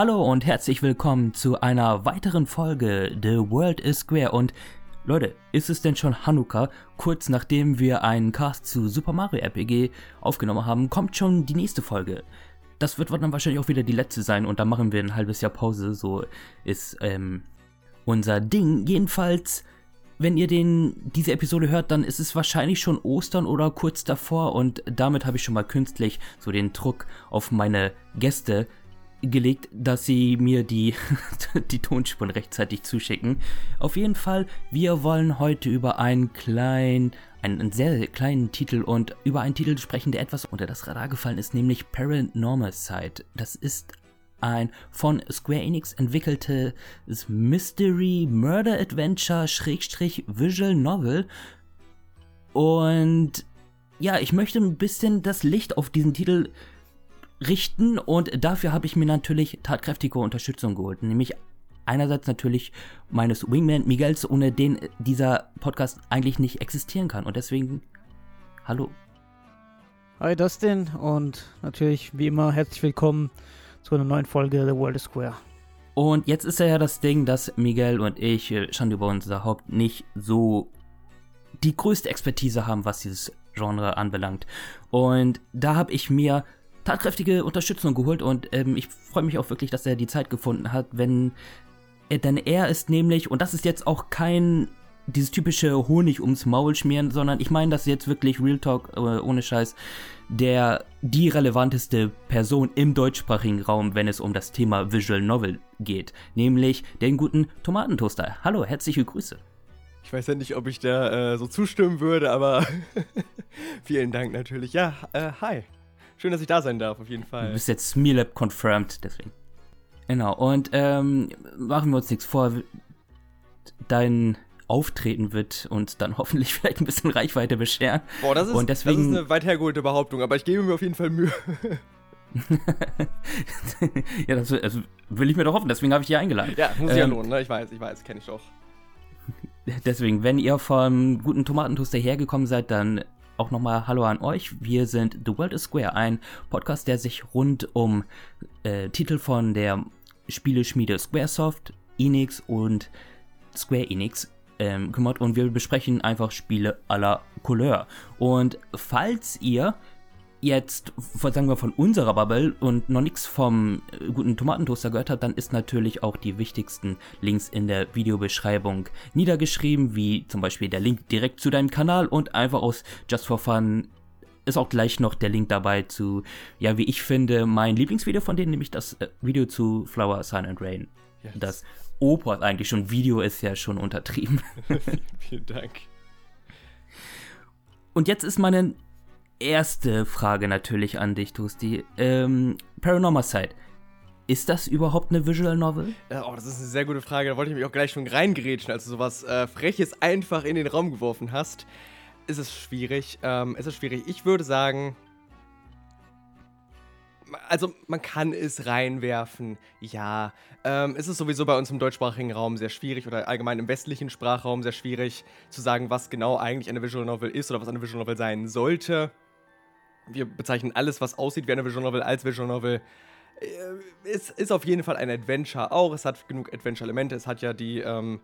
Hallo und herzlich willkommen zu einer weiteren Folge The World is Square und Leute, ist es denn schon Hanukkah? Kurz nachdem wir einen Cast zu Super Mario RPG aufgenommen haben, kommt schon die nächste Folge. Das wird dann wahrscheinlich auch wieder die letzte sein und dann machen wir ein halbes Jahr Pause, so ist ähm, unser Ding. Jedenfalls, wenn ihr den, diese Episode hört, dann ist es wahrscheinlich schon Ostern oder kurz davor und damit habe ich schon mal künstlich so den Druck auf meine Gäste gelegt, dass sie mir die, die Tonspuren rechtzeitig zuschicken. Auf jeden Fall, wir wollen heute über einen kleinen, einen sehr kleinen Titel und über einen Titel sprechen, der etwas unter das Radar gefallen ist, nämlich Paranormal Side. Das ist ein von Square Enix entwickeltes Mystery Murder Adventure Schrägstrich Visual Novel. Und ja, ich möchte ein bisschen das Licht auf diesen Titel richten und dafür habe ich mir natürlich tatkräftige Unterstützung geholt, nämlich einerseits natürlich meines Wingman Miguels, ohne den dieser Podcast eigentlich nicht existieren kann und deswegen hallo. Hi Dustin und natürlich wie immer herzlich willkommen zu einer neuen Folge The World is Square. Und jetzt ist ja das Ding, dass Miguel und ich schon über unser Haupt nicht so die größte Expertise haben, was dieses Genre anbelangt. Und da habe ich mir tatkräftige Unterstützung geholt und ähm, ich freue mich auch wirklich, dass er die Zeit gefunden hat, wenn er, denn er ist nämlich, und das ist jetzt auch kein dieses typische Honig ums Maul schmieren, sondern ich meine das jetzt wirklich Real Talk, äh, ohne Scheiß, der die relevanteste Person im deutschsprachigen Raum, wenn es um das Thema Visual Novel geht, nämlich den guten Tomatentoaster. Hallo, herzliche Grüße. Ich weiß ja nicht, ob ich da äh, so zustimmen würde, aber vielen Dank natürlich. Ja, äh, hi. Schön, dass ich da sein darf, auf jeden Fall. Du bist jetzt Smearlab confirmed, deswegen. Genau, und ähm, machen wir uns nichts vor. Dein Auftreten wird uns dann hoffentlich vielleicht ein bisschen Reichweite bescheren. Boah, das ist, und deswegen, das ist eine weit hergeholte Behauptung, aber ich gebe mir auf jeden Fall Mühe. ja, das, das, will ich mir doch hoffen, deswegen habe ich dich eingeladen. Ja, muss ähm, ja lohnen, ne? Ich weiß, ich weiß, kenne ich doch. Deswegen, wenn ihr vom guten Tomatentoaster hergekommen seid, dann auch nochmal Hallo an euch. Wir sind The World is Square, ein Podcast, der sich rund um äh, Titel von der Spieleschmiede Squaresoft, Enix und Square Enix ähm, kümmert und wir besprechen einfach Spiele aller Couleur. Und falls ihr jetzt, sagen wir, von unserer Bubble und noch nichts vom äh, guten Tomatentoaster gehört habt, dann ist natürlich auch die wichtigsten Links in der Videobeschreibung niedergeschrieben, wie zum Beispiel der Link direkt zu deinem Kanal und einfach aus Just for Fun ist auch gleich noch der Link dabei zu, ja, wie ich finde, mein Lieblingsvideo von denen, nämlich das äh, Video zu Flower, Sun and Rain. Yes. Das Opus eigentlich schon, Video ist ja schon untertrieben. Vielen Dank. Und jetzt ist meine erste Frage natürlich an dich, Tosti. Ähm, Paranormal Side. Ist das überhaupt eine Visual Novel? Ja, oh, das ist eine sehr gute Frage. Da wollte ich mich auch gleich schon reingerätschen, als du sowas äh, Freches einfach in den Raum geworfen hast. Ist es schwierig. Ähm, ist es schwierig. Ich würde sagen, also man kann es reinwerfen, ja. Ähm, es ist sowieso bei uns im deutschsprachigen Raum sehr schwierig oder allgemein im westlichen Sprachraum sehr schwierig zu sagen, was genau eigentlich eine Visual Novel ist oder was eine Visual Novel sein sollte wir bezeichnen alles, was aussieht wie eine Visual Novel, als Visual Novel. Äh, es ist auf jeden Fall ein Adventure auch. Es hat genug Adventure-Elemente. Es hat ja die, ähm,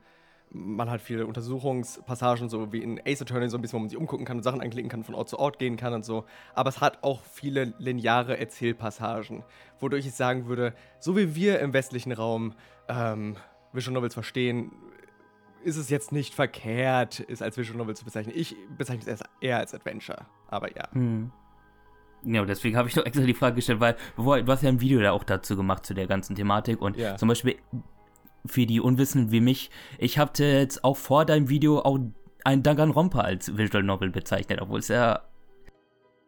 man hat viele Untersuchungspassagen, so wie in Ace Attorney, so ein bisschen, wo man sich umgucken kann und Sachen anklicken kann, von Ort zu Ort gehen kann und so. Aber es hat auch viele lineare Erzählpassagen, wodurch ich sagen würde, so wie wir im westlichen Raum ähm, Visual Novels verstehen, ist es jetzt nicht verkehrt, es als Visual Novel zu bezeichnen. Ich bezeichne es eher als Adventure. Aber ja. Hm. Ja, deswegen habe ich doch extra die Frage gestellt, weil du hast ja ein Video da auch dazu gemacht zu der ganzen Thematik und ja. zum Beispiel für die Unwissenden wie mich, ich hatte jetzt auch vor deinem Video auch ein Danganronpa als Visual Novel bezeichnet, obwohl es ja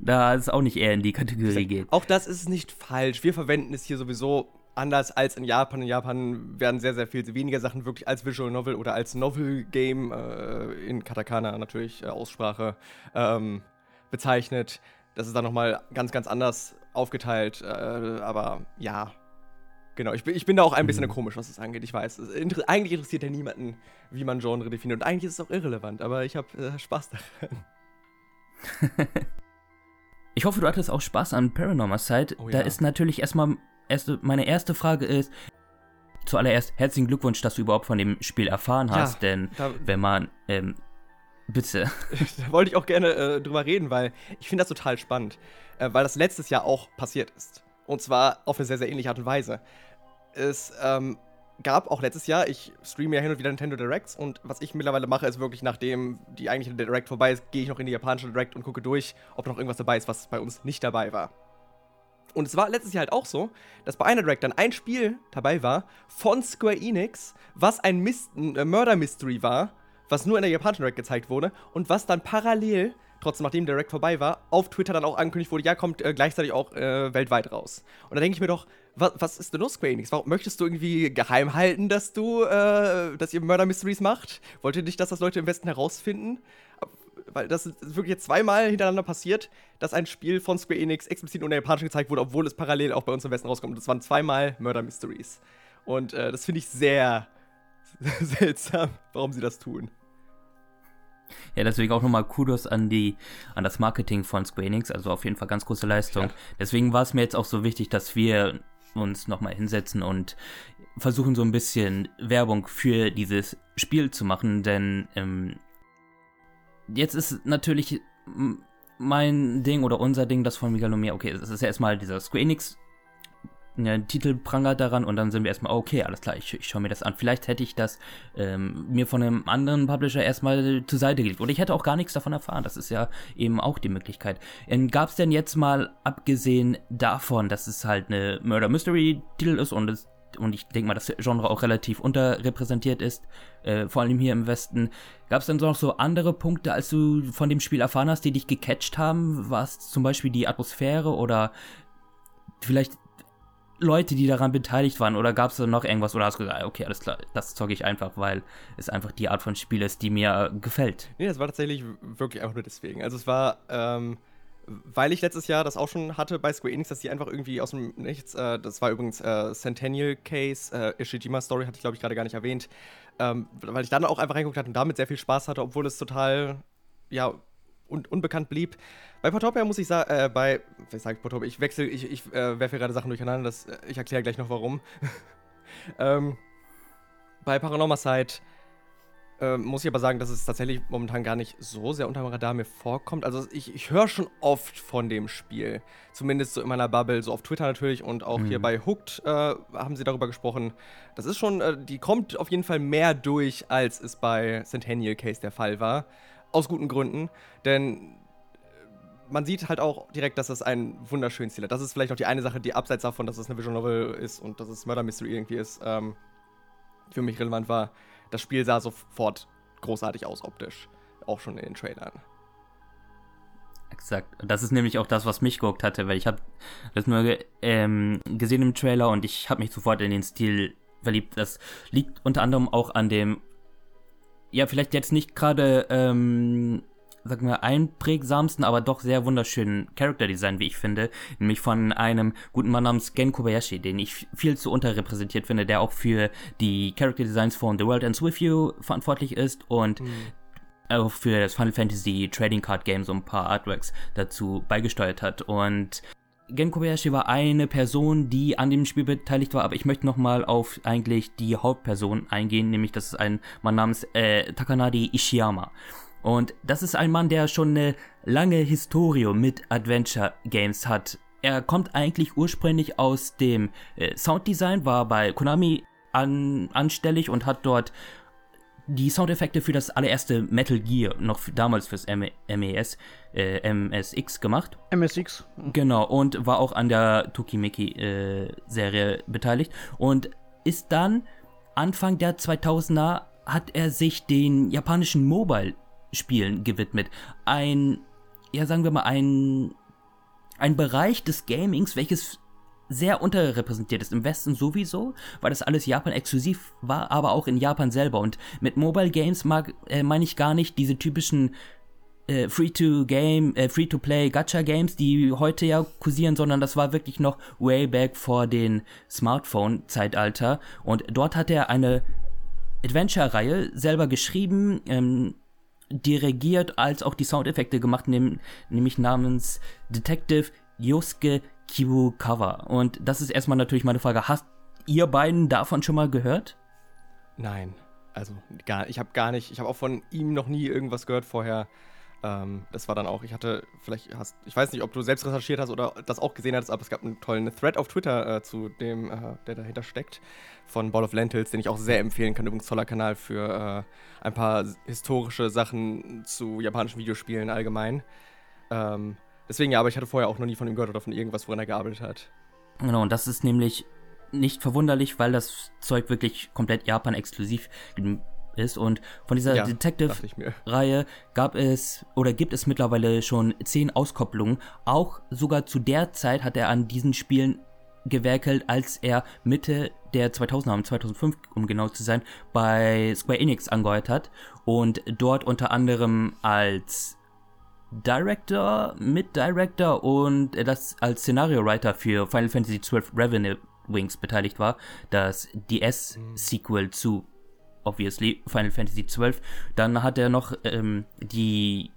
da es auch nicht eher in die Kategorie geht. Auch das ist nicht falsch. Wir verwenden es hier sowieso anders als in Japan. In Japan werden sehr, sehr viel weniger Sachen wirklich als Visual Novel oder als Novel Game äh, in Katakana natürlich äh, Aussprache ähm, bezeichnet. Das ist dann nochmal ganz, ganz anders aufgeteilt. Äh, aber ja, genau. Ich bin, ich bin da auch ein bisschen mhm. komisch, was das angeht. Ich weiß. Inter eigentlich interessiert ja niemanden, wie man Genre definiert. Und eigentlich ist es auch irrelevant, aber ich habe äh, Spaß daran. ich hoffe, du hattest auch Spaß an Paranormal Side. Oh, ja. Da ist natürlich erstmal erste, meine erste Frage ist, zuallererst herzlichen Glückwunsch, dass du überhaupt von dem Spiel erfahren hast, ja, denn wenn man, ähm, bitte. da wollte ich auch gerne äh, drüber reden, weil ich finde das total spannend, äh, weil das letztes Jahr auch passiert ist. Und zwar auf eine sehr, sehr ähnliche Art und Weise. Es ähm, gab auch letztes Jahr, ich streame ja hin und wieder Nintendo Directs und was ich mittlerweile mache, ist wirklich, nachdem die eigentliche Direct vorbei ist, gehe ich noch in die japanische Direct und gucke durch, ob noch irgendwas dabei ist, was bei uns nicht dabei war. Und es war letztes Jahr halt auch so, dass bei einer Direct dann ein Spiel dabei war von Square Enix, was ein, Mist, ein äh, Murder Mystery war, was nur in der japanischen Direct gezeigt wurde und was dann parallel trotzdem nachdem der Direct vorbei war, auf Twitter dann auch angekündigt wurde, ja, kommt äh, gleichzeitig auch äh, weltweit raus. Und da denke ich mir doch, was, was ist denn los, Square Enix? Warum möchtest du irgendwie geheim halten, dass du, äh, dass ihr Murder Mysteries macht? Wollt ihr nicht, dass das Leute im Westen herausfinden? Weil das ist wirklich jetzt zweimal hintereinander passiert, dass ein Spiel von Square Enix explizit in der japanischen gezeigt wurde, obwohl es parallel auch bei uns im Westen rauskommt. Und das waren zweimal Murder Mysteries. Und äh, das finde ich sehr seltsam, warum sie das tun. Ja, deswegen auch nochmal Kudos an die, an das Marketing von Square Enix, also auf jeden Fall ganz große Leistung. Ja. Deswegen war es mir jetzt auch so wichtig, dass wir uns nochmal hinsetzen und versuchen so ein bisschen Werbung für dieses Spiel zu machen, denn ähm, jetzt ist natürlich mein Ding oder unser Ding, das von Megalomia, okay, es ist ja erstmal dieser Square Enix einen Titel prangert daran und dann sind wir erstmal, okay, alles klar, ich, ich schaue mir das an. Vielleicht hätte ich das ähm, mir von einem anderen Publisher erstmal zur Seite gelegt. Oder ich hätte auch gar nichts davon erfahren. Das ist ja eben auch die Möglichkeit. Ähm, Gab es denn jetzt mal, abgesehen davon, dass es halt eine Murder Mystery Titel ist und es und ich denke mal, dass das Genre auch relativ unterrepräsentiert ist, äh, vor allem hier im Westen. Gab es denn noch so andere Punkte, als du von dem Spiel erfahren hast, die dich gecatcht haben? War es zum Beispiel die Atmosphäre oder vielleicht Leute, die daran beteiligt waren? Oder gab es da noch irgendwas? Oder hast du gesagt, okay, alles klar, das zocke ich einfach, weil es einfach die Art von Spiel ist, die mir äh, gefällt? Nee, das war tatsächlich wirklich einfach nur deswegen. Also es war, ähm, weil ich letztes Jahr das auch schon hatte bei Square Enix, dass die einfach irgendwie aus dem Nichts, äh, das war übrigens äh, Centennial Case, äh, Ishijima Story, hatte ich glaube ich gerade gar nicht erwähnt, ähm, weil ich dann auch einfach reingeguckt hatte und damit sehr viel Spaß hatte, obwohl es total, ja, un unbekannt blieb. Bei Potopia muss ich sagen, äh, bei, was sag ich Potopia, ich wechsle, ich, ich äh, werfe gerade Sachen durcheinander, das, äh, ich erkläre gleich noch warum. ähm, bei Paranormal Side äh, muss ich aber sagen, dass es tatsächlich momentan gar nicht so sehr unter dem Radar mir vorkommt. Also ich, ich höre schon oft von dem Spiel. Zumindest so in meiner Bubble, so auf Twitter natürlich und auch mhm. hier bei Hooked äh, haben sie darüber gesprochen. Das ist schon, äh, die kommt auf jeden Fall mehr durch, als es bei Centennial Case der Fall war. Aus guten Gründen. Denn man sieht halt auch direkt, dass das ein wunderschönes Stil hat. Das ist vielleicht auch die eine Sache, die abseits davon, dass es eine Visual Novel ist und dass es Murder Mystery irgendwie ist, ähm, für mich relevant war. Das Spiel sah sofort großartig aus optisch. Auch schon in den Trailern. Exakt. Das ist nämlich auch das, was mich geguckt hatte, weil ich habe das nur ähm, gesehen im Trailer und ich habe mich sofort in den Stil verliebt. Das liegt unter anderem auch an dem, ja, vielleicht jetzt nicht gerade ähm, sagen wir, einprägsamsten, aber doch sehr wunderschönen Charakterdesign, wie ich finde, nämlich von einem guten Mann namens Gen Kobayashi, den ich viel zu unterrepräsentiert finde, der auch für die Character Designs von The World Ends With You verantwortlich ist und mhm. auch für das Final Fantasy Trading Card Game so ein paar Artworks dazu beigesteuert hat und Gen Kobayashi war eine Person, die an dem Spiel beteiligt war, aber ich möchte nochmal auf eigentlich die Hauptperson eingehen, nämlich das ist ein Mann namens äh, Takanadi Ishiyama. Und das ist ein Mann, der schon eine lange Historie mit Adventure Games hat. Er kommt eigentlich ursprünglich aus dem äh, Sounddesign, war bei Konami an, anstellig und hat dort die Soundeffekte für das allererste Metal Gear, noch damals fürs MES, äh, MSX gemacht. MSX. Genau, und war auch an der Tokimeki-Serie äh, beteiligt und ist dann Anfang der 2000er hat er sich den japanischen Mobile Spielen gewidmet. Ein, ja sagen wir mal, ein, ein Bereich des Gamings, welches sehr unterrepräsentiert ist. Im Westen sowieso, weil das alles Japan exklusiv war, aber auch in Japan selber. Und mit Mobile Games mag, äh, meine ich gar nicht diese typischen äh, Free-to-Game, äh, Free-to-Play Gacha-Games, die heute ja kursieren, sondern das war wirklich noch way back vor den Smartphone-Zeitalter. Und dort hat er eine Adventure-Reihe selber geschrieben, ähm, dirigiert als auch die Soundeffekte gemacht, nehm, nämlich namens Detective Yosuke Kibu Cover. Und das ist erstmal natürlich meine Frage. Hast ihr beiden davon schon mal gehört? Nein. Also gar, ich habe gar nicht, ich habe auch von ihm noch nie irgendwas gehört vorher. Ähm, das war dann auch, ich hatte, vielleicht hast, ich weiß nicht, ob du selbst recherchiert hast oder das auch gesehen hast, aber es gab einen tollen Thread auf Twitter äh, zu dem, äh, der dahinter steckt, von Ball of Lentils, den ich auch sehr empfehlen kann. Übrigens toller Kanal für äh, ein paar historische Sachen zu japanischen Videospielen allgemein. Ähm, deswegen ja, aber ich hatte vorher auch noch nie von ihm gehört oder von irgendwas, woran er gearbeitet hat. Genau, und das ist nämlich nicht verwunderlich, weil das Zeug wirklich komplett Japan-exklusiv ist. Und von dieser Ja, Detective-Reihe gab es oder gibt es mittlerweile schon zehn Auskopplungen. Auch sogar zu der Zeit hat er an diesen Spielen gewerkelt, als er Mitte der 2000er, 2005 um genau zu sein, bei Square Enix angeheuert hat und dort unter anderem als Director, Mit-Director und das als Szenario-Writer für Final Fantasy XII Revenue Wings beteiligt war, das DS-Sequel zu obviously Final Fantasy XII. Dann hat er noch ähm, die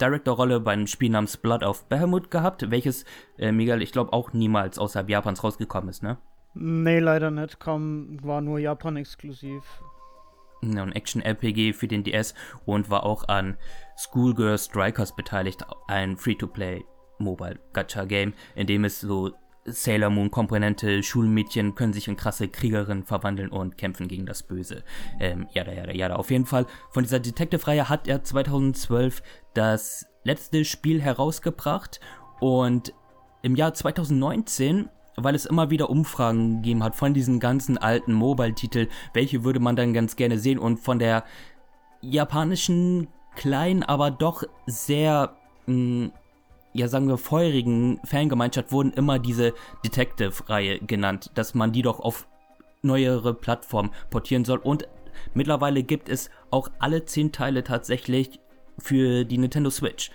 Director-Rolle bei einem Spiel namens Blood of Bahamut gehabt, welches, äh, Miguel, ich glaube auch niemals außerhalb Japans rausgekommen ist, ne? Nee, leider nicht. Kam, war nur Japan exklusiv. Ja, ein Action-RPG für den DS und war auch an Schoolgirl Strikers beteiligt, ein Free-to-Play Mobile Gacha Game, in dem es so Sailor Moon Komponente, Schulmädchen können sich in krasse Kriegerinnen verwandeln und kämpfen gegen das Böse. Ähm, jada, jada, jada. Auf jeden Fall, von dieser Detective-Reihe hat er 2012 das letzte Spiel herausgebracht und im Jahr 2019 weil es immer wieder Umfragen gegeben hat von diesen ganzen alten Mobile-Titel, welche würde man dann ganz gerne sehen und von der japanischen kleinen, aber doch sehr mh, ja sagen wir, feurigen Fangemeinschaft wurden immer diese Detective-Reihe genannt, dass man die doch auf neuere Plattformen portieren soll. Und mittlerweile gibt es auch alle zehn Teile tatsächlich für die Nintendo Switch.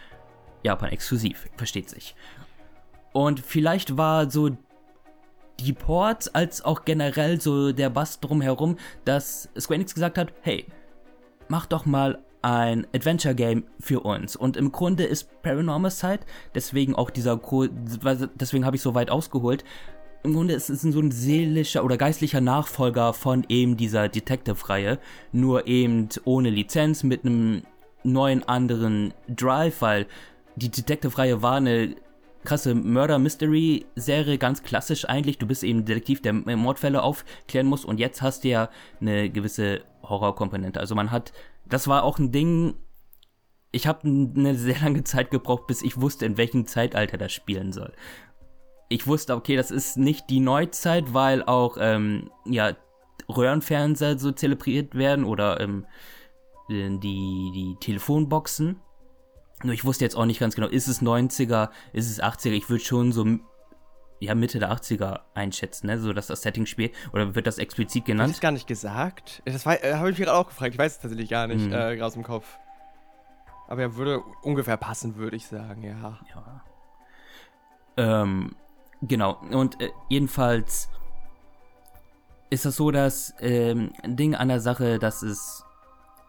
Japan exklusiv, versteht sich. Und vielleicht war so die Ports als auch generell so der Bass drumherum, dass Square Enix gesagt hat, hey, mach doch mal ein Adventure Game für uns. Und im Grunde ist Paranormal Side, deswegen auch dieser, deswegen habe ich so weit ausgeholt, im Grunde ist es so ein seelischer oder geistlicher Nachfolger von eben dieser Detective-Reihe, nur eben ohne Lizenz, mit einem neuen anderen Drive, weil die Detective-Reihe war eine krasse Murder-Mystery-Serie, ganz klassisch eigentlich. Du bist eben Detektiv, der Mordfälle aufklären muss und jetzt hast du ja eine gewisse Horrorkomponente. Also man hat das war auch ein Ding, ich habe eine sehr lange Zeit gebraucht, bis ich wusste, in welchem Zeitalter das spielen soll. Ich wusste, okay, das ist nicht die Neuzeit, weil auch ähm, ja Röhrenfernseher so zelebriert werden oder ähm, die, die Telefonboxen. Nur ich wusste jetzt auch nicht ganz genau, ist es 90er, ist es 80er? Ich würde schon so ja, Mitte der 80er einschätzen, ne? So dass das Setting spielt. Oder wird das explizit genannt? Hast du gar nicht gesagt? Das äh, habe ich mich gerade auch gefragt. Ich weiß es tatsächlich gar nicht, mhm. äh, aus dem Kopf. Aber er würde ungefähr passen, würde ich sagen, ja. Ja. Ähm, genau. Und äh, jedenfalls ist das so, dass ähm, ein Ding an der Sache, dass es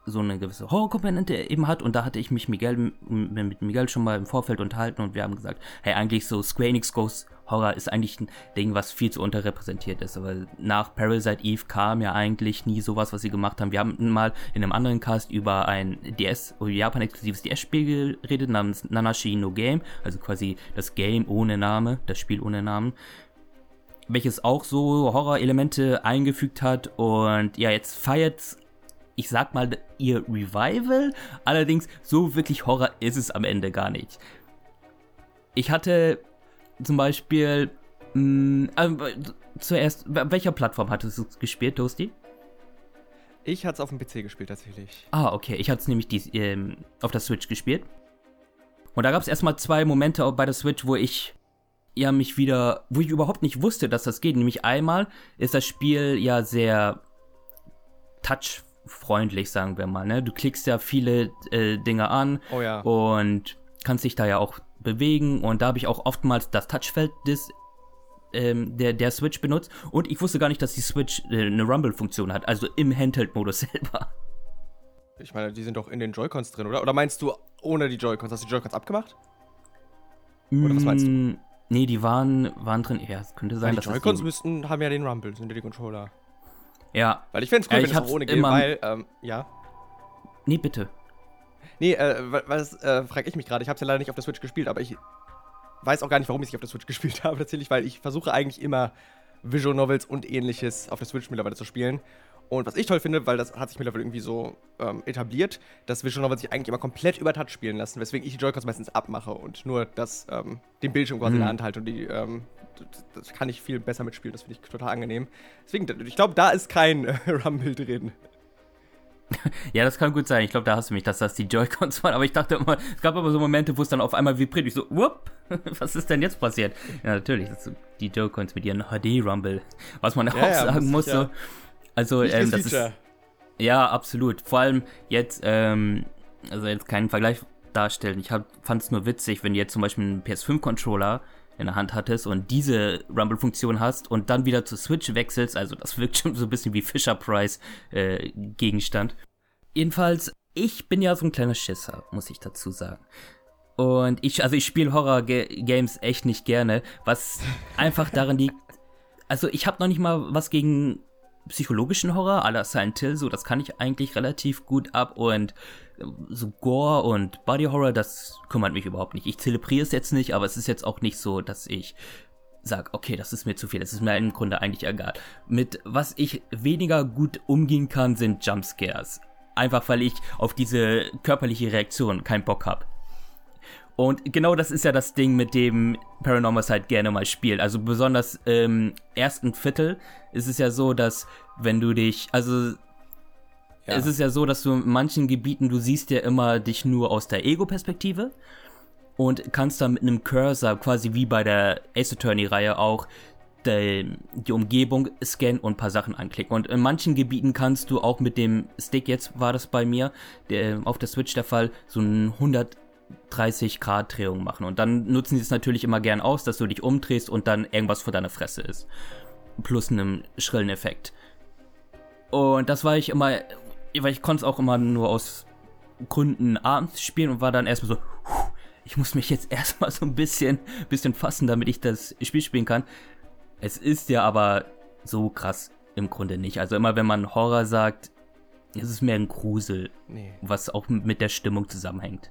so eine gewisse Horrorkomponente eben hat. Und da hatte ich mich Miguel, mit Miguel schon mal im Vorfeld unterhalten und wir haben gesagt, hey, eigentlich so Square Enix Ghost Horror ist eigentlich ein Ding, was viel zu unterrepräsentiert ist, aber nach Parasite Eve kam ja eigentlich nie sowas, was sie gemacht haben. Wir haben mal in einem anderen Cast über ein DS, Japan-exklusives DS-Spiel geredet namens Nanashi no Game, also quasi das Game ohne Name, das Spiel ohne Namen. Welches auch so Horror-Elemente eingefügt hat. Und ja, jetzt feiert ich sag mal, ihr Revival. Allerdings, so wirklich Horror ist es am Ende gar nicht. Ich hatte zum Beispiel. Mh, mm, äh, zuerst, welcher Plattform hattest du gespielt, Toasty? Ich hatte es auf dem PC gespielt, tatsächlich. Ah, okay. Ich hatte es nämlich die, ähm, auf der Switch gespielt. Und da gab es erstmal zwei Momente bei der Switch, wo ich ja mich wieder, wo ich überhaupt nicht wusste, dass das geht. Nämlich einmal ist das Spiel ja sehr touch freundlich, sagen wir mal. Ne? Du klickst ja viele äh, Dinge an oh ja. und kannst dich da ja auch bewegen. Und da habe ich auch oftmals das Touchfeld des ähm, der, der Switch benutzt. Und ich wusste gar nicht, dass die Switch äh, eine Rumble-Funktion hat, also im Handheld-Modus selber. Ich meine, die sind doch in den Joy-Cons drin, oder? Oder meinst du ohne die Joy-Cons? Hast du die Joy-Cons abgemacht? Oder was meinst du? Mm, Nee, die waren, waren drin. Ja, es könnte sein, Weil die dass das Joy-Cons die, müssten, haben ja den Rumble, sind ja die Controller. Ja, Weil ich fände es cool, Ja, wenn es auch ohne geht, weil, ähm, ja. nee, bitte. Nee, äh, das äh, frage ich mich gerade. Ich habe es ja leider nicht auf der Switch gespielt, aber ich weiß auch gar nicht, warum ich es nicht auf der Switch gespielt habe, tatsächlich, weil ich versuche eigentlich immer Visual Novels und ähnliches auf der Switch mittlerweile zu spielen. Und was ich toll finde, weil das hat sich mittlerweile irgendwie so ähm, etabliert, dass Visual Novels sich eigentlich immer komplett über Touch spielen lassen, weswegen ich die Joy-Cons meistens abmache und nur das, ähm, den Bildschirm quasi in der Mhm. Hand halte und die, ähm, das, kann ich viel besser mitspielen, das finde ich total angenehm. Deswegen, ich glaube, da ist kein äh, Rumble drin. Ja, das kann gut sein. Ich glaube, da hast du mich, dass das die Joy-Cons waren. Aber ich dachte immer, es gab aber so Momente, wo es dann auf einmal vibriert. Ich so, whoop, was ist denn jetzt passiert? Ja, natürlich, das sind die Joy-Cons mit ihren HD-Rumble. Was man Ja, auch ja, sagen muss, so. ja. Also, ähm, das Feature. ist. Ja, absolut. Vor allem jetzt, ähm, also jetzt keinen Vergleich darstellen. Ich fand es nur witzig, wenn du jetzt zum Beispiel einen PS5-Controller in der Hand hattest und diese Rumble-Funktion hast und dann wieder zur Switch wechselst. Also das wirkt schon so ein bisschen wie Fisher-Price-Gegenstand. Jedenfalls, ich bin ja so ein kleiner Schisser, muss ich dazu sagen. Und ich, also ich spiele Horror-Games echt nicht gerne, was einfach daran liegt, also ich habe noch nicht mal was gegen psychologischen Horror, à la Silent Hill, so, das kann ich eigentlich relativ gut ab und äh, so Gore und Body Horror, das kümmert mich überhaupt nicht. Ich zelebriere es jetzt nicht, aber es ist jetzt auch nicht so, dass ich sag, okay, das ist mir zu viel, das ist mir im Grunde eigentlich egal. Mit was ich weniger gut umgehen kann, sind Jumpscares. Einfach weil ich auf diese körperliche Reaktion keinen Bock hab. Und genau das ist ja das Ding, mit dem Paranormal halt gerne mal spielt. Also besonders im ersten Viertel ist es ja so, dass wenn du dich, also Ja. es ist ja so, dass du in manchen Gebieten, du siehst ja immer dich nur aus der Ego-Perspektive und kannst dann mit einem Cursor quasi wie bei der Ace Attorney-Reihe auch die, die Umgebung scannen und ein paar Sachen anklicken. Und in manchen Gebieten kannst du auch mit dem Stick, jetzt war das bei mir, der, auf der Switch der Fall, so ein 130 Grad Drehung machen. Und dann nutzen sie es natürlich immer gern aus, dass du dich umdrehst und dann irgendwas vor deiner Fresse ist. Plus einem schrillen Effekt. Und das war ich immer, weil ich konnte es auch immer nur aus Gründen abends spielen und war dann erstmal so, "Puh, ich muss mich jetzt erstmal so ein bisschen, bisschen fassen, damit ich das Spiel spielen kann. Es ist ja aber so krass im Grunde nicht. Also immer wenn man Horror sagt, ist es mehr ein Grusel, Nee. was auch mit der Stimmung zusammenhängt.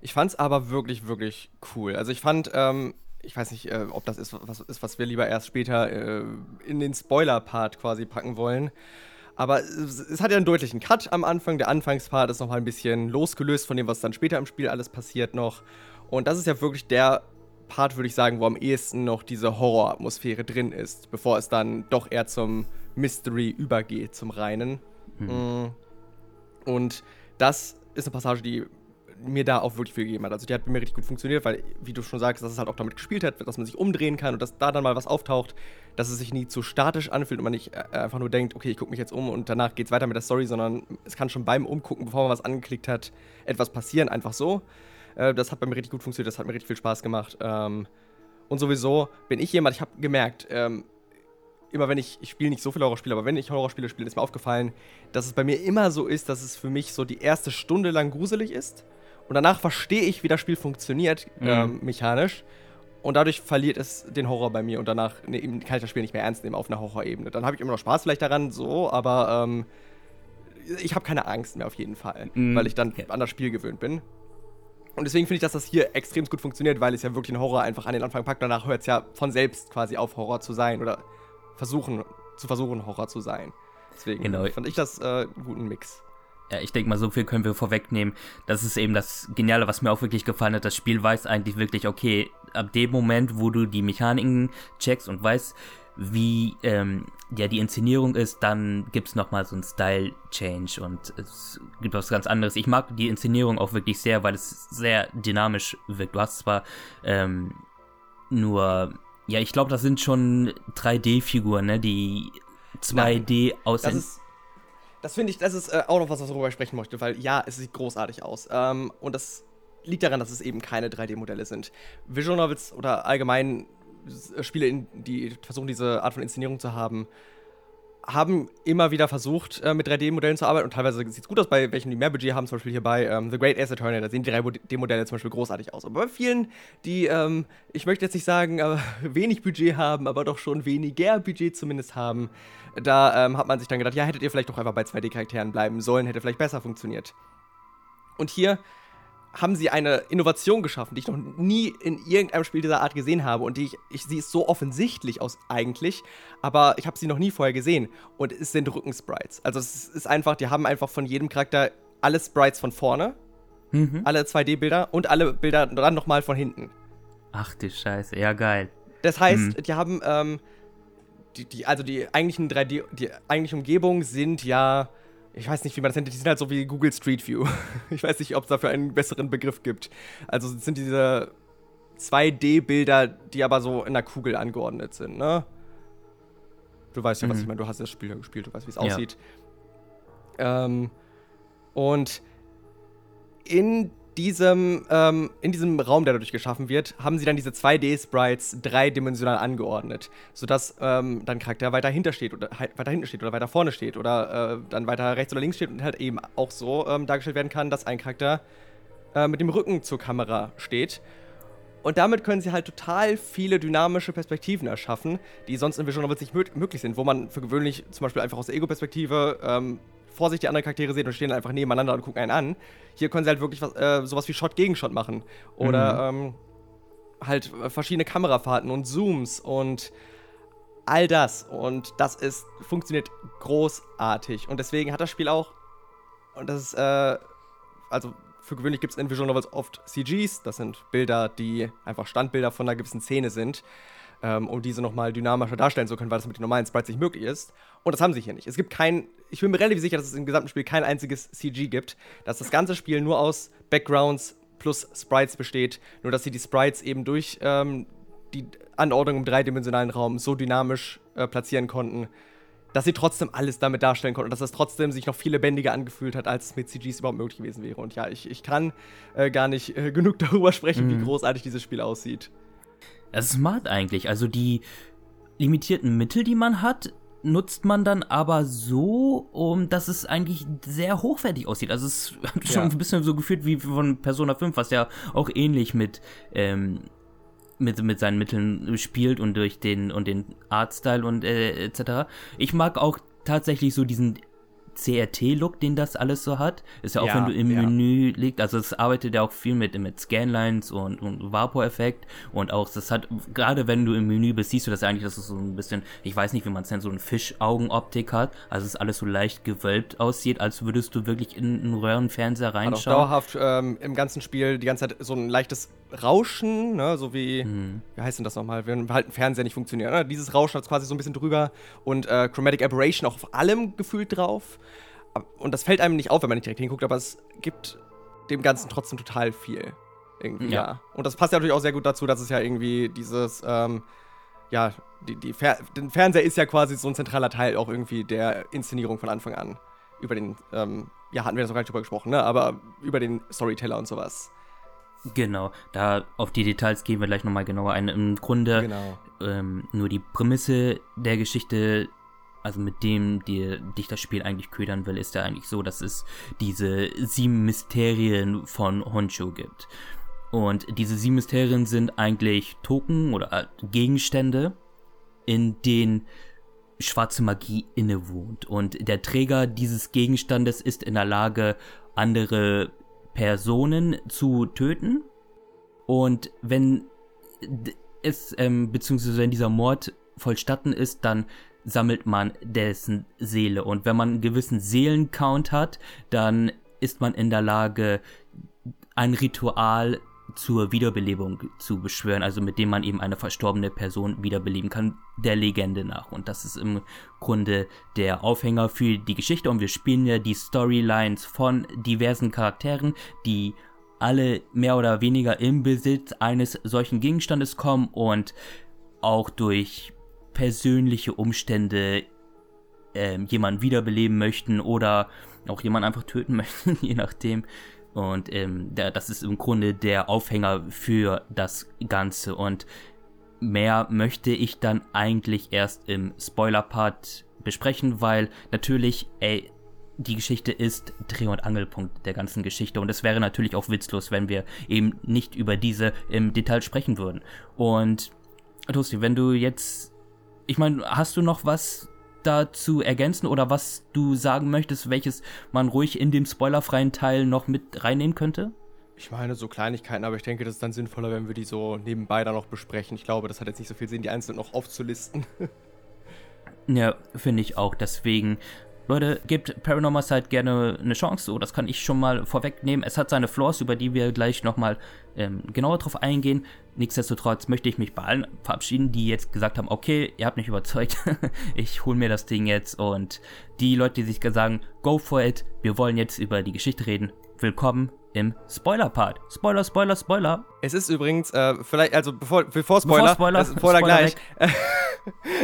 Ich fand's aber wirklich, wirklich cool. Also ich fand, ähm, ich weiß nicht, äh, ob das ist was, ist, was wir lieber erst später äh, in den Spoiler-Part quasi packen wollen. Aber es, hat ja einen deutlichen Cut am Anfang. Der Anfangspart ist noch mal ein bisschen losgelöst von dem, was dann später im Spiel alles passiert noch. Und das ist ja wirklich der Part, würde ich sagen, wo am ehesten noch diese Horroratmosphäre drin ist, bevor es dann doch eher zum Mystery übergeht, zum reinen. Mm. Und das ist eine Passage, die mir da auch wirklich viel gegeben hat. Also die hat bei mir richtig gut funktioniert, weil, wie du schon sagst, dass es halt auch damit gespielt hat, dass man sich umdrehen kann und dass da dann mal was auftaucht, dass es sich nie zu statisch anfühlt und man nicht äh, einfach nur denkt, okay, ich gucke mich jetzt um und danach geht's weiter mit der Story, sondern es kann schon beim Umgucken, bevor man was angeklickt hat, etwas passieren, einfach so. Äh, das hat bei mir richtig gut funktioniert, das hat mir richtig viel Spaß gemacht. Ähm, und sowieso bin ich jemand, ich habe gemerkt, ähm, immer wenn ich, ich spiele nicht so viele Horrorspiele, aber wenn ich Horrorspiele spiele, ist mir aufgefallen, dass es bei mir immer so ist, dass es für mich so die erste Stunde lang gruselig ist. Und danach verstehe ich, wie das Spiel funktioniert, Mhm. ähm, mechanisch. Und dadurch verliert es den Horror bei mir und danach ne, eben kann ich das Spiel nicht mehr ernst nehmen auf einer Horrorebene. Dann habe ich immer noch Spaß vielleicht daran, so, aber ähm, ich habe keine Angst mehr auf jeden Fall, Mhm. weil ich dann an das Spiel gewöhnt bin. Und deswegen finde ich, dass das hier extrem gut funktioniert, weil es ja wirklich einen Horror einfach an den Anfang packt. Danach hört es ja von selbst quasi auf, Horror zu sein oder versuchen, zu versuchen, Horror zu sein. Deswegen Genau. fand ich das äh, einen guten Mix. Ja, ich denke mal, so viel können wir vorwegnehmen. Das ist eben das Geniale, was mir auch wirklich gefallen hat. Das Spiel weiß eigentlich wirklich, okay, ab dem Moment, wo du die Mechaniken checkst und weißt, wie ähm, ja die Inszenierung ist, dann gibt's noch mal so einen Style-Change und es gibt was ganz anderes. Ich mag die Inszenierung auch wirklich sehr, weil es sehr dynamisch wirkt. Du hast zwar ähm, nur, ja, ich glaube, das sind schon 3D-Figuren, ne, die 2D Das aussehen. ist. Das finde ich, das ist äh, auch noch was, worüber ich sprechen möchte, weil ja, es sieht großartig aus. Ähm, und das liegt daran, dass es eben keine 3D-Modelle sind. Visual Novels oder allgemein äh, Spiele, die versuchen, diese Art von Inszenierung zu haben, haben immer wieder versucht, äh, mit 3D-Modellen zu arbeiten und teilweise sieht es gut aus bei welchen, die mehr Budget haben, zum Beispiel hier bei ähm, The Great Ace Attorney, da sehen die 3D-Modelle zum Beispiel großartig aus. Aber bei vielen, die, ähm, ich möchte jetzt nicht sagen, äh, wenig Budget haben, aber doch schon weniger Budget zumindest haben, da ähm, hat man sich dann gedacht, ja, hättet ihr vielleicht doch einfach bei 2D-Charakteren bleiben sollen, hätte vielleicht besser funktioniert. Und hier haben sie eine Innovation geschaffen, die ich noch nie in irgendeinem Spiel dieser Art gesehen habe und die ich, ich sie ist so offensichtlich aus eigentlich, aber ich habe sie noch nie vorher gesehen und es sind Rückensprites. Also es ist einfach, die haben einfach von jedem Charakter alle Sprites von vorne, mhm. alle 2D-Bilder und alle Bilder dann nochmal von hinten. Ach du Scheiße, ja geil. Das heißt, mhm. die haben ähm, die, die, also die eigentlichen 3D, die eigentliche Umgebung sind ja ich weiß nicht, wie man das nennt, die sind halt so wie Google Street View. Ich weiß nicht, ob es dafür einen besseren Begriff gibt. Also es sind diese 2D-Bilder, die aber so in der Kugel angeordnet sind, ne? Du weißt ja, mhm. was ich meine, du hast das Spiel ja gespielt, du weißt, wie es ja. aussieht. Ähm, und in diesem, ähm, in diesem Raum, der dadurch geschaffen wird, haben sie dann diese 2D-Sprites dreidimensional angeordnet, sodass ähm, dann Charakter weiter hinter steht oder weiter hinten steht oder weiter vorne steht oder äh, dann weiter rechts oder links steht und halt eben auch so ähm, dargestellt werden kann, dass ein Charakter äh, mit dem Rücken zur Kamera steht. Und damit können sie halt total viele dynamische Perspektiven erschaffen, die sonst in Visual Novels nicht möglich sind, wo man für gewöhnlich zum Beispiel einfach aus der Ego-Perspektive ähm, vor sich die anderen Charaktere sehen und stehen einfach nebeneinander und gucken einen an. Hier können sie halt wirklich was, äh, sowas wie Shot gegen Shot machen. Oder mhm. ähm, halt verschiedene Kamerafahrten und Zooms und all das. Und das ist, funktioniert großartig. Und deswegen hat das Spiel auch, und das ist, äh, also für gewöhnlich gibt es in Visual Novels oft CGs, das sind Bilder, die einfach Standbilder von einer gewissen Szene sind ähm, um diese nochmal dynamischer darstellen zu können, weil das mit den normalen Sprites nicht möglich ist. Und das haben sie hier nicht. Es gibt kein, ich bin mir relativ sicher, dass es im gesamten Spiel kein einziges CG gibt, dass das ganze Spiel nur aus Backgrounds plus Sprites besteht, nur dass sie die Sprites eben durch ähm, die Anordnung im dreidimensionalen Raum so dynamisch äh, platzieren konnten, dass sie trotzdem alles damit darstellen konnten und dass es trotzdem sich noch viel lebendiger angefühlt hat, als es mit CGs überhaupt möglich gewesen wäre. Und ja, ich, ich kann äh, gar nicht äh, genug darüber sprechen, mhm. wie großartig dieses Spiel aussieht. Das ist smart eigentlich. Also die limitierten Mittel, die man hat, nutzt man dann aber so, um dass es eigentlich sehr hochwertig aussieht. Also es hat schon ja. ein bisschen so gefühlt wie von Persona 5, was ja auch ähnlich mit ähm, mit, mit seinen Mitteln spielt und durch den und den Artstyle und äh, etc. Ich mag auch tatsächlich so diesen CRT-Look, den das alles so hat. Ist ja auch, ja, wenn du im ja. Menü liegst, also es arbeitet ja auch viel mit, mit Scanlines und, und Vapor-Effekt und auch, das hat, gerade wenn du im Menü bist, siehst du das eigentlich, dass es so ein bisschen, ich weiß nicht, wie man es nennt, so ein Fischaugenoptik hat, also es alles so leicht gewölbt aussieht, als würdest du wirklich in einen Röhrenfernseher reinschauen. Hat auch dauerhaft ähm, im ganzen Spiel die ganze Zeit so ein leichtes Rauschen, ne, so wie, mhm. wie heißt denn das nochmal, wenn halt ein Fernseher nicht funktioniert. Ne? Dieses Rauschen hat quasi so ein bisschen drüber und äh, Chromatic Aberration auch auf allem gefühlt drauf. Und das fällt einem nicht auf, wenn man nicht direkt hinguckt, aber es gibt dem Ganzen trotzdem total viel. Irgendwie, ja. ja. Und das passt ja natürlich auch sehr gut dazu, dass es ja irgendwie dieses, ähm, ja, die, die Fer der Fernseher ist ja quasi so ein zentraler Teil auch irgendwie der Inszenierung von Anfang an. Über den, ähm, ja, hatten wir das noch gar nicht drüber gesprochen, ne? Aber über den Storyteller und sowas. Genau, da auf die Details gehen wir gleich nochmal genauer ein. Im Grunde genau. ähm, nur die Prämisse der Geschichte also mit dem die, dich das Spiel eigentlich ködern will, ist ja eigentlich so, dass es diese sieben Mysterien von Honcho gibt. Und diese sieben Mysterien sind eigentlich Token oder äh, Gegenstände, in denen schwarze Magie innewohnt. Und der Träger dieses Gegenstandes ist in der Lage, andere Personen zu töten. Und wenn es, ähm, beziehungsweise wenn dieser Mord vollstatten ist, dann sammelt man dessen Seele. Und wenn man einen gewissen Seelencount hat, dann ist man in der Lage, ein Ritual zur Wiederbelebung zu beschwören, also mit dem man eben eine verstorbene Person wiederbeleben kann, der Legende nach. Und das ist im Grunde der Aufhänger für die Geschichte. Und wir spielen ja die Storylines von diversen Charakteren, die alle mehr oder weniger im Besitz eines solchen Gegenstandes kommen und auch durch persönliche Umstände ähm, jemanden wiederbeleben möchten oder auch jemanden einfach töten möchten, je nachdem. Und ähm, das ist im Grunde der Aufhänger für das Ganze. Und mehr möchte ich dann eigentlich erst im Spoiler-Part besprechen, weil natürlich, ey, die Geschichte ist Dreh- und Angelpunkt der ganzen Geschichte und es wäre natürlich auch witzlos, wenn wir eben nicht über diese im Detail sprechen würden. Und Tosti, wenn du jetzt, ich meine, hast du noch was dazu ergänzen oder was du sagen möchtest, welches man ruhig in dem spoilerfreien Teil noch mit reinnehmen könnte? Ich meine, so Kleinigkeiten, aber ich denke, das ist dann sinnvoller, wenn wir die so nebenbei dann noch besprechen. Ich glaube, das hat jetzt nicht so viel Sinn, die einzeln noch aufzulisten. ja, finde ich auch. Deswegen Leute, gebt Paranormal Side gerne eine Chance, so, das kann ich schon mal vorwegnehmen. Es hat seine Flaws, über die wir gleich nochmal ähm, genauer drauf eingehen. Nichtsdestotrotz möchte ich mich bei allen verabschieden, die jetzt gesagt haben, okay, ihr habt mich überzeugt, ich hole mir das Ding jetzt und die Leute, die sich sagen, go for it, wir wollen jetzt über die Geschichte reden, willkommen im Spoiler-Part. Spoiler, Spoiler, Spoiler. Es ist übrigens, äh, vielleicht, also bevor, bevor Spoiler, bevor Spoiler, Spoiler, Spoiler gleich.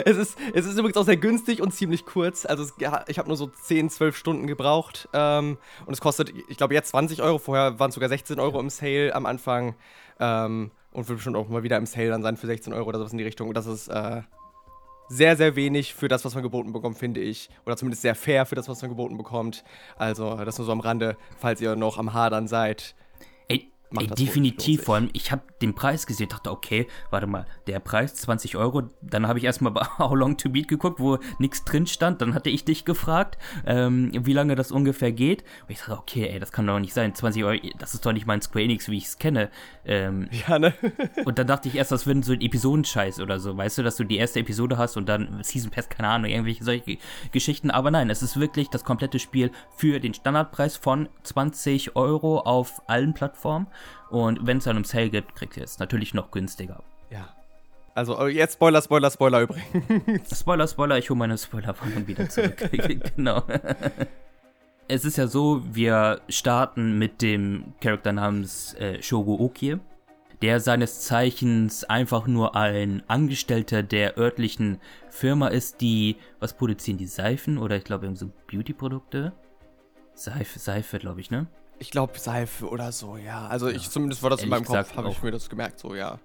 es, ist, es ist übrigens auch sehr günstig und ziemlich kurz. Also es, ich habe nur so 10, 12 Stunden gebraucht. Ähm, und es kostet, ich glaube, jetzt 20 Euro. Vorher waren es sogar 16 Euro im Sale am Anfang. Ähm, und wird bestimmt auch mal wieder im Sale dann sein für 16 Euro oder sowas in die Richtung. Und das ist äh, sehr, sehr wenig für das, was man geboten bekommt, finde ich. Oder zumindest sehr fair für das, was man geboten bekommt. Also, das nur so am Rande, falls ihr noch am Hadern seid. Ey, definitiv, vor allem, ich habe den Preis gesehen, dachte, okay, warte mal, der Preis 20 Euro, dann habe ich erstmal bei How Long to Beat geguckt, wo nichts drin stand, dann hatte ich dich gefragt, ähm, wie lange das ungefähr geht. Und ich dachte, okay, ey, das kann doch nicht sein, 20 Euro, das ist doch nicht mein Square Enix, wie ich es kenne. Ähm, ja, ne? und dann dachte ich erst, das wird so ein Episodenscheiß oder so, weißt du, dass du die erste Episode hast und dann Season Pass, keine Ahnung, irgendwelche solche Geschichten, aber nein, es ist wirklich das komplette Spiel für den Standardpreis von 20 Euro auf allen Plattformen. Und wenn es dann im Sale gibt, kriegt ihr es natürlich noch günstiger. Ja. Also äh, jetzt Spoiler, Spoiler, Spoiler übrigens. Spoiler, Spoiler, ich hole meine Spoilerwarnung wieder zurück. genau. es ist ja so, wir starten mit dem Charakter namens äh, Shogo Okie, der seines Zeichens einfach nur ein Angestellter der örtlichen Firma ist, die, was produzieren die Seifen oder ich glaube so Beauty-Produkte? Seife, Seife, glaube ich, ne? Ich glaube Seife oder so, ja. Also ja. ich zumindest war das Ehrlich in meinem Kopf, habe ich mir das gemerkt, so, ja.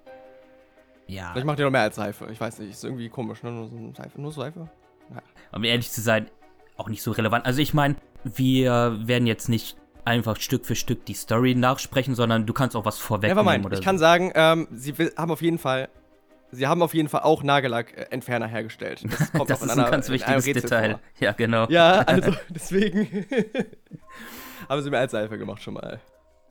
Ja. Vielleicht macht ihr noch mehr als Seife. Ich weiß nicht, ist irgendwie komisch, ne? Nur so Seife, nur Seife. Ja. Um ehrlich zu sein, auch nicht so relevant. Also ich meine, wir werden jetzt nicht einfach Stück für Stück die Story nachsprechen, sondern du kannst auch was vorwegnehmen oder Ich so. kann sagen, ähm, sie haben auf jeden Fall Sie haben auf jeden Fall auch Nagellackentferner hergestellt. Das kommt das ist einer, ein ganz wichtiges Detail. Vor. Ja, genau. Ja, also deswegen. haben sie mir als Seife gemacht schon mal.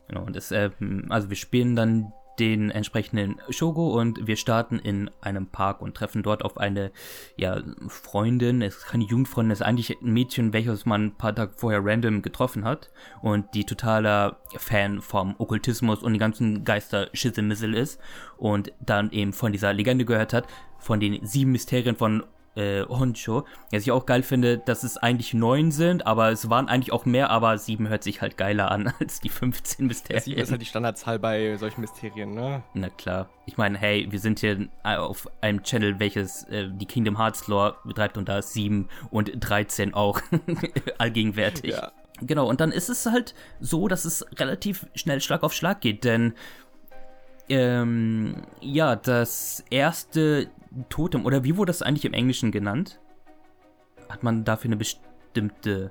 Genau, und das, äh, also wir spielen dann den entsprechenden Shogo und wir starten in einem Park und treffen dort auf eine ja, Freundin, es ist keine Jugendfreundin, es ist eigentlich ein Mädchen, welches man ein paar Tage vorher random getroffen hat und die totaler Fan vom Okkultismus und die ganzen Geister ist und dann eben von dieser Legende gehört hat, von den sieben Mysterien von äh, Honcho. Was ich auch geil finde, dass es eigentlich neun sind, aber es waren eigentlich auch mehr, aber sieben hört sich halt geiler an als die 15 Mysterien. Sieben ist halt die Standardzahl bei solchen Mysterien, ne? Na klar. Ich meine, hey, wir sind hier auf einem Channel, welches äh, die Kingdom Hearts Lore betreibt und da ist sieben und 13 auch allgegenwärtig. Ja. Genau, und dann ist es halt so, dass es relativ schnell Schlag auf Schlag geht, denn ähm, ja, das erste Totem, oder wie wurde das eigentlich im Englischen genannt? Hat man dafür eine bestimmte.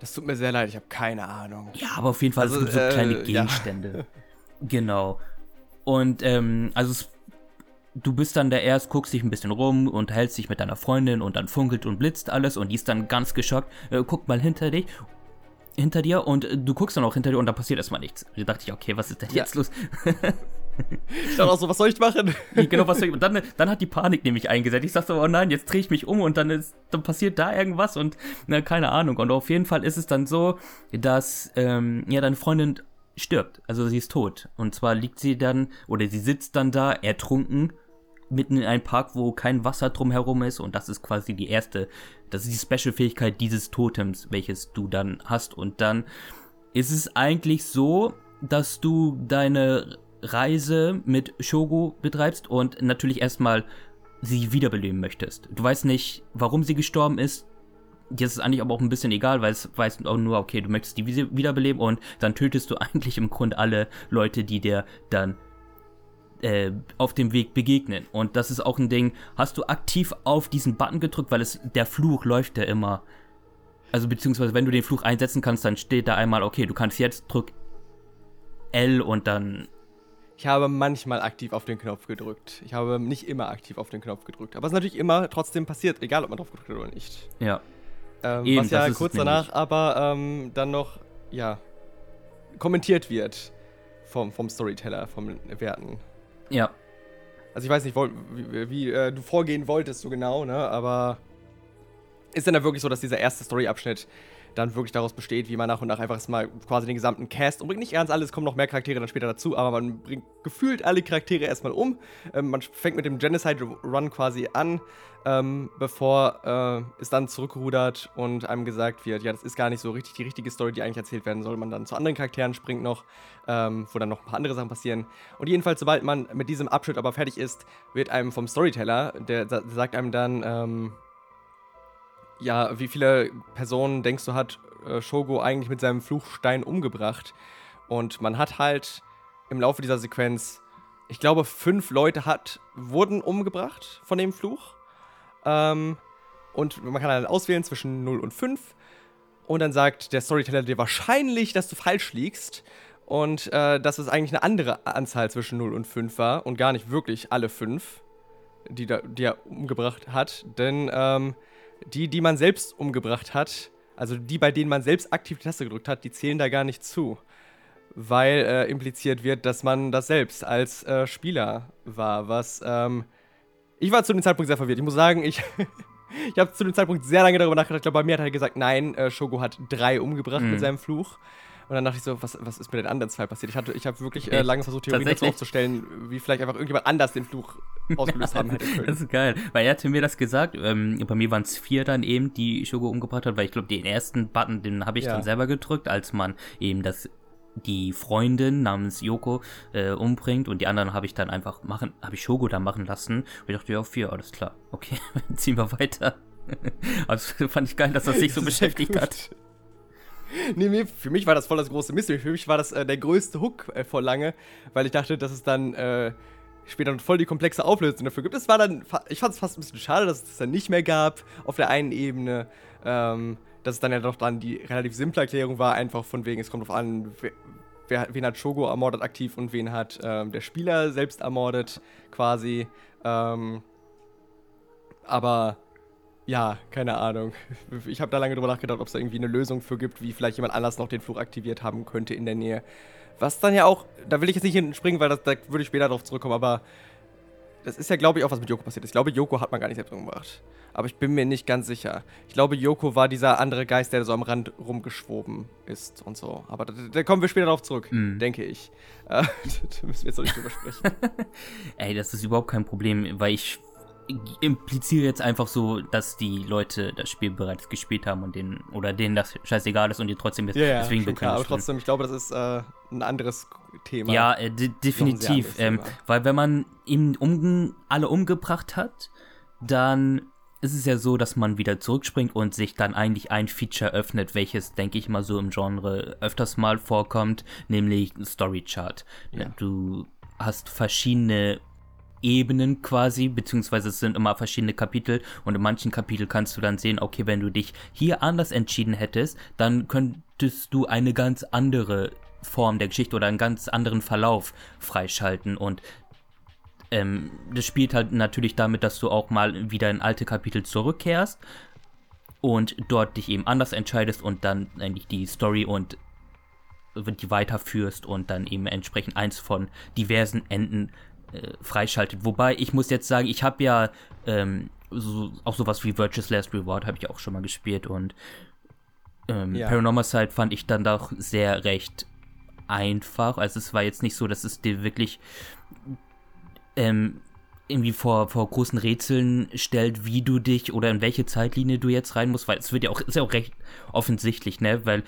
Das tut mir sehr leid, ich habe keine Ahnung. Ja, aber auf jeden Fall, also, es gibt so äh, kleine Gegenstände. Ja. genau. Und, ähm, also es, du bist dann da erst, guckst dich ein bisschen rum und hältst dich mit deiner Freundin und dann funkelt und blitzt alles und die ist dann ganz geschockt. Äh, guck mal hinter dich hinter dir und du guckst dann auch hinter dir und da passiert erstmal nichts. Da dachte ich, okay, was ist denn jetzt ja. los? Ich dachte auch so, was soll ich machen? genau, was soll ich Und dann, dann hat die Panik nämlich eingesetzt. Ich so, oh nein, jetzt drehe ich mich um und dann, ist, dann passiert da irgendwas und na, keine Ahnung. Und auf jeden Fall ist es dann so, dass ähm, ja deine Freundin stirbt. Also sie ist tot. Und zwar liegt sie dann, oder sie sitzt dann da, ertrunken, mitten in einem Park, wo kein Wasser drumherum ist. Und das ist quasi die erste, das ist die Special-Fähigkeit dieses Totems, welches du dann hast. Und dann ist es eigentlich so, dass du deine Reise mit Shogo betreibst und natürlich erstmal sie wiederbeleben möchtest. Du weißt nicht, warum sie gestorben ist. Jetzt ist es eigentlich aber auch ein bisschen egal, weil es weiß auch nur, okay, du möchtest die wiederbeleben und dann tötest du eigentlich im Grunde alle Leute, die dir dann äh, auf dem Weg begegnen. Und das ist auch ein Ding, hast du aktiv auf diesen Button gedrückt, weil es der Fluch läuft ja immer. Also beziehungsweise wenn du den Fluch einsetzen kannst, dann steht da einmal, okay, du kannst jetzt drück L und dann. Ich habe manchmal aktiv auf den Knopf gedrückt. Ich habe nicht immer aktiv auf den Knopf gedrückt. Aber es ist natürlich immer trotzdem passiert, egal ob man drauf gedrückt hat oder nicht. Ja. Ähm, Eben, was ja kurz danach aber ähm, dann noch, ja, kommentiert wird vom, vom Storyteller, vom Werten. Ja. Also ich weiß nicht, wie, wie äh, du vorgehen wolltest so genau, ne? Aber ist dann ja wirklich so, dass dieser erste Story-Abschnitt dann wirklich daraus besteht, wie man nach und nach einfach mal quasi den gesamten Cast umbringt. Nicht ganz alles, kommen noch mehr Charaktere dann später dazu, aber man bringt gefühlt alle Charaktere erstmal um. Ähm, man fängt mit dem Genocide-Run quasi an, ähm, bevor äh, es dann zurückrudert und einem gesagt wird, ja, das ist gar nicht so richtig die richtige Story, die eigentlich erzählt werden soll. Man dann zu anderen Charakteren springt noch, ähm, wo dann noch ein paar andere Sachen passieren. Und jedenfalls, sobald man mit diesem Abschnitt aber fertig ist, wird einem vom Storyteller, der, der sagt einem dann, ähm, ja, wie viele Personen denkst du, hat äh, Shogo eigentlich mit seinem Fluchstein umgebracht? Und man hat halt im Laufe dieser Sequenz, ich glaube, fünf Leute hat, wurden umgebracht von dem Fluch. Ähm, und man kann dann auswählen zwischen 0 und 5. Und dann sagt der Storyteller dir wahrscheinlich, dass du falsch liegst. Und äh, dass es eigentlich eine andere Anzahl zwischen 0 und 5 war und gar nicht wirklich alle 5, die, die er umgebracht hat. Denn ähm, die, die man selbst umgebracht hat, also die, bei denen man selbst aktiv die Taste gedrückt hat, die zählen da gar nicht zu. Weil äh, impliziert wird, dass man das selbst als äh, Spieler war, was ähm, ich war zu dem Zeitpunkt sehr verwirrt. Ich muss sagen, ich, ich habe zu dem Zeitpunkt sehr lange darüber nachgedacht. Ich glaube, bei mir hat er gesagt, nein, äh, Shogo hat drei umgebracht mhm. mit seinem Fluch. Und dann dachte ich so, was, was ist mit den anderen zwei passiert? Ich, ich habe wirklich äh, lange versucht, Theorien dazu aufzustellen, wie vielleicht einfach irgendjemand anders den Fluch ausgelöst haben hätte können. Das ist geil, weil er hatte mir das gesagt. Ähm, bei mir waren es vier dann eben, die Shogo umgebracht hat, weil ich glaube, den ersten Button, den habe ich ja. dann selber gedrückt, als man eben das die Freundin namens Yoko äh, umbringt und die anderen habe ich dann einfach machen, habe ich Shogo dann machen lassen. Und ich dachte, ja, vier, alles klar. Okay, ziehen wir weiter. also fand ich geil, dass das sich so beschäftigt hat. nee, nee, für mich war das voll das große Mystery. Für mich war das äh, der größte Hook äh, vor lange, weil ich dachte, dass es dann äh, später voll die komplexe Auflösung dafür gibt. Es war dann, ich fand es fast ein bisschen schade, dass es das dann nicht mehr gab auf der einen Ebene. Ähm, dass es dann ja doch dann die relativ simple Erklärung war, einfach von wegen, es kommt drauf an, wer, wer, wen hat Shogo ermordet aktiv und wen hat ähm, der Spieler selbst ermordet, quasi. Ähm, aber ja, keine Ahnung. Ich habe da lange drüber nachgedacht, ob es da irgendwie eine Lösung für gibt, wie vielleicht jemand anders noch den Fluch aktiviert haben könnte in der Nähe. Was dann ja auch, da will ich jetzt nicht hinspringen, weil das, da würde ich später drauf zurückkommen, aber das ist ja, glaube ich, auch was mit Yoko passiert ist. Ich glaube, Yoko hat man gar nicht selbst umgebracht. Aber ich bin mir nicht ganz sicher. Ich glaube, Yoko war dieser andere Geist, der so am Rand rumgeschwoben ist und so. Aber da, da kommen wir später darauf zurück, mm. denke ich. Äh, da müssen wir jetzt noch nicht drüber sprechen. Ey, das ist überhaupt kein Problem, weil ich impliziere jetzt einfach so, dass die Leute das Spiel bereits gespielt haben und denen oder denen das scheißegal ist und die trotzdem jetzt ja, ja, deswegen schon klar, aber trotzdem, ich glaube, das ist äh, ein anderes Thema. Ja, äh, definitiv, ähm, weil wenn man eben um, alle umgebracht hat, dann ist es ja so, dass man wieder zurückspringt und sich dann eigentlich ein Feature öffnet, welches, denke ich mal, so im Genre öfters mal vorkommt, nämlich Story Chart. Ja. Du hast verschiedene Ebenen quasi, beziehungsweise es sind immer verschiedene Kapitel und in manchen Kapitel kannst du dann sehen, okay, wenn du dich hier anders entschieden hättest, dann könntest du eine ganz andere Form der Geschichte oder einen ganz anderen Verlauf freischalten und ähm, das spielt halt natürlich damit, dass du auch mal wieder in alte Kapitel zurückkehrst und dort dich eben anders entscheidest und dann eigentlich die Story und die weiterführst und dann eben entsprechend eins von diversen Enden äh, freischaltet. Wobei ich muss jetzt sagen, ich habe ja ähm, so, auch sowas wie Virtuous Last Reward habe ich auch schon mal gespielt und ähm, ja. Paranormal Side fand ich dann doch sehr recht einfach. Also es war jetzt nicht so, dass es dir wirklich ähm, irgendwie vor, vor großen Rätseln stellt, wie du dich oder in welche Zeitlinie du jetzt rein musst, weil es wird ja auch, ist ja auch recht offensichtlich, ne? Weil,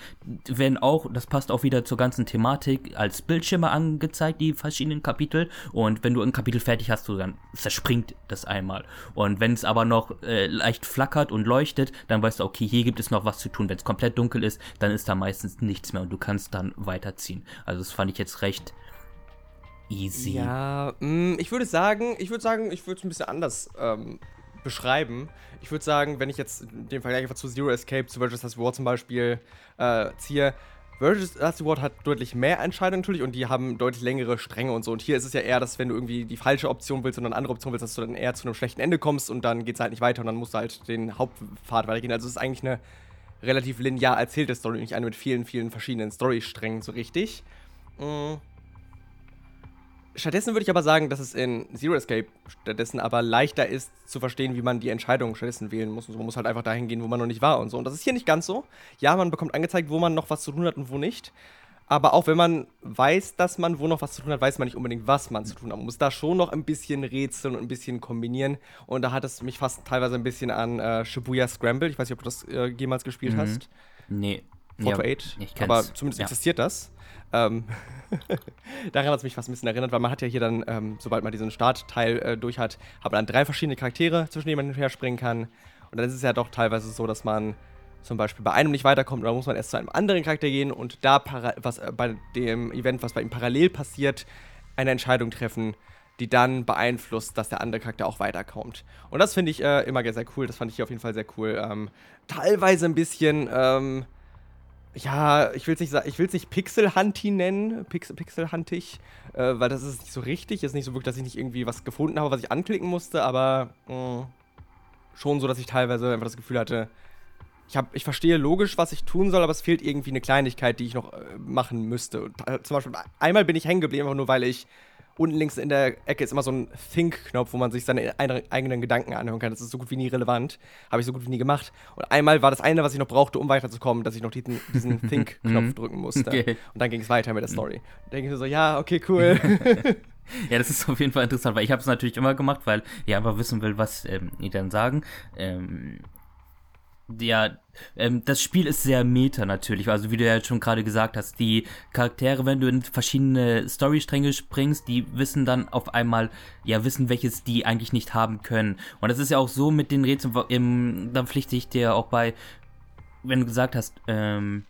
wenn auch, das passt auch wieder zur ganzen Thematik, als Bildschirme angezeigt, die verschiedenen Kapitel. Und wenn du ein Kapitel fertig hast, du dann zerspringt das einmal. Und wenn es aber noch äh, leicht flackert und leuchtet, dann weißt du, okay, hier gibt es noch was zu tun. Wenn es komplett dunkel ist, dann ist da meistens nichts mehr und du kannst dann weiterziehen. Also das fand ich jetzt recht easy. Ja, mh, ich würde sagen, ich würde sagen, ich würde es ein bisschen anders ähm, beschreiben. Ich würde sagen, wenn ich jetzt den Vergleich einfach zu Zero Escape, zu Virtuous War zum Beispiel äh, ziehe, Virtuous Last Reward hat deutlich mehr Entscheidungen natürlich und die haben deutlich längere Stränge und so. Und hier ist es ja eher, dass wenn du irgendwie die falsche Option willst und eine andere Option willst, dass du dann eher zu einem schlechten Ende kommst und dann geht es halt nicht weiter und dann musst du halt den Hauptpfad weitergehen. Also es ist eigentlich eine relativ linear erzählte Story, nicht eine mit vielen, vielen verschiedenen Storysträngen so richtig. Mhm. Stattdessen würde ich aber sagen, dass es in Zero Escape stattdessen aber leichter ist zu verstehen, wie man die Entscheidung stattdessen wählen muss. Und so. Man muss halt einfach dahin gehen, wo man noch nicht war und so. Und das ist hier nicht ganz so. Ja, man bekommt angezeigt, wo man noch was zu tun hat und wo nicht. Aber auch wenn man weiß, dass man wo noch was zu tun hat, weiß man nicht unbedingt, was man zu tun hat. Man muss da schon noch ein bisschen rätseln und ein bisschen kombinieren. Und da hat es mich fast teilweise ein bisschen an äh, Shibuya Scramble. Ich weiß nicht, ob du das äh, jemals gespielt mhm. hast. Nee. 4 to 8. Aber zumindest ja. existiert das. Ähm, daran hat es mich fast ein bisschen erinnert, weil man hat ja hier dann, ähm, sobald man diesen Startteil äh, durch hat, hat man dann drei verschiedene Charaktere, zwischen denen man hin und her springen kann. Und dann ist es ja doch teilweise so, dass man zum Beispiel bei einem nicht weiterkommt, oder muss man erst zu einem anderen Charakter gehen und da, was äh, bei dem Event, was bei ihm parallel passiert, eine Entscheidung treffen, die dann beeinflusst, dass der andere Charakter auch weiterkommt. Und das finde ich äh, immer sehr cool. Das fand ich hier auf jeden Fall sehr cool. Ähm, teilweise ein bisschen ähm, ja, ich will es nicht ich will es nicht Pixel-Hunty nennen, Pix Pixel-Huntig, äh, weil das ist nicht so richtig. Ist nicht so wirklich, dass ich nicht irgendwie was gefunden habe, was ich anklicken musste, aber mh, mm, schon so, dass ich teilweise einfach das Gefühl hatte, ich, hab, ich verstehe logisch, was ich tun soll, aber es fehlt irgendwie eine Kleinigkeit, die ich noch äh, machen müsste. Und, äh, zum Beispiel, einmal bin ich hängen geblieben, einfach nur weil ich unten links in der Ecke ist immer so ein Think-Knopf, wo man sich seine eigenen Gedanken anhören kann. Das ist so gut wie nie relevant. Habe ich so gut wie nie gemacht. Und einmal war das eine, was ich noch brauchte, um weiterzukommen, dass ich noch diesen, diesen Think-Knopf mhm. drücken musste. Okay. Und dann ging es weiter mit der Story. Da denke ich mir so, ja, okay, cool. ja, das ist auf jeden Fall interessant, weil ich habe es natürlich immer gemacht, weil ich einfach wissen will, was ähm, die dann sagen. Ähm, ja, ähm, das Spiel ist sehr meta natürlich. Also wie du ja schon gerade gesagt hast, die Charaktere, wenn du in verschiedene Storystränge springst, die wissen dann auf einmal, ja, wissen, welches die eigentlich nicht haben können. Und das ist ja auch so mit den Rätseln, im, dann pflichte ich dir auch bei, wenn du gesagt hast, ähm,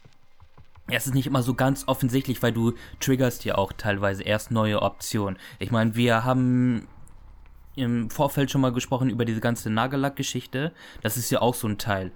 es ist nicht immer so ganz offensichtlich, weil du triggerst ja auch teilweise erst neue Optionen. Ich meine, wir haben im Vorfeld schon mal gesprochen über diese ganze Nagellack-Geschichte. Das ist ja auch so ein Teil,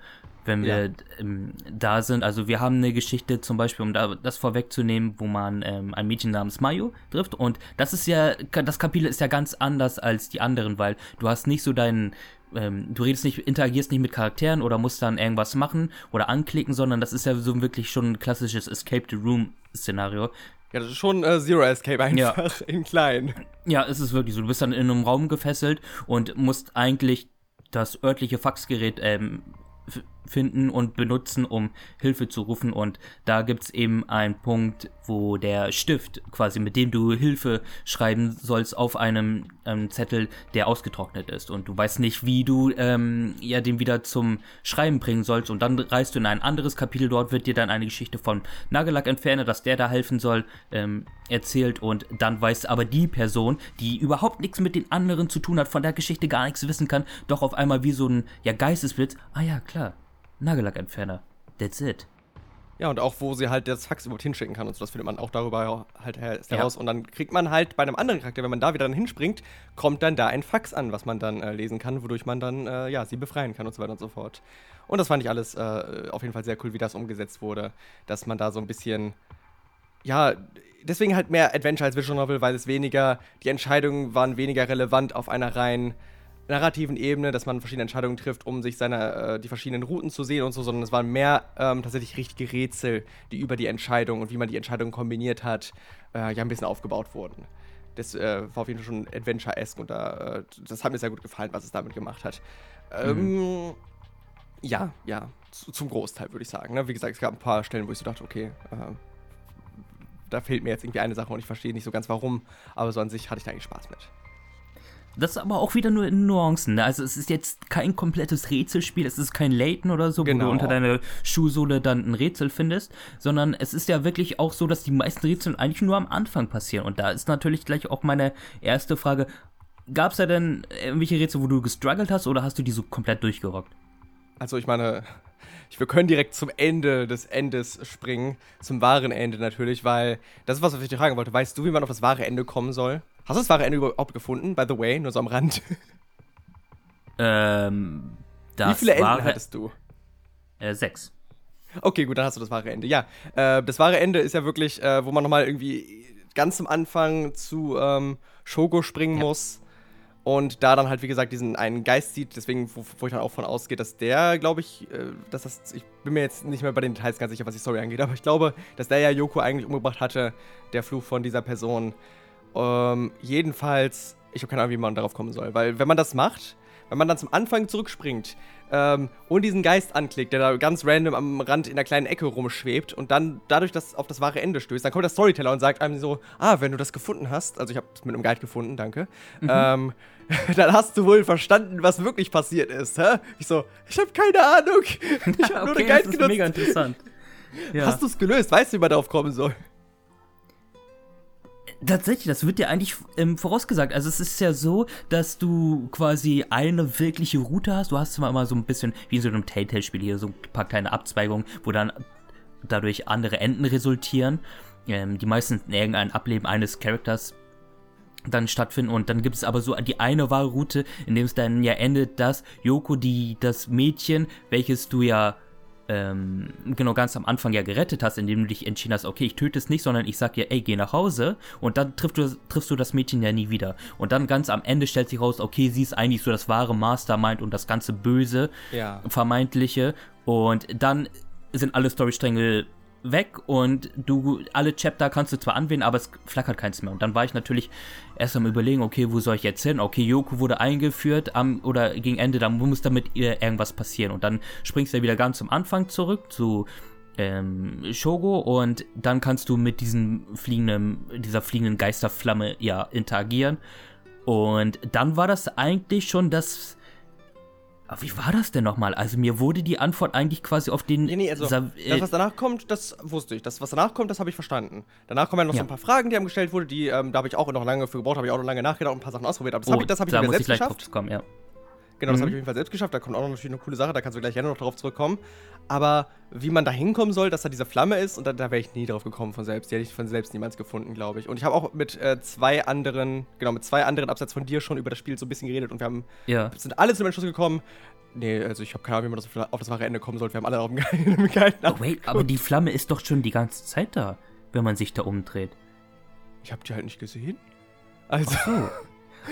wenn wir ja. ähm, da sind. Also wir haben eine Geschichte zum Beispiel, um da, das vorwegzunehmen, wo man ähm, ein Mädchen namens Mayo trifft. Und das ist ja, das Kapitel ist ja ganz anders als die anderen, weil du hast nicht so deinen ähm, du redest nicht, interagierst nicht mit Charakteren oder musst dann irgendwas machen oder anklicken, sondern das ist ja so wirklich schon ein klassisches Escape the Room Szenario. Ja, das ist schon äh, Zero Escape einfach ja. in klein. Ja, es ist wirklich so. Du bist dann in einem Raum gefesselt und musst eigentlich das örtliche Faxgerät ähm, finden und benutzen, um Hilfe zu rufen. Und da gibt es eben einen Punkt, wo der Stift, quasi mit dem du Hilfe schreiben sollst, auf einem ähm, Zettel, der ausgetrocknet ist. Und du weißt nicht, wie du ähm, ja den wieder zum Schreiben bringen sollst. Und dann reist du in ein anderes Kapitel. Dort wird dir dann eine Geschichte von Nagellackentferner, dass der da helfen soll, ähm, erzählt. Und dann weiß aber die Person, die überhaupt nichts mit den anderen zu tun hat, von der Geschichte gar nichts wissen kann, doch auf einmal wie so ein ja, Geistesblitz. Ah ja, klar Nagellackentferner. That's it. Ja, und auch, wo sie halt das Fax überhaupt hinschicken kann und so, das findet man auch darüber halt heraus. Ja. Und dann kriegt man halt bei einem anderen Charakter, wenn man da wieder dann hinspringt, kommt dann da ein Fax an, was man dann äh, lesen kann, wodurch man dann, äh, ja, sie befreien kann und so weiter und so fort. Und das fand ich alles äh, auf jeden Fall sehr cool, wie das umgesetzt wurde, dass man da so ein bisschen, ja, deswegen halt mehr Adventure als Visual Novel, weil es weniger, die Entscheidungen waren weniger relevant auf einer rein narrativen Ebene, dass man verschiedene Entscheidungen trifft, um sich seine, äh, die verschiedenen Routen zu sehen und so, sondern es waren mehr ähm, tatsächlich richtige Rätsel, die über die Entscheidung und wie man die Entscheidung kombiniert hat, äh, ja ein bisschen aufgebaut wurden. Das äh, war auf jeden Fall schon Adventure-esque und da, äh, das hat mir sehr gut gefallen, was es damit gemacht hat. Ähm, mhm. Ja, ja, zu, zum Großteil würde ich sagen. Ne? Wie gesagt, es gab ein paar Stellen, wo ich so dachte, okay, äh, da fehlt mir jetzt irgendwie eine Sache und ich verstehe nicht so ganz warum, aber so an sich hatte ich da eigentlich Spaß mit. Das ist aber auch wieder nur in Nuancen. Ne? Also es ist jetzt kein komplettes Rätselspiel, es ist kein Layton oder so, genau. wo du genau. unter deiner Schuhsohle dann ein Rätsel findest, sondern es ist ja wirklich auch so, dass die meisten Rätsel eigentlich nur am Anfang passieren. Und da ist natürlich gleich auch meine erste Frage, gab es da denn irgendwelche Rätsel, wo du gestruggelt hast oder hast du die so komplett durchgerockt? Also ich meine, wir können direkt zum Ende des Endes springen, zum wahren Ende natürlich, weil das ist was, was ich dir fragen wollte. Weißt du, wie man auf das wahre Ende kommen soll? Hast du das wahre Ende überhaupt gefunden, by the way, nur so am Rand? Ähm, Wie viele Enden hattest du? Äh, sechs. Okay, gut, dann hast du das wahre Ende. Ja, äh, das wahre Ende ist ja wirklich, äh, wo man nochmal irgendwie ganz am Anfang zu ähm, Shogo springen ja. muss und da dann halt, wie gesagt, diesen einen Geist sieht, deswegen, wo, wo ich dann auch von ausgehe, dass der, glaube ich, äh, dass das, ich bin mir jetzt nicht mehr bei den Details ganz sicher, was die Story angeht, aber ich glaube, dass der ja Yoko eigentlich umgebracht hatte, der Fluch von dieser Person. Ähm, jedenfalls, ich habe keine Ahnung, wie man darauf kommen soll, weil wenn man das macht, wenn man dann zum Anfang zurückspringt ähm, und diesen Geist anklickt, der da ganz random am Rand in der kleinen Ecke rumschwebt und dann dadurch das auf das wahre Ende stößt, dann kommt der Storyteller und sagt einem so, ah, wenn du das gefunden hast, also ich habe es mit einem Guide gefunden, danke, mhm. ähm, dann hast du wohl verstanden, was wirklich passiert ist, hä? Ich so, ich habe keine Ahnung. Ich habe okay, nur den Guide das ist mega interessant. Ja. Hast du es gelöst? Weißt du, wie man darauf kommen soll? Tatsächlich, das wird dir eigentlich ähm, vorausgesagt. Also es ist ja so, dass du quasi eine wirkliche Route hast. Du hast zwar immer so ein bisschen wie in so einem Telltale-Spiel hier so ein paar kleine Abzweigungen, wo dann dadurch andere Enden resultieren. Ähm, die meisten irgendein Ableben eines Charakters dann stattfinden und dann gibt es aber so die eine wahre Route, in dem es dann ja endet, dass Yoko, die das Mädchen, welches du ja ähm, genau ganz am Anfang ja gerettet hast, indem du dich entschieden hast, okay, ich töte es nicht, sondern ich sag dir, ey, geh nach Hause und dann triffst du, triffst du das Mädchen ja nie wieder. Und dann ganz am Ende stellt sich raus, okay, sie ist eigentlich so das wahre Mastermind und das ganze Böse, ja. vermeintliche. Und dann sind alle Storystränge weg und du alle Chapter kannst du zwar anwählen, aber es flackert keins mehr. Und dann war ich natürlich erst am überlegen, okay, wo soll ich jetzt hin? Okay, Yoko wurde eingeführt am oder gegen Ende, dann muss damit ihr irgendwas passieren. Und dann springst du ja wieder ganz zum Anfang zurück zu ähm, Shogo und dann kannst du mit diesem fliegenden, dieser fliegenden Geisterflamme ja interagieren. Und dann war das eigentlich schon das aber wie war das denn nochmal? Also mir wurde die Antwort eigentlich quasi auf den... Nee, nee, also das, was danach kommt, das wusste ich. Das, was danach kommt, das habe ich verstanden. Danach kommen ja noch ja. so ein paar Fragen, die einem gestellt wurden, die, ähm, da habe ich auch noch lange für gebraucht, habe ich auch noch lange nachgedacht und ein paar Sachen ausprobiert. Aber das oh, habe ich, hab ich da mir selbst ich geschafft. Kommen, ja. Genau, das mhm. habe ich auf jeden Fall selbst geschafft. Da kommt auch noch natürlich eine coole Sache, da kannst du gleich gerne noch drauf zurückkommen. Aber wie man da hinkommen soll, dass da diese Flamme ist, und da, da wäre ich nie drauf gekommen von selbst. Die hätte ich von selbst niemals gefunden, glaube ich. Und ich habe auch mit äh, zwei anderen, genau, mit zwei anderen abseits von dir schon über das Spiel so ein bisschen geredet und wir haben, ja. sind alle zu dem Entschluss gekommen, Nee, also ich habe keine Ahnung, wie man das auf das wahre Ende kommen sollte. Wir haben alle auf dem geilen oh, wait, aber die Flamme ist doch schon die ganze Zeit da, wenn man sich da umdreht. Ich habe die halt nicht gesehen. Also. So. Also,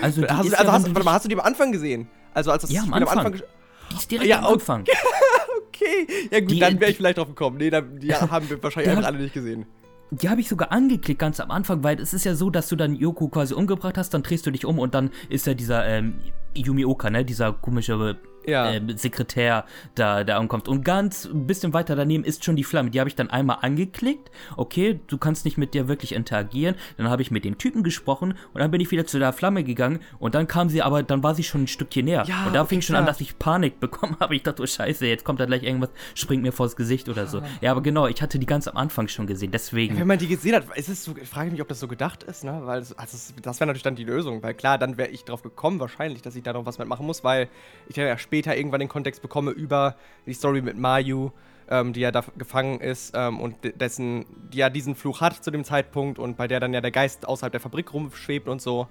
hast, du, also ja, hast, warte mal, hast du die am Anfang gesehen? Also als das ja, am Anfang. am Anfang. Die ist direkt ja, am Anfang. okay. Ja gut, die, dann wäre ich vielleicht drauf gekommen. Nee, dann, die haben wir wahrscheinlich einfach alle nicht gesehen. Die habe ich sogar angeklickt ganz am Anfang, weil es ist ja so, dass du dann Yoko quasi umgebracht hast, dann drehst du dich um und dann ist ja dieser ähm, Yumioka, ne, dieser komische ja. äh, Sekretär da, da ankommt. Und ganz ein bisschen weiter daneben ist schon die Flamme. Die habe ich dann einmal angeklickt. Okay, du kannst nicht mit der wirklich interagieren. Dann habe ich mit dem Typen gesprochen und dann bin ich wieder zu der Flamme gegangen und dann kam sie, aber dann war sie schon ein Stückchen näher. Ja, und da okay, fing schon klar. an, dass ich Panik bekommen habe. Ich dachte, oh Scheiße, jetzt kommt da gleich irgendwas, springt mir vors Gesicht oder so. Ja, aber genau, ich hatte die ganz am Anfang schon gesehen. Deswegen. Ja, wenn man die gesehen hat, ist es so, ich frage mich, ob das so gedacht ist, ne? Weil das, also das wäre natürlich dann die Lösung. Weil klar, dann wäre ich drauf gekommen, wahrscheinlich, dass ich da noch was mitmachen muss, weil ich ja später irgendwann den Kontext bekomme über die Story mit Mayu, ähm, die ja da gefangen ist ähm, und dessen, die ja diesen Fluch hat zu dem Zeitpunkt und bei der dann ja der Geist außerhalb der Fabrik rumschwebt und so.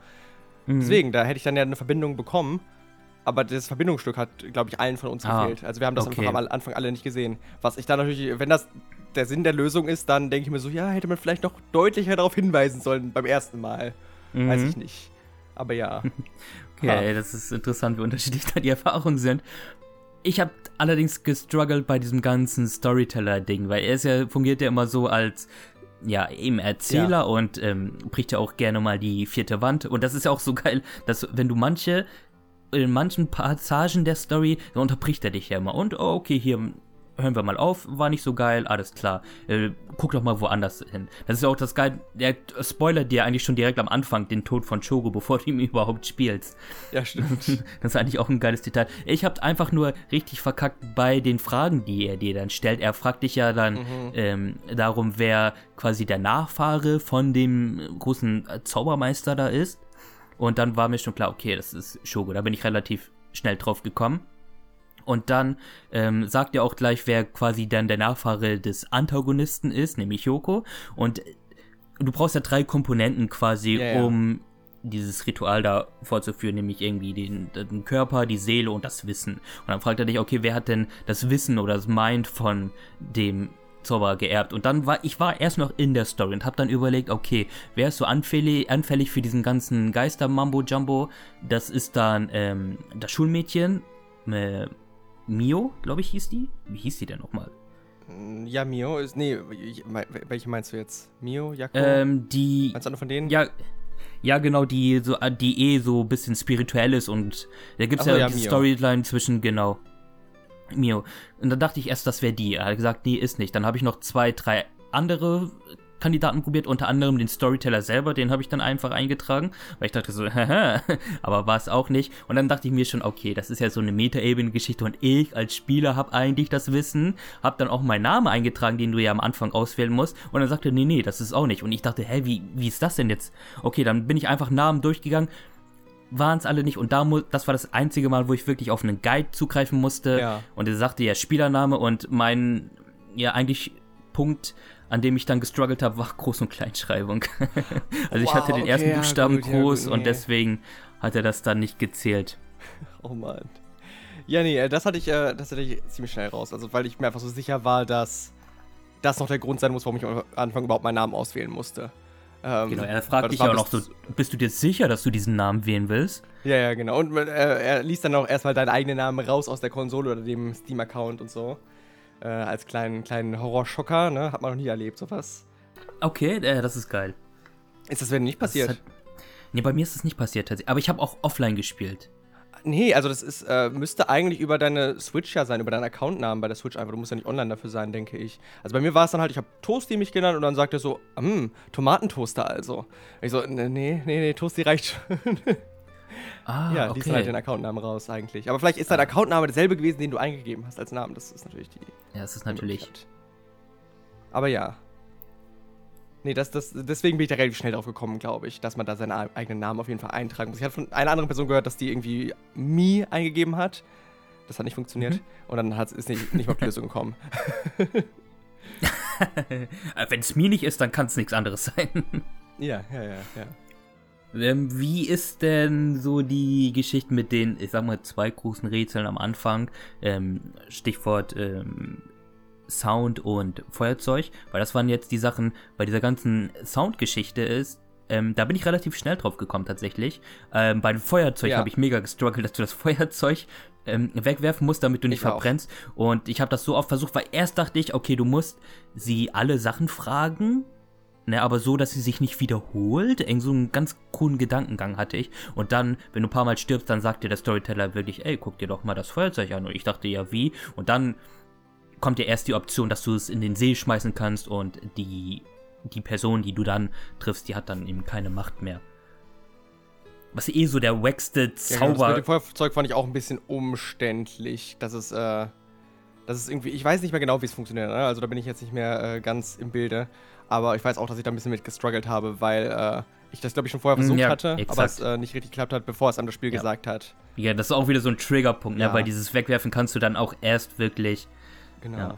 Mhm. Deswegen, da hätte ich dann ja eine Verbindung bekommen. Aber das Verbindungsstück hat, glaube ich, allen von uns ah, gefehlt. Also wir haben das okay. einfach am Anfang alle nicht gesehen. Was ich dann natürlich, wenn das der Sinn der Lösung ist, dann denke ich mir so, ja, hätte man vielleicht noch deutlicher darauf hinweisen sollen beim ersten Mal. Mhm. Weiß ich nicht. Aber ja. okay, das ist interessant, wie unterschiedlich da die Erfahrungen sind. Ich habe allerdings gestruggelt bei diesem ganzen Storyteller-Ding, weil er ist ja, fungiert ja immer so als ja, eben Erzähler ja. und ähm, bricht ja auch gerne mal die vierte Wand. Und das ist ja auch so geil, dass wenn du manche, in manchen Passagen der Story, dann unterbricht er dich ja immer. Und, oh, okay, hier hören wir mal auf, war nicht so geil, alles klar. Äh, guck doch mal woanders hin. Das ist ja auch das Geil, der spoilert dir eigentlich schon direkt am Anfang den Tod von Chogo, bevor du ihn überhaupt spielst. Ja, stimmt. Das ist eigentlich auch ein geiles Detail. Ich hab einfach nur richtig verkackt bei den Fragen, die er dir dann stellt. Er fragt dich ja dann mhm. ähm, darum, wer quasi der Nachfahre von dem großen Zaubermeister da ist. Und dann war mir schon klar, okay, das ist Shogo. Da bin ich relativ schnell drauf gekommen. Und dann ähm, sagt er auch gleich, wer quasi dann der Nachfahre des Antagonisten ist, nämlich Yoko. Und du brauchst ja drei Komponenten quasi, Ja, ja. um dieses Ritual da vorzuführen, nämlich irgendwie den, den Körper, die Seele und das Wissen. Und dann fragt er dich, okay, wer hat denn das Wissen oder das Mind von dem Zauberer geerbt? Und dann war, ich war erst noch in der Story und habe dann überlegt, okay, wer ist so anfällig, anfällig für diesen ganzen Geister-Mambo-Jumbo? Das ist dann ähm, das Schulmädchen, äh, Mio, glaube ich, hieß die. Wie hieß die denn nochmal? Ja, Mio ist. Nee, welche meinst du jetzt? Mio, Jako? Ähm, die. meinst du eine von denen? Ja, ja, genau, die so, die eh so ein bisschen spirituell ist und da gibt's Ach so, ja, ja, Mio. Storyline zwischen, genau, Mio. Und dann dachte ich erst, das wäre die. Er hat gesagt, nee, ist nicht. Dann habe ich noch zwei, drei andere Kandidaten probiert, unter anderem den Storyteller selber, den habe ich dann einfach eingetragen, weil ich dachte so, haha, aber war es auch nicht. Und dann dachte ich mir schon, okay, das ist ja so eine Meta-Ebene-Geschichte und ich als Spieler habe eigentlich das Wissen, habe dann auch meinen Namen eingetragen, den du ja am Anfang auswählen musst. Und dann sagte, nee, nee, das ist auch nicht. Und ich dachte, hä, wie, wie ist das denn jetzt? Okay, dann bin ich einfach Namen durchgegangen, waren es alle nicht. Und da das war das einzige Mal, wo ich wirklich auf einen Guide zugreifen musste. Ja. Und er sagte ja Spielername und mein, ja, eigentlich Punkt, an dem ich dann gestruggelt habe, war Groß- und Kleinschreibung. also ich Wow, hatte den okay, ersten ja, Buchstaben gut, ja, groß gut, und nee. deswegen hat er das dann nicht gezählt. Oh Mann. Ja, nee, äh, das hatte ich, äh, das hatte ich ziemlich schnell raus. Also, weil ich mir einfach so sicher war, dass das noch der Grund sein muss, warum ich am Anfang überhaupt meinen Namen auswählen musste. Ähm, Genau, er fragt dich ja auch noch so, bist du dir sicher, dass du diesen Namen wählen willst? Ja, ja, genau. Und äh, er liest dann auch erstmal deinen eigenen Namen raus aus der Konsole oder dem Steam-Account und so. Äh, als kleinen, kleinen Horrorschocker, ne? Hat man noch nie erlebt, sowas. Okay, äh, das ist geil. Ist das wenn nicht passiert? hat- Nee, bei mir ist das nicht passiert tatsächlich. Aber ich habe auch offline gespielt. Nee, also das ist, äh, müsste eigentlich über deine Switch ja sein, über deinen Accountnamen bei der Switch einfach. Du musst ja nicht online dafür sein, denke ich. Also bei mir war es dann halt, ich habe Toasty mich genannt und dann sagt er so, hm, Tomatentoaster also. Ich so, nee, nee, nee, nee Toasty reicht schon. Ah, ja, liest dann halt den Accountnamen raus eigentlich. Aber vielleicht ist dein Accountname derselbe gewesen, den du eingegeben hast als Namen. Das ist natürlich die Ja, das ist natürlich. Aber ja. Nee, das, das, deswegen bin ich da relativ schnell drauf gekommen, glaube ich, dass man da seinen eigenen Namen auf jeden Fall eintragen muss. Ich hatte von einer anderen Person gehört, dass die irgendwie Me eingegeben hat. Das hat nicht funktioniert. Mhm. Und dann hat, ist nicht, nicht mal auf die Lösung gekommen. Wenn es mir nicht ist, dann kann es nichts anderes sein. ja, ja, ja, ja. Ähm, wie ist denn so die Geschichte mit den, ich sag mal, zwei großen Rätseln am Anfang? Ähm, Stichwort ähm, Sound und Feuerzeug, weil das waren jetzt die Sachen, bei dieser ganzen Soundgeschichte ist. Ähm, da bin ich relativ schnell drauf gekommen tatsächlich. Ähm, bei dem Feuerzeug Ja. habe ich mega gestruggelt, dass du das Feuerzeug ähm, wegwerfen musst, damit du nicht Ich auch. verbrennst. Und ich habe das so oft versucht, weil erst dachte ich, okay, du musst sie alle Sachen fragen, Ne, aber so, dass sie sich nicht wiederholt. Irgend so einen ganz coolen Gedankengang hatte ich. Und dann, wenn du ein paar Mal stirbst, dann sagt dir der Storyteller wirklich, ey, guck dir doch mal das Feuerzeug an. Und ich dachte, ja, wie? Und dann kommt ja erst die Option, dass du es in den See schmeißen kannst und die, die Person, die du dann triffst, die hat dann eben keine Macht mehr. Was eh so der wackste Ja, genau, das Zauber. mit dem Feuerzeug fand ich auch ein bisschen umständlich. Das ist, äh, das ist irgendwie, ich weiß nicht mehr genau, wie es funktioniert. Ne? Also da bin ich jetzt nicht mehr äh, ganz im Bilde. Aber ich weiß auch, dass ich da ein bisschen mit gestruggelt habe, weil äh, ich das, glaube ich, schon vorher Mm, versucht ja, hatte, aber exakt. es äh, nicht richtig geklappt hat, bevor es einem das Spiel Ja. gesagt hat. ja, das ist auch wieder so ein Triggerpunkt, ne? Ja. Weil dieses Wegwerfen kannst du dann auch erst wirklich. Genau.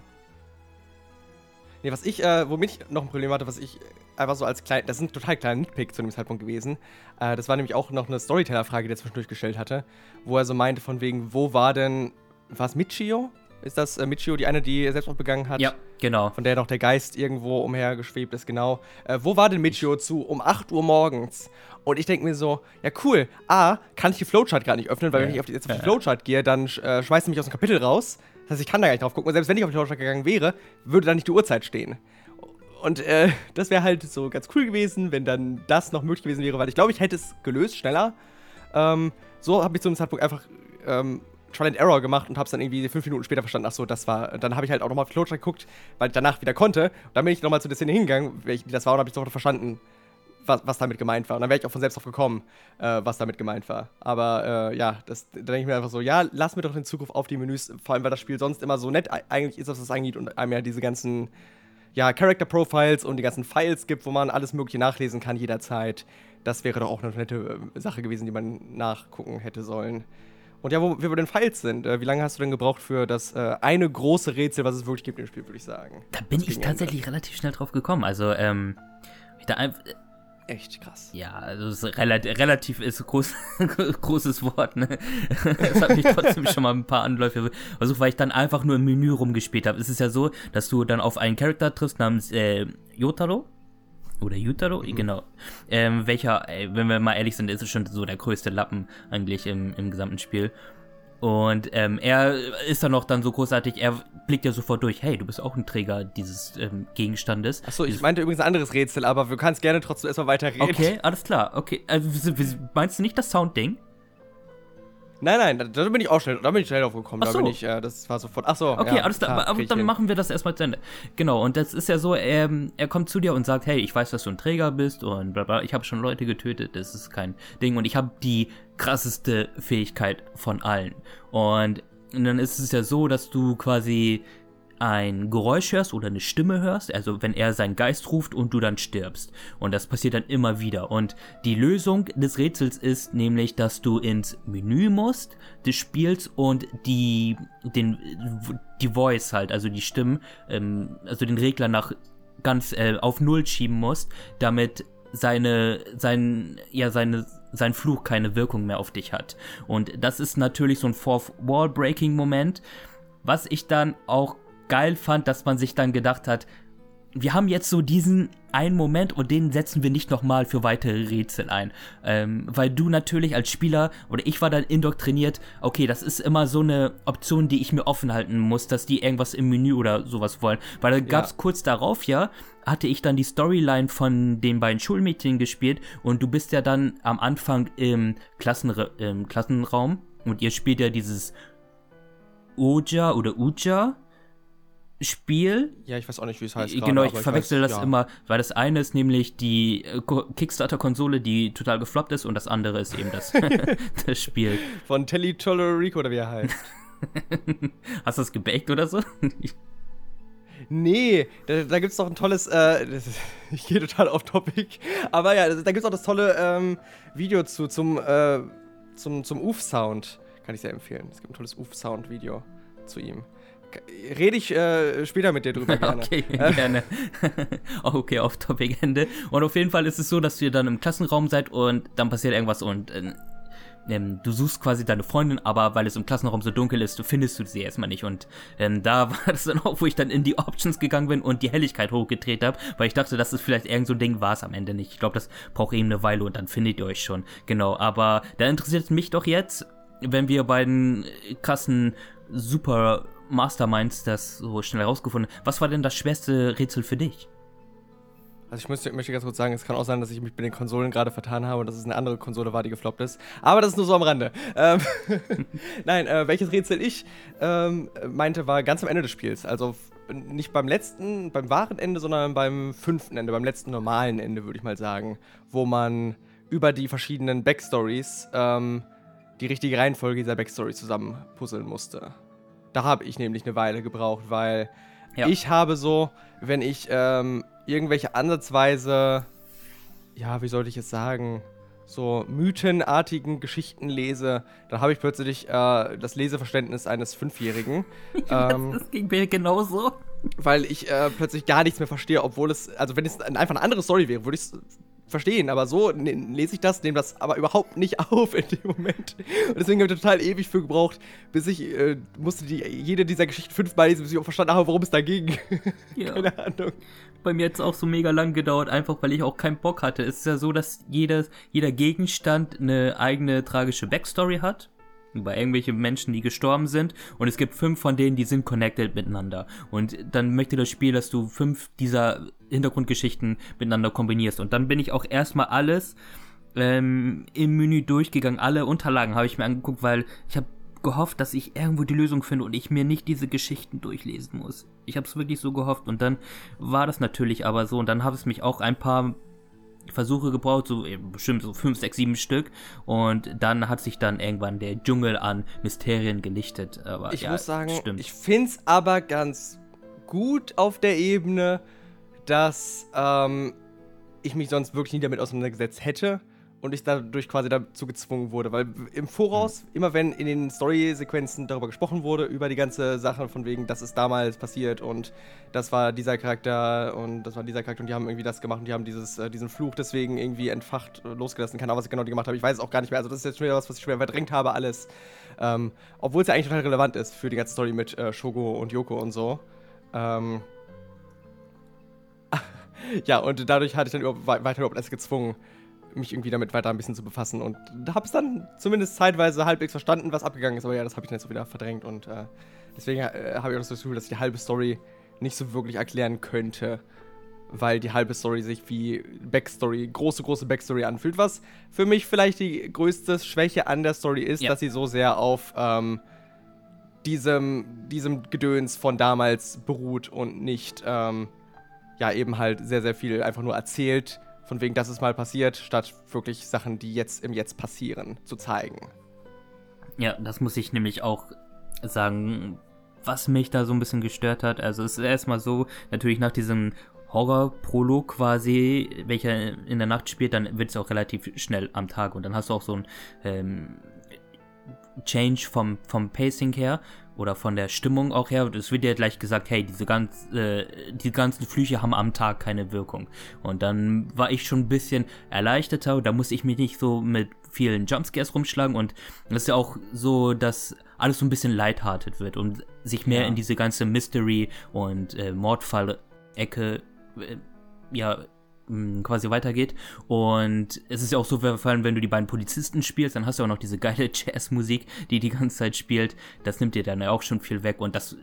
Nee, was ich, äh, womit ich noch ein Problem hatte, was ich einfach so als klein, das ist ein total kleiner Nitpick zu dem Zeitpunkt gewesen. Äh, das war nämlich auch noch eine Storyteller-Frage, die er zwischendurch gestellt hatte, wo er so meinte von wegen, wo war denn, war es Michio? Ist das äh, Michio, die eine, die Selbstmord begangen hat? Ja, genau. Von der noch der Geist irgendwo umhergeschwebt ist, genau. Äh, wo war denn Michio zu um 8 Uhr morgens? Und ich denke mir so, ja cool, A, kann ich die Flowchart gerade nicht öffnen, weil Ja. wenn ich auf die, jetzt auf die. Flowchart gehe, dann äh, schmeißt er mich aus dem Kapitel raus. Das heißt, ich kann da gar nicht drauf gucken. Und selbst wenn ich auf die Flowchart gegangen wäre, würde da nicht die Uhrzeit stehen. Und äh, das wäre halt so ganz cool gewesen, wenn dann das noch möglich gewesen wäre, weil ich glaube, ich hätte es gelöst schneller. Ähm, so habe ich zu einem Zeitpunkt einfach ähm, Trial and Error gemacht und habe es dann irgendwie fünf Minuten später verstanden. Ach so, das war. Dann habe ich halt auch nochmal auf Flowchart geguckt, weil ich danach wieder konnte. Und dann bin ich nochmal zu der Szene hingegangen, welche das war, und habe ich sofort verstanden, was, was damit gemeint war. Und dann wäre ich auch von selbst drauf gekommen, äh, was damit gemeint war. Aber äh, ja, das, da denke ich mir einfach so, ja, lass mir doch in Zukunft auf die Menüs, vor allem weil das Spiel sonst immer so nett ei- eigentlich ist, was es angeht und einem ja diese ganzen ja, Character Profiles und die ganzen Files gibt, wo man alles Mögliche nachlesen kann jederzeit. Das wäre doch auch eine nette äh, Sache gewesen, die man nachgucken hätte sollen. Und ja, wo wir bei den Files sind, äh, wie lange hast du denn gebraucht für das äh, eine große Rätsel, was es wirklich gibt im Spiel, würde ich sagen? Da bin ich tatsächlich relativ schnell drauf gekommen. Also, ähm, ich da einfach, Echt krass. ja, also es ist relativ, relativ ist groß, großes Wort, ne? Das habe ich trotzdem schon mal ein paar Anläufe versucht, weil ich dann einfach nur im Menü rumgespielt habe. Es ist ja so, dass du dann auf einen Charakter triffst namens äh, Yotaro. Oder Yutaro, genau. Ähm, welcher, wenn wir mal ehrlich sind, ist es schon so der größte Lappen eigentlich im, im gesamten Spiel. Und ähm, er ist dann noch dann so großartig, er blickt ja sofort durch, hey, du bist auch ein Träger dieses ähm, Gegenstandes. Achso, ich meinte übrigens ein anderes Rätsel, aber du kannst gerne trotzdem erstmal weiterreden. Okay, alles klar. Okay, also, meinst du nicht das Soundding? Nein, nein, da, da bin ich auch schnell, da bin ich schnell drauf gekommen. Ach Da so. bin ich, äh, das war sofort. Achso, Okay, ja, alles klar. klar, aber dann hin. machen wir das erstmal zu Ende. Genau, und das ist ja so, ähm, er kommt zu dir und sagt, hey, ich weiß, dass du ein Träger bist und bla bla, ich habe schon Leute getötet, das ist kein Ding und ich habe die krasseste Fähigkeit von allen. Und dann ist es ja so, dass du quasi ein Geräusch hörst oder eine Stimme hörst, also wenn er seinen Geist ruft und du dann stirbst. Und das passiert dann immer wieder. Und die Lösung des Rätsels ist nämlich, dass du ins Menü musst des Spiels und die, den, die Voice halt, also die Stimmen, ähm, also den Regler nach ganz äh, auf Null schieben musst, damit seine, sein, ja, seine, sein Fluch keine Wirkung mehr auf dich hat. Und das ist natürlich so ein Fourth Wall Breaking Moment, was ich dann auch geil fand, dass man sich dann gedacht hat, wir haben jetzt so diesen einen Moment und den setzen wir nicht nochmal für weitere Rätsel ein. Ähm, weil du natürlich als Spieler, oder ich war dann indoktriniert, okay, das ist immer so eine Option, die ich mir offen halten muss, dass die irgendwas im Menü oder sowas wollen. Weil dann gab's kurz darauf ja, hatte ich dann die Storyline von den beiden Schulmädchen gespielt und du bist ja dann am Anfang im, Klassenra im Klassenraum und ihr spielt ja dieses Oja oder Uja Spiel. Ja, ich weiß auch nicht, wie es heißt. genau, gerade, ich verwechsel weiß, das ja. immer, weil das eine ist nämlich die äh, Ko- Kickstarter-Konsole, die total gefloppt ist und das andere ist eben das, das Spiel. Von Telly Tolerico oder wie er heißt. Hast du das gebaked oder so? Nee, da, da gibt es doch ein tolles, äh, ich gehe total off topic, aber ja, da gibt es auch das tolle ähm, Video zu, zum, äh, zum, zum UF-Sound. Kann ich sehr empfehlen. Es gibt ein tolles UF-Sound-Video zu ihm. Rede ich äh, später mit dir drüber gerne. Okay, Äh, gerne. okay, auf Topic Ende. Und auf jeden Fall ist es so, dass ihr dann im Klassenraum seid und dann passiert irgendwas und äh, du suchst quasi deine Freundin, aber weil es im Klassenraum so dunkel ist, findest du sie erstmal nicht. Und ähm, da war das dann auch, wo ich dann in die Options gegangen bin und die Helligkeit hochgedreht habe, weil ich dachte, das ist vielleicht irgend so ein Ding, war es am Ende nicht. Ich glaube, das braucht eben eine Weile und dann findet ihr euch schon. Genau, aber da interessiert es mich doch jetzt, wenn wir beiden äh, krassen Super Masterminds das so schnell herausgefunden. Was war denn das schwerste Rätsel für dich? Also ich möchte, möchte ganz kurz sagen, es kann auch sein, dass ich mich mit den Konsolen gerade vertan habe und dass es eine andere Konsole war, die gefloppt ist. Aber das ist nur so am Rande. Ähm, Nein, äh, welches Rätsel ich ähm, meinte, war ganz am Ende des Spiels. Also nicht beim letzten, beim wahren Ende, sondern beim fünften Ende, beim letzten normalen Ende, würde ich mal sagen. Wo man über die verschiedenen Backstories ähm, die richtige Reihenfolge dieser Backstories zusammenpuzzeln musste. Da habe ich nämlich eine Weile gebraucht, weil Ja. ich habe so, wenn ich ähm, irgendwelche ansatzweise, ja, wie sollte ich es sagen, so mythenartigen Geschichten lese, dann habe ich plötzlich äh, das Leseverständnis eines Fünfjährigen. ähm, das ging mir genauso. weil ich äh, plötzlich gar nichts mehr verstehe, obwohl es, also wenn es einfach eine andere Story wäre, würde ich es verstehen, aber so lese ich das, nehme das aber überhaupt nicht auf in dem Moment. Und deswegen habe ich total ewig für gebraucht, bis ich äh, musste die, jede dieser Geschichten fünfmal lesen, bis ich auch verstanden habe, worum es da ging. Ja. Keine Ahnung. Bei mir hat es auch so mega lang gedauert, einfach weil ich auch keinen Bock hatte. Es ist ja so, dass jedes, jeder Gegenstand eine eigene tragische Backstory hat. Über irgendwelche Menschen, die gestorben sind. Und es gibt fünf von denen, die sind connected miteinander. Und dann möchte das Spiel, dass du fünf dieser Hintergrundgeschichten miteinander kombinierst. Und dann bin ich auch erstmal alles ähm, im Menü durchgegangen. Alle Unterlagen habe ich mir angeguckt, weil ich habe gehofft, dass ich irgendwo die Lösung finde und ich mir nicht diese Geschichten durchlesen muss. Ich habe es wirklich so gehofft und dann war das natürlich aber so und dann habe es mich auch ein paar Versuche gebraucht, so eben bestimmt so fünf, sechs, sieben Stück und dann hat sich dann irgendwann der Dschungel an Mysterien gelichtet. Aber Ich ja, muss sagen, stimmt. ich finde es aber ganz gut auf der Ebene, dass ähm, ich mich sonst wirklich nie damit auseinandergesetzt hätte und ich dadurch quasi dazu gezwungen wurde. Weil im Voraus, mhm. immer wenn in den Story-Sequenzen darüber gesprochen wurde, über die ganze Sache von wegen, das ist damals passiert und das war dieser Charakter und das war dieser Charakter und die haben irgendwie das gemacht und die haben dieses, äh, diesen Fluch deswegen irgendwie entfacht, äh, losgelassen. Keine Ahnung, was ich genau die gemacht habe. Ich weiß es auch gar nicht mehr. Also das ist jetzt schon wieder was, was ich schon wieder verdrängt habe, alles. Ähm, Obwohl es ja eigentlich total relevant ist für die ganze Story mit äh, Shogo und Yoko und so. Ähm, ja, und dadurch hatte ich dann über weiter überhaupt erst gezwungen, mich irgendwie damit weiter ein bisschen zu befassen. Und habe es dann zumindest zeitweise halbwegs verstanden, was abgegangen ist, aber ja, das habe ich dann jetzt so wieder verdrängt. Und äh, deswegen äh, habe ich auch das Gefühl, dass ich die halbe Story nicht so wirklich erklären könnte, weil die halbe Story sich wie Backstory, große, große Backstory anfühlt, was für mich vielleicht die größte Schwäche an der Story ist, ja. dass sie so sehr auf ähm, diesem, diesem Gedöns von damals beruht und nicht, ähm, ja, eben halt sehr, sehr viel einfach nur erzählt von wegen, das ist mal passiert, statt wirklich Sachen, die jetzt im Jetzt passieren, zu zeigen. Ja, das muss ich nämlich auch sagen, was mich da so ein bisschen gestört hat. Also es ist erstmal so, natürlich nach diesem Horror-Prolog quasi, welcher in der Nacht spielt, dann wird es auch relativ schnell am Tag und dann hast du auch so ein ähm, Change vom, vom Pacing her oder von der Stimmung auch her. Es wird ja gleich gesagt, hey, diese, ganz, äh, die ganzen Flüche haben am Tag keine Wirkung. Und dann war ich schon ein bisschen erleichterter. Da muss ich mich nicht so mit vielen Jumpscares rumschlagen. Und es ist ja auch so, dass alles so ein bisschen lighthearted wird und sich mehr ja. in diese ganze Mystery- und äh, Mordfall-Ecke äh, ja, quasi weitergeht. Und es ist ja auch so, vor allem wenn du die beiden Polizisten spielst, dann hast du auch noch diese geile Jazzmusik, die die ganze Zeit spielt. Das nimmt dir dann ja auch schon viel weg. Und das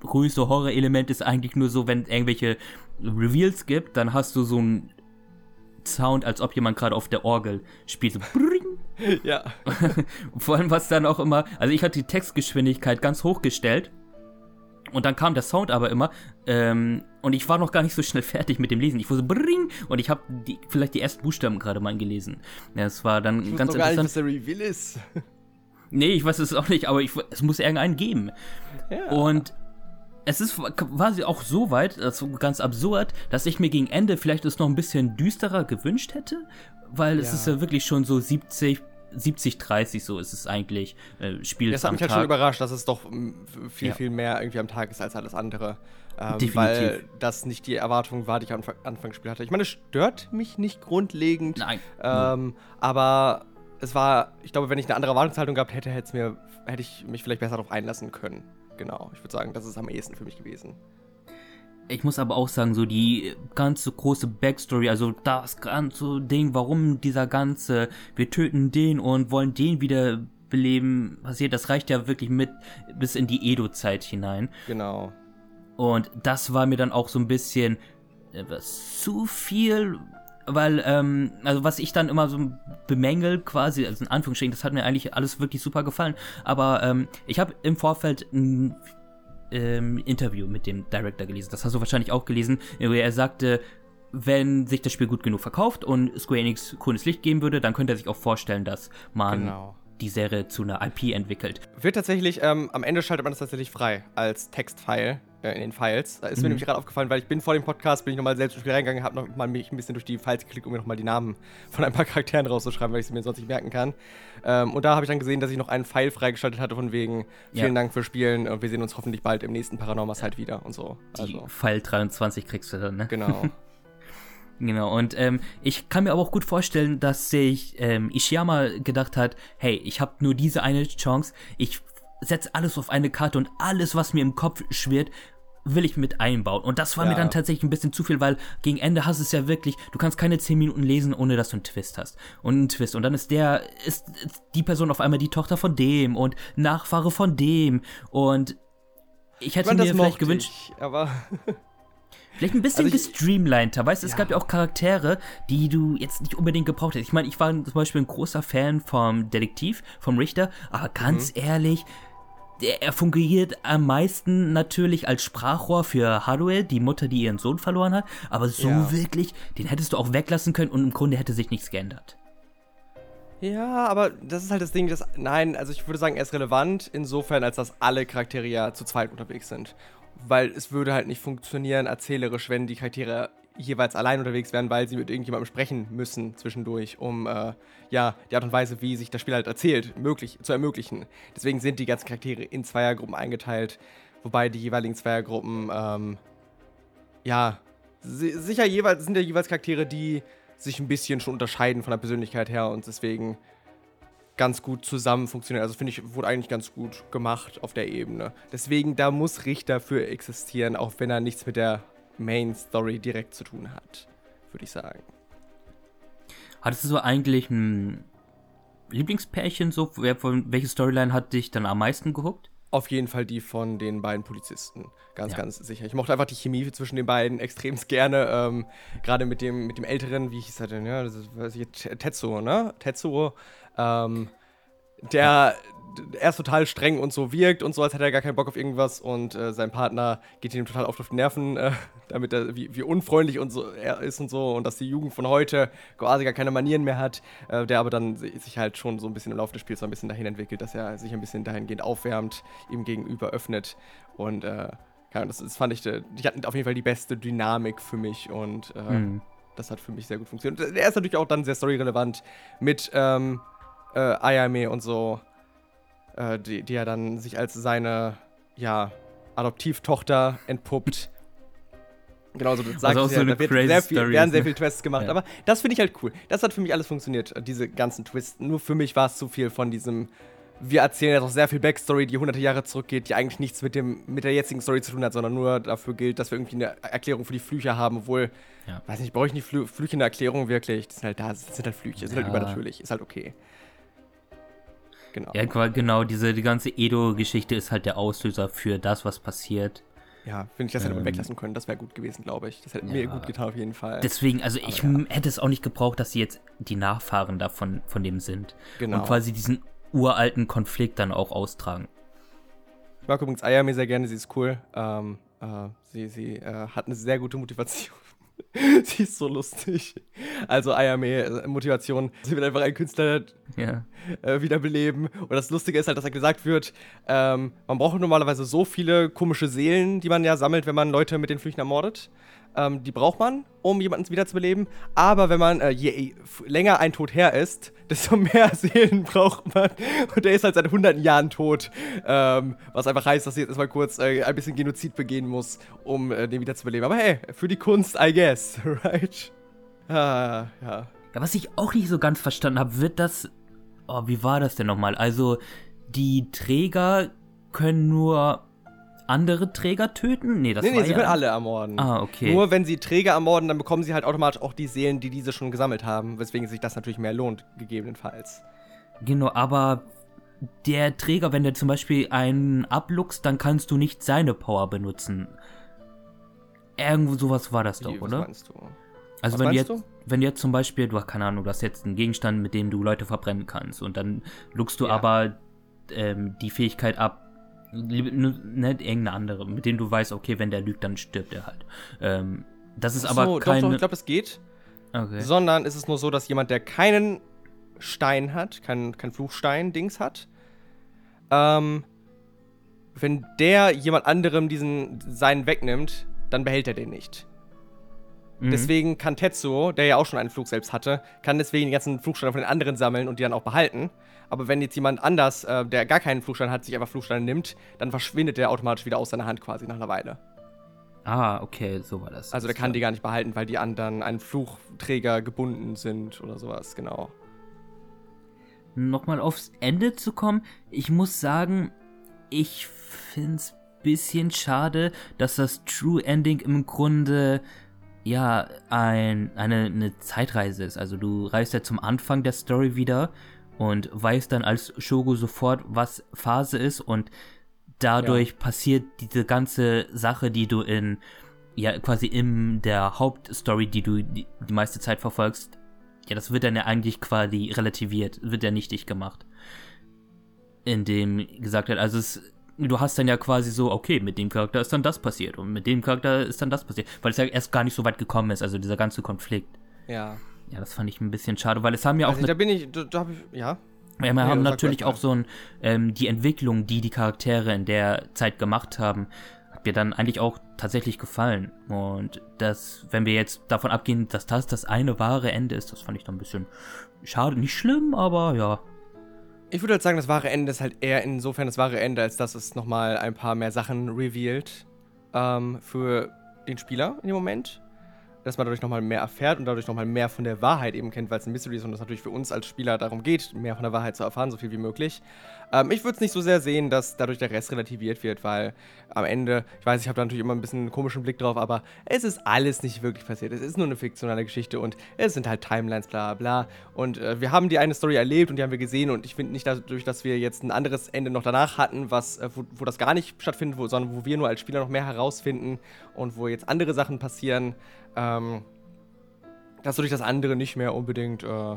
größte Horror-Element ist eigentlich nur so, wenn es irgendwelche Reveals gibt, dann hast du so einen Sound, als ob jemand gerade auf der Orgel spielt. So ja. Vor allem was dann auch immer, also ich hatte die Textgeschwindigkeit ganz hoch gestellt und dann kam der Sound aber immer ähm, und ich war noch gar nicht so schnell fertig mit dem Lesen. Ich wusste bring und ich habe vielleicht die ersten Buchstaben gerade mal gelesen. Ja, es war dann ich ganz interessant. Gar nicht, was der Reveal ist. nee, ich weiß es auch nicht, aber ich, es muss irgendeinen geben. Ja. Und es ist quasi auch so weit, das ist ganz absurd, dass ich mir gegen Ende vielleicht es noch ein bisschen düsterer gewünscht hätte, weil ja. es ist ja wirklich schon so 70 70-30 so ist es eigentlich. Äh, Spiel Das hat mich halt schon überrascht, dass es doch viel, ja. viel mehr irgendwie am Tag ist als alles andere. Ähm, Definitiv. Weil das nicht die Erwartung war, die ich am Anfang gespielt hatte. Ich meine, es stört mich nicht grundlegend. Nein. Ähm, aber es war, ich glaube, wenn ich eine andere Erwartungshaltung gehabt hätte, hätte, mir, hätte ich mich vielleicht besser darauf einlassen können. Genau. Ich würde sagen, das ist am ehesten für mich gewesen. Ich muss aber auch sagen, so die ganze große Backstory, also das ganze Ding, warum dieser ganze, wir töten den und wollen den wieder beleben, passiert, das reicht ja wirklich mit bis in die Edo-Zeit hinein. Genau. Und das war mir dann auch so ein bisschen etwas zu viel, weil, ähm, also was ich dann immer so bemängel quasi, also in Anführungsstrichen, das hat mir eigentlich alles wirklich super gefallen, aber ähm, ich habe im Vorfeld ein ähm, Interview mit dem Director gelesen. Das hast du wahrscheinlich auch gelesen, wo er sagte, wenn sich das Spiel gut genug verkauft und Square Enix grünes Licht geben würde, dann könnte er sich auch vorstellen, dass man genau. die Serie zu einer IP entwickelt. Wird tatsächlich, ähm, am Ende schaltet man das tatsächlich frei als Textfile äh, in den Files. Da ist mhm. mir nämlich gerade aufgefallen, weil ich bin vor dem Podcast, bin ich nochmal selbst ins Spiel reingegangen, habe noch mal mich ein bisschen durch die Files geklickt, um mir nochmal die Namen von ein paar Charakteren rauszuschreiben, weil ich sie mir sonst nicht merken kann. Ähm, und da habe ich dann gesehen, dass ich noch einen File freigeschaltet hatte von wegen, vielen ja. Dank fürs Spielen und wir sehen uns hoffentlich bald im nächsten Paranormas halt wieder und so. Also. Die File 23 kriegst du dann, ne? Genau. Genau, und ähm, ich kann mir aber auch gut vorstellen, dass sich ähm, Ishiyama gedacht hat, hey, ich habe nur diese eine Chance, ich setze alles auf eine Karte und alles, was mir im Kopf schwirrt, will ich mit einbauen. Und das war ja. mir dann tatsächlich ein bisschen zu viel, weil gegen Ende hast du es ja wirklich, du kannst keine 10 Minuten lesen, ohne dass du einen Twist hast. Und einen Twist. Und dann ist der, ist die Person auf einmal die Tochter von dem und Nachfahre von dem. Und ich hätte ich meine, mir vielleicht gewünscht. Ich, aber. Vielleicht ein bisschen also gestreamliner, weißt du, es ja. gab ja auch Charaktere, die du jetzt nicht unbedingt gebraucht hättest. Ich meine, ich war zum Beispiel ein großer Fan vom Detektiv, vom Richter, aber ganz mhm. ehrlich, er fungiert am meisten natürlich als Sprachrohr für Haruel, die Mutter, die ihren Sohn verloren hat. Aber so ja. wirklich, den hättest du auch weglassen können und im Grunde hätte sich nichts geändert. Ja, aber das ist halt das Ding, dass, nein, also ich würde sagen, er ist relevant insofern, als dass alle Charaktere ja zu zweit unterwegs sind. Weil es würde halt nicht funktionieren erzählerisch, wenn die Charaktere jeweils allein unterwegs wären, weil sie mit irgendjemandem sprechen müssen zwischendurch, um äh, ja die Art und Weise, wie sich das Spiel halt erzählt, möglich zu ermöglichen. Deswegen sind die ganzen Charaktere in Zweiergruppen eingeteilt, wobei die jeweiligen Zweiergruppen ähm, ja si sicher jeweils sind ja jeweils Charaktere, die sich ein bisschen schon unterscheiden von der Persönlichkeit her und deswegen ganz gut zusammen funktionieren. Also finde ich, wurde eigentlich ganz gut gemacht auf der Ebene. Deswegen, da muss Richter für existieren, auch wenn er nichts mit der Main Story direkt zu tun hat, würde ich sagen. Hattest du so eigentlich ein Lieblingspärchen so? Wer von welche Storyline hat dich dann am meisten gehuckt? Auf jeden Fall die von den beiden Polizisten. Ganz, ja. ganz sicher. Ich mochte einfach die Chemie zwischen den beiden extremst gerne. Ähm, Gerade mit dem, mit dem Älteren, wie hieß er denn? Ja, das ist, weiß ich, Tetsuo, ne? Tetsuo. Ähm, der erst total streng und so wirkt und so, als hätte er gar keinen Bock auf irgendwas und äh, sein Partner geht ihm total oft auf die Nerven, äh, damit er, wie, wie, unfreundlich und so er ist und so und dass die Jugend von heute quasi gar keine Manieren mehr hat, äh, der aber dann sich halt schon so ein bisschen im Laufe des Spiels so ein bisschen dahin entwickelt, dass er sich ein bisschen dahingehend aufwärmt, ihm gegenüber öffnet und äh, das, das fand ich, äh, die hatten auf jeden Fall die beste Dynamik für mich und mhm. das hat für mich sehr gut funktioniert. Und er ist natürlich auch dann sehr storyrelevant mit ähm, äh, Ayame und so, äh, die, die er dann sich als seine, ja, Adoptivtochter entpuppt. Genau, so das sagt also ja, so da wird sehr viel, werden sehr viele Twists gemacht. Ja. Aber das finde ich halt cool. Das hat für mich alles funktioniert, diese ganzen Twists. Nur für mich war es zu viel von diesem. Wir erzählen ja doch sehr viel Backstory, die hunderte Jahre zurückgeht, die eigentlich nichts mit, dem, mit der jetzigen Story zu tun hat, sondern nur dafür gilt, dass wir irgendwie eine Erklärung für die Flüche haben, obwohl, ja. weiß nicht, brauche ich nicht Flü Flüche eine Erklärung wirklich? Die sind halt da, das sind halt Flüche, sind halt übernatürlich, ist halt okay. Genau. Ja, genau, diese die ganze Edo-Geschichte ist halt der Auslöser für das, was passiert. Ja, finde ich, das hätte man ähm, weglassen können. Das wäre gut gewesen, glaube ich. Das hätte ja, mir gut getan, auf jeden Fall. Deswegen, also Aber ich ja. hätte es auch nicht gebraucht, dass sie jetzt die Nachfahren davon von dem sind. Genau. Und quasi diesen uralten Konflikt dann auch austragen. Ich mag übrigens Ayame sehr gerne, sie ist cool. Ähm, äh, sie sie äh, hat eine sehr gute Motivation. Sie ist so lustig. Also Ayame, äh, Motivation. Sie will einfach einen Künstler ja. äh, wiederbeleben. Und das Lustige ist halt, dass er halt gesagt wird, ähm, man braucht normalerweise so viele komische Seelen, die man ja sammelt, wenn man Leute mit den Flüchen ermordet. Ähm, die braucht man, um jemanden wiederzubeleben. Aber wenn man, äh, je länger ein Tod her ist, desto mehr Seelen braucht man. Und der ist halt seit hunderten Jahren tot. Ähm, was einfach heißt, dass sie jetzt erstmal kurz äh, ein bisschen Genozid begehen muss, um äh, den wiederzubeleben. Aber hey, für die Kunst, I guess, right? Ah, ja. Ja, was ich auch nicht so ganz verstanden habe, wird das. Oh, wie war das denn nochmal? Also, die Träger können nur andere Träger töten? Nee, das nee, nee, sie ja können alle ermorden. Ah, okay. Nur wenn sie Träger ermorden, dann bekommen sie halt automatisch auch die Seelen, die diese schon gesammelt haben, weswegen sich das natürlich mehr lohnt, gegebenenfalls. Genau, aber der Träger, wenn der zum Beispiel einen abluchst, dann kannst du nicht seine Power benutzen. Irgendwo sowas war das doch, Wie, oder? Was meinst du? Also was wenn jetzt, du? wenn jetzt zum Beispiel, du hast keine Ahnung, du hast jetzt einen Gegenstand, mit dem du Leute verbrennen kannst und dann luchst du ja. aber ähm, die Fähigkeit ab, nicht irgendeine andere, mit dem du weißt, okay, wenn der lügt, dann stirbt er halt. Ähm, das ist aber so, keine... Doch, doch, ich glaube, es geht. Okay. Sondern ist es nur so, dass jemand, der keinen Stein hat, kein, kein Fluchstein-Dings hat, ähm, wenn der jemand anderem diesen seinen wegnimmt, dann behält er den nicht. Mhm. Deswegen kann Tetsuo, der ja auch schon einen Flug selbst hatte, kann deswegen die ganzen Flugsteine von den anderen sammeln und die dann auch behalten. Aber wenn jetzt jemand anders, äh, der gar keinen Flugstein hat, sich einfach Flugsteine nimmt, dann verschwindet der automatisch wieder aus seiner Hand quasi nach einer Weile. Ah, okay, so war das. Also der kann die gar nicht behalten, weil die anderen einen Fluchträger gebunden sind oder sowas, genau. Nochmal aufs Ende zu kommen, ich muss sagen, ich find's bisschen schade, dass das True Ending im Grunde ja ein, eine, eine Zeitreise ist. Also du reist ja zum Anfang der Story wieder und weiß dann als Shogo sofort, was Phase ist und dadurch ja. passiert diese ganze Sache, die du in ja quasi in der Hauptstory, die du die, die meiste Zeit verfolgst, ja, das wird dann ja eigentlich quasi relativiert, wird ja nichtig gemacht. Indem gesagt wird, also es, du hast dann ja quasi so, okay, mit dem Charakter ist dann das passiert und mit dem Charakter ist dann das passiert, weil es ja erst gar nicht so weit gekommen ist, also dieser ganze Konflikt. Ja. Ja, das fand ich ein bisschen schade, weil es haben ja auch. Also, da bin ich, da, da habe ich, ja. Ja, wir haben natürlich auch so ein, ähm, die Entwicklung, die die Charaktere in der Zeit gemacht haben, hat mir dann eigentlich auch tatsächlich gefallen. Und das, wenn wir jetzt davon abgehen, dass das das eine wahre Ende ist, das fand ich dann ein bisschen schade. Nicht schlimm, aber ja. Ich würde halt sagen, das wahre Ende ist halt eher insofern das wahre Ende, als dass es nochmal ein paar mehr Sachen revealed ähm, für den Spieler in dem Moment dass man dadurch nochmal mehr erfährt und dadurch nochmal mehr von der Wahrheit eben kennt, weil es ein Mystery ist und es natürlich für uns als Spieler darum geht, mehr von der Wahrheit zu erfahren, so viel wie möglich. Ähm, ich würde es nicht so sehr sehen, dass dadurch der Rest relativiert wird, weil am Ende, ich weiß, ich habe da natürlich immer ein bisschen einen komischen Blick drauf, aber es ist alles nicht wirklich passiert. Es ist nur eine fiktionale Geschichte und es sind halt Timelines, bla bla. Und äh, wir haben die eine Story erlebt und die haben wir gesehen und ich finde nicht dadurch, dass wir jetzt ein anderes Ende noch danach hatten, was, äh, wo, wo, das gar nicht stattfindet, wo, sondern wo wir nur als Spieler noch mehr herausfinden und wo jetzt andere Sachen passieren, ähm, dass so durch das andere nicht mehr unbedingt äh,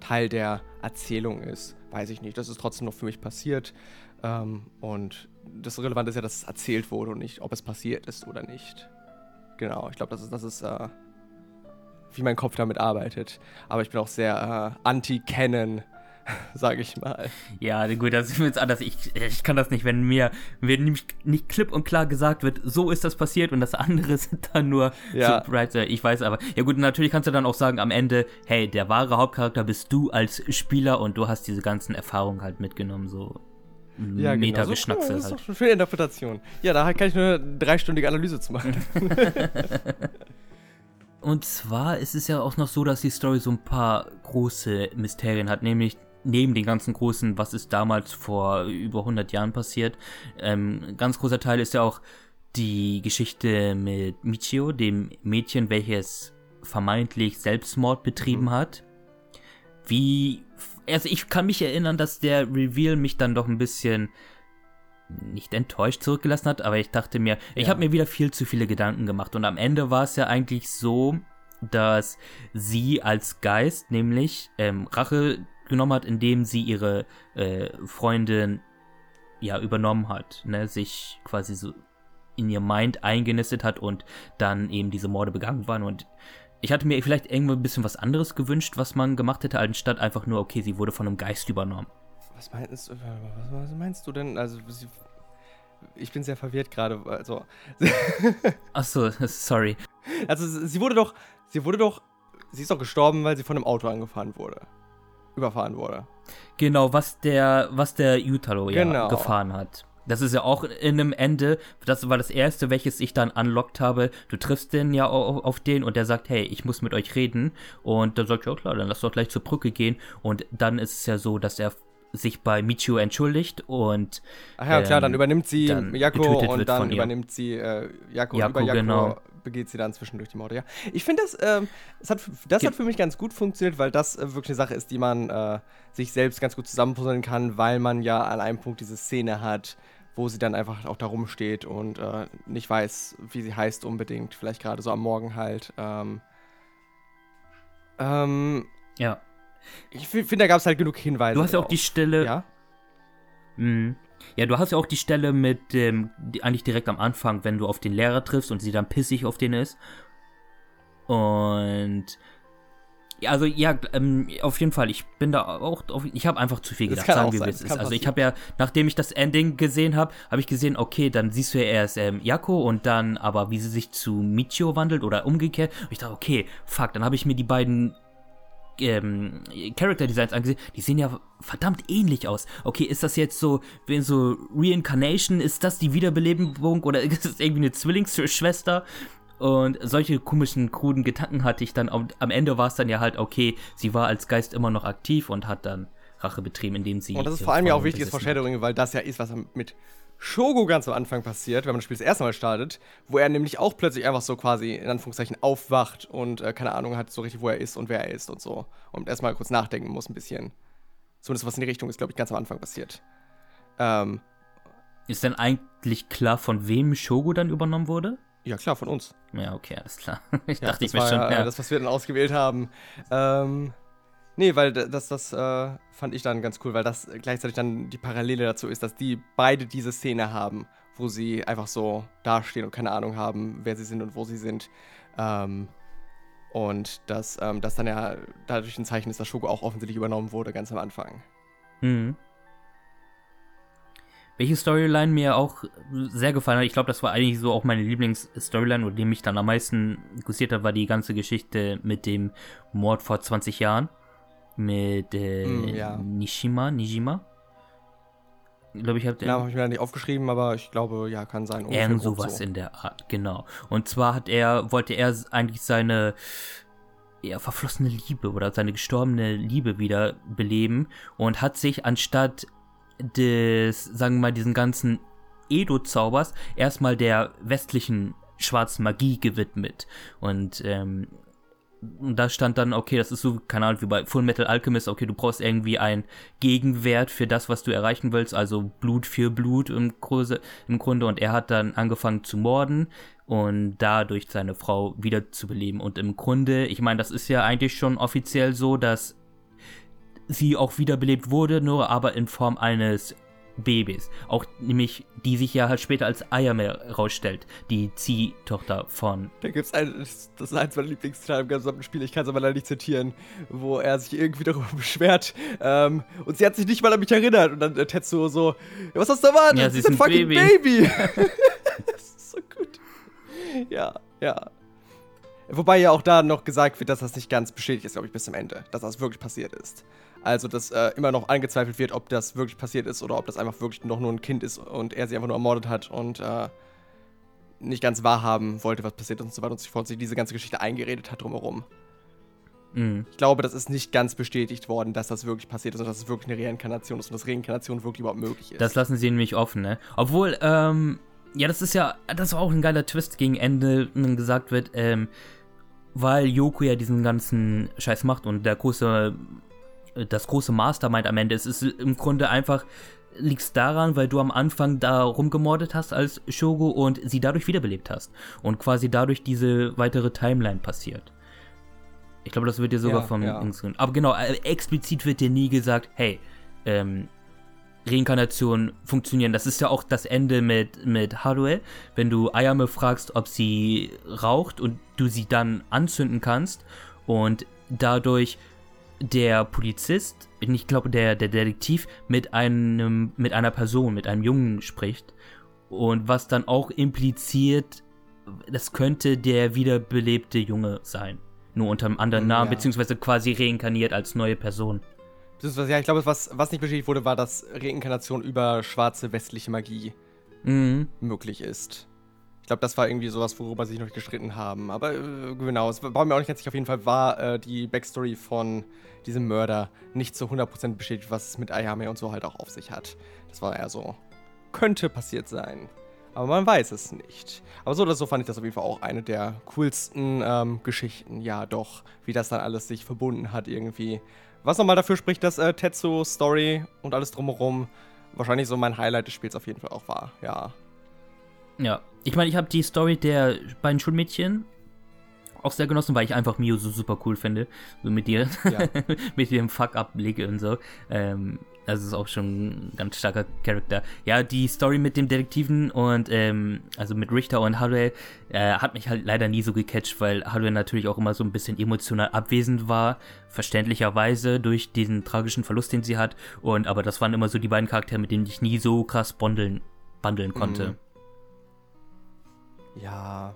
Teil der Erzählung ist. Weiß ich nicht. Das ist trotzdem noch für mich passiert. Ähm, und das Relevante ist ja, dass es erzählt wurde und nicht, ob es passiert ist oder nicht. Genau, ich glaube, das ist, das ist äh, wie mein Kopf damit arbeitet. Aber ich bin auch sehr äh, anti-Canon sage ich mal. Ja, gut, das ist mir jetzt anders. Ich, ich kann das nicht, wenn mir, wenn nämlich nicht klipp und klar gesagt wird, so ist das passiert und das andere sind dann nur ja. Surprise. Ich weiß aber. Ja gut, natürlich kannst du dann auch sagen am Ende, hey, der wahre Hauptcharakter bist du als Spieler und du hast diese ganzen Erfahrungen halt mitgenommen, so. Ja, genau. So, das ist halt. doch schon für Interpretation. Ja, da kann ich nur eine dreistündige Analyse zu machen. Und zwar ist es ja auch noch so, dass die Story so ein paar große Mysterien hat, nämlich neben den ganzen großen, was ist damals vor über 100 Jahren passiert, ähm, ganz großer Teil ist ja auch die Geschichte mit Michio, dem Mädchen, welches vermeintlich Selbstmord betrieben mhm. hat. Wie, also ich kann mich erinnern, dass der Reveal mich dann doch ein bisschen nicht enttäuscht zurückgelassen hat, aber ich dachte mir, ich habe mir wieder viel zu viele Gedanken gemacht und am Ende war es ja eigentlich so, dass sie als Geist nämlich ähm, Rache genommen hat, indem sie ihre äh, Freundin ja übernommen hat, ne, sich quasi so in ihr Mind eingenistet hat und dann eben diese Morde begangen waren und ich hatte mir vielleicht irgendwo ein bisschen was anderes gewünscht, was man gemacht hätte, anstatt einfach nur, okay, sie wurde von einem Geist übernommen. Was meinst, was, was meinst du denn? Also, sie, ich bin sehr verwirrt gerade. Also. Achso, sorry. Also, sie wurde doch, sie wurde doch, sie ist doch gestorben, weil sie von einem Auto angefahren wurde überfahren wurde. Genau, was der, was der Utalo ja genau. gefahren hat. Das ist ja auch in einem Ende, das war das erste, welches ich dann unlockt habe. Du triffst den ja auf, auf den und der sagt, hey, ich muss mit euch reden. Und dann sagt, ja klar, dann lass doch gleich zur Brücke gehen. Und dann ist es ja so, dass er sich bei Michio entschuldigt und Ach ja, klar, dann ähm, übernimmt sie Yako und dann übernimmt sie äh, Yako, Yako, über Yako genau begeht sie dann zwischendurch die Morde, ja. Ich finde, das, ähm, das, hat, das hat für mich ganz gut funktioniert, weil das äh, wirklich eine Sache ist, die man äh, sich selbst ganz gut zusammenpuzzeln kann, weil man ja an einem Punkt diese Szene hat, wo sie dann einfach auch da rumsteht und äh, nicht weiß, wie sie heißt unbedingt. Vielleicht gerade so am Morgen halt. Ähm, ähm, ja. Ich finde, da gab es halt genug Hinweise. Du hast ja auch die Stelle. Ja. Mhm. Ja, du hast ja auch die Stelle mit dem, die, eigentlich direkt am Anfang, wenn du auf den Lehrer triffst und sie dann pissig auf den ist. Und ja, also ja, ähm, auf jeden Fall. Ich bin da auch, auf, ich habe einfach zu viel gedacht, sagen wir, wie es ist. Also ich habe ja, nachdem ich das Ending gesehen habe, habe ich gesehen, okay, dann siehst du ja erst ähm, Yako und dann aber, wie sie sich zu Michio wandelt oder umgekehrt. Und ich dachte, okay, fuck, dann habe ich mir die beiden ähm, Character Designs angesehen, die sehen ja verdammt ähnlich aus. Okay, ist das jetzt so, wenn so Reincarnation, ist das die Wiederbelebung oder ist es irgendwie eine Zwillingsschwester? Und solche komischen, kruden Gedanken hatte ich dann. Am Ende war es dann ja halt, okay, sie war als Geist immer noch aktiv und hat dann Rache betrieben, indem sie. Und das ist vor allem ja auch wichtiges Foreshadowing, weil das ja ist, was mit Shogo ganz am Anfang passiert, wenn man das Spiel das erste Mal startet, wo er nämlich auch plötzlich einfach so quasi in Anführungszeichen aufwacht und äh, keine Ahnung hat so richtig, wo er ist und wer er ist und so. Und erstmal kurz nachdenken muss ein bisschen. Zumindest was in die Richtung ist, glaube ich, ganz am Anfang passiert. Ähm, ist denn eigentlich klar, von wem Shogo dann übernommen wurde? Ja, klar, von uns. Ja, okay, alles klar. Ich ja, dachte, ich mir schon. Ja, ja, das, was wir dann ausgewählt haben. Ähm, Nee, weil das, das äh, fand ich dann ganz cool, weil das gleichzeitig dann die Parallele dazu ist, dass die beide diese Szene haben, wo sie einfach so dastehen und keine Ahnung haben, wer sie sind und wo sie sind. Ähm, und dass ähm, das dann ja dadurch ein Zeichen ist, dass Shogo auch offensichtlich übernommen wurde, ganz am Anfang. Mhm. welche Storyline mir auch sehr gefallen hat, ich glaube, das war eigentlich so auch meine Lieblingsstoryline oder die mich dann am meisten interessiert hat, war die ganze Geschichte mit dem Mord vor 20 Jahren. Mit äh, Mm, ja. Nishima, Nijima. Ich glaube, ich habe Den Namen habe ich mir da nicht aufgeschrieben, aber ich glaube, ja, kann sein. Irgend sowas so. in der Art, genau. Und zwar hat er, wollte er eigentlich seine ja, verflossene Liebe oder seine gestorbene Liebe wieder beleben und hat sich anstatt des, sagen wir mal, diesen ganzen Edo-Zaubers erstmal der westlichen schwarzen Magie gewidmet. Und ähm, und da stand dann, okay, das ist so, keine Ahnung, wie bei Full Metal Alchemist, okay, du brauchst irgendwie einen Gegenwert für das, was du erreichen willst, also Blut für Blut im, Größe, im Grunde. Und er hat dann angefangen zu morden und dadurch seine Frau wiederzubeleben. Und im Grunde, ich meine, das ist ja eigentlich schon offiziell so, dass sie auch wiederbelebt wurde, nur aber in Form eines Babys. Auch nämlich, die sich ja halt später als Ayame rausstellt, die Ziehtochter von Da gibt's ein, das ist eins meiner Lieblingszitate im gesamten Spiel, ich kann es aber leider nicht zitieren, wo er sich irgendwie darüber beschwert. Ähm, und sie hat sich nicht mal an mich erinnert. Und dann äh, Tetsuo so, was hast du erwartet? Ja, sie Das ist ein fucking Baby." Baby. das ist so gut. Ja, ja. Wobei ja auch da noch gesagt wird, dass das nicht ganz bestätigt ist, glaube ich, bis zum Ende, dass das wirklich passiert ist. Also, dass äh, immer noch angezweifelt wird, ob das wirklich passiert ist oder ob das einfach wirklich noch nur ein Kind ist und er sie einfach nur ermordet hat und äh, nicht ganz wahrhaben wollte, was passiert ist und so weiter und so fort, sich diese ganze Geschichte eingeredet hat drumherum. Mhm. Ich glaube, das ist nicht ganz bestätigt worden, dass das wirklich passiert ist und dass es wirklich eine Reinkarnation ist und dass Reinkarnation wirklich überhaupt möglich ist. Das lassen sie nämlich offen, ne? Obwohl, ähm, ja, das ist ja, das war auch ein geiler Twist gegen Ende, wenn gesagt wird, ähm, weil Yoko ja diesen ganzen Scheiß macht und der große, das große Mastermind am Ende ist, ist im Grunde einfach, liegt's daran, weil du am Anfang da rumgemordet hast als Shogo und sie dadurch wiederbelebt hast. Und quasi dadurch diese weitere Timeline passiert. Ich glaube, das wird dir sogar Ja, vom ja. Aber genau, äh, explizit wird dir nie gesagt, hey, ähm, Reinkarnation funktionieren. Das ist ja auch das Ende mit, mit Haruel. Wenn du Ayame fragst, ob sie raucht und du sie dann anzünden kannst und dadurch der Polizist, ich glaube der, der Detektiv, mit einem, mit einer Person, mit einem Jungen spricht. Und was dann auch impliziert, das könnte der wiederbelebte Junge sein. Nur unter einem anderen Mm, Namen, ja. beziehungsweise quasi reinkarniert als neue Person. Beziehungsweise, ja, ich glaube, was, was nicht bestätigt wurde, war, dass Reinkarnation über schwarze westliche Magie Mhm. möglich ist. Ich glaube, das war irgendwie sowas, worüber sie sich noch gestritten haben. Aber äh, genau, es war mir auch nicht ganz sicher. Auf jeden Fall war äh, die Backstory von diesem Mörder nicht zu 100% bestätigt, was es mit Ayame und so halt auch auf sich hat. Das war eher so, könnte passiert sein. Aber man weiß es nicht. Aber so oder so fand ich das auf jeden Fall auch eine der coolsten ähm, Geschichten. Ja, doch, wie das dann alles sich verbunden hat irgendwie. Was nochmal dafür spricht, dass äh, Tetsu Story und alles drumherum wahrscheinlich so mein Highlight des Spiels auf jeden Fall auch war. Ja. Ja, ich meine, ich habe die Story der beiden Schulmädchen auch sehr genossen, weil ich einfach Mio so super cool finde. So mit ihr, Ja. mit ihrem Fuck-Up-Blick und so. Ähm, das ist auch schon ein ganz starker Charakter. Ja, die Story mit dem Detektiven und, ähm, also mit Richter und Haruel, äh, hat mich halt leider nie so gecatcht, weil Haruel natürlich auch immer so ein bisschen emotional abwesend war. Verständlicherweise durch diesen tragischen Verlust, den sie hat. Und, aber das waren immer so die beiden Charaktere, mit denen ich nie so krass bondeln, bundeln konnte. Mhm. Ja.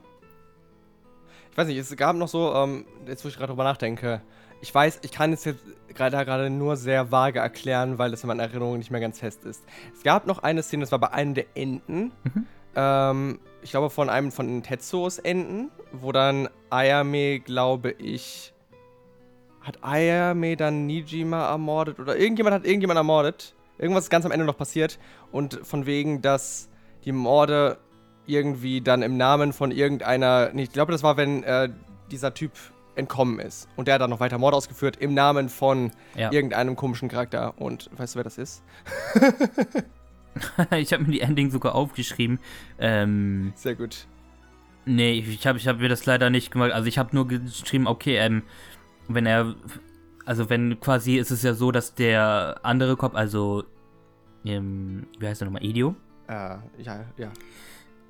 Ich weiß nicht, es gab noch so, ähm, jetzt wo ich gerade drüber nachdenke, ich weiß, ich kann es jetzt gerade gerade nur sehr vage erklären, weil es in meiner Erinnerung nicht mehr ganz fest ist. Es gab noch eine Szene, das war bei einem der Enden. Mhm. Ähm, ich glaube von einem von den Tetsuos Enden, wo dann Ayame, glaube ich, hat Ayame dann Nijima ermordet oder irgendjemand hat irgendjemand ermordet. Irgendwas ist ganz am Ende noch passiert und von wegen, dass die Morde irgendwie dann im Namen von irgendeiner, ich glaube, das war, wenn äh, dieser Typ entkommen ist und der hat dann noch weiter Morde ausgeführt im Namen von Ja. irgendeinem komischen Charakter und weißt du, wer das ist? ich habe mir die Ending sogar aufgeschrieben. Ähm, Sehr gut. nee, ich, habe ich hab mir das leider nicht gemacht. Also ich habe nur geschrieben, okay, ähm, wenn er, also wenn quasi ist es ja so, dass der andere Kopf, also, ähm, wie heißt er nochmal, Edio? Äh, ja, ja.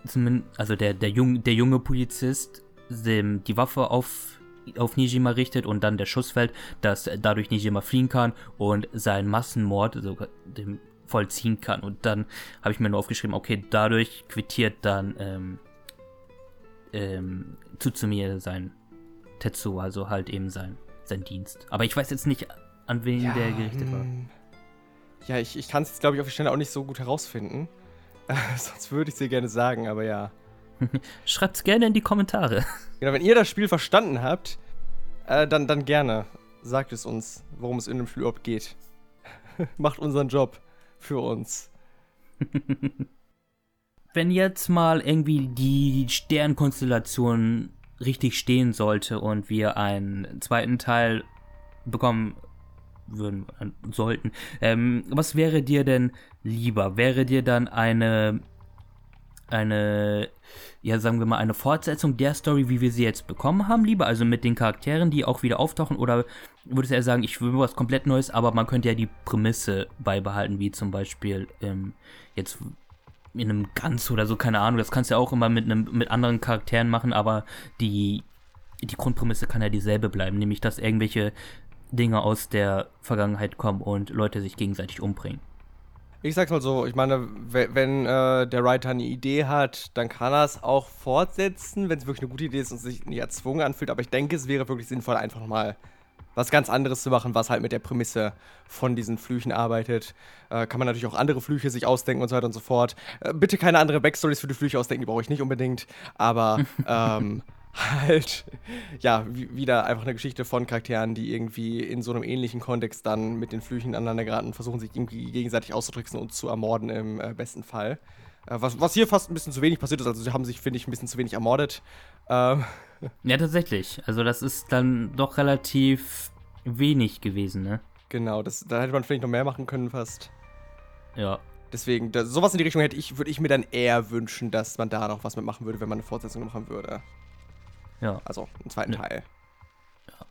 Zumin- also der, der, jung, der junge Polizist dem, die Waffe auf, auf Nijima richtet und dann der Schuss fällt, dass dadurch Nijima fliehen kann und sein Massenmord, also dem vollziehen kann. Und dann habe ich mir nur aufgeschrieben, okay, dadurch quittiert dann ähm, ähm, Tsutsumie sein Tetsu, also halt eben sein, sein Dienst. Aber ich weiß jetzt nicht, an wen ja, der gerichtet war. Hm. Ja, ich, ich kann es, glaube ich, auf die Stelle auch nicht so gut herausfinden. Sonst würde ich es dir gerne sagen, aber ja. Schreibt es gerne in die Kommentare. Genau, wenn ihr das Spiel verstanden habt, äh, dann, dann gerne. Sagt es uns, worum es in dem Spiel überhaupt geht. Macht unseren Job für uns. wenn jetzt mal irgendwie die Sternkonstellation richtig stehen sollte und wir einen zweiten Teil bekommen würden, äh, sollten, ähm, was wäre dir denn lieber? Wäre dir dann eine eine, ja, sagen wir mal, eine Fortsetzung der Story, wie wir sie jetzt bekommen haben, lieber, also mit den Charakteren, die auch wieder auftauchen, oder würdest du eher sagen, ich will was komplett Neues, aber man könnte ja die Prämisse beibehalten, wie zum Beispiel ähm, jetzt in einem Ganz oder so, keine Ahnung, das kannst du ja auch immer mit, einem, mit anderen Charakteren machen, aber die, die Grundprämisse kann ja dieselbe bleiben, nämlich dass irgendwelche Dinge aus der Vergangenheit kommen und Leute sich gegenseitig umbringen. Ich sag's mal so, ich meine, wenn äh, der Writer eine Idee hat, dann kann er es auch fortsetzen, wenn es wirklich eine gute Idee ist und sich nicht erzwungen anfühlt. Aber ich denke, es wäre wirklich sinnvoll, einfach nochmal was ganz anderes zu machen, was halt mit der Prämisse von diesen Flüchen arbeitet. Äh, kann man natürlich auch andere Flüche sich ausdenken und so weiter und so fort. Äh, bitte keine andere Backstories für die Flüche ausdenken, die brauche ich nicht unbedingt. Aber ähm, halt, ja, wieder einfach eine Geschichte von Charakteren, die irgendwie in so einem ähnlichen Kontext dann mit den Flüchen aneinander geraten, versuchen sich irgendwie gegenseitig auszudrücken und zu ermorden im äh, besten Fall. Äh, was, was hier fast ein bisschen zu wenig passiert ist, also sie haben sich, finde ich, ein bisschen zu wenig ermordet. Ähm. Ja, tatsächlich. Also das ist dann doch relativ wenig gewesen, ne? Genau, das, da hätte man vielleicht noch mehr machen können fast. Ja. Deswegen, da, sowas in die Richtung hätte ich, würde ich mir dann eher wünschen, dass man da noch was mitmachen würde, wenn man eine Fortsetzung machen würde. Ja. Also einen zweiten ne. Teil. Ja,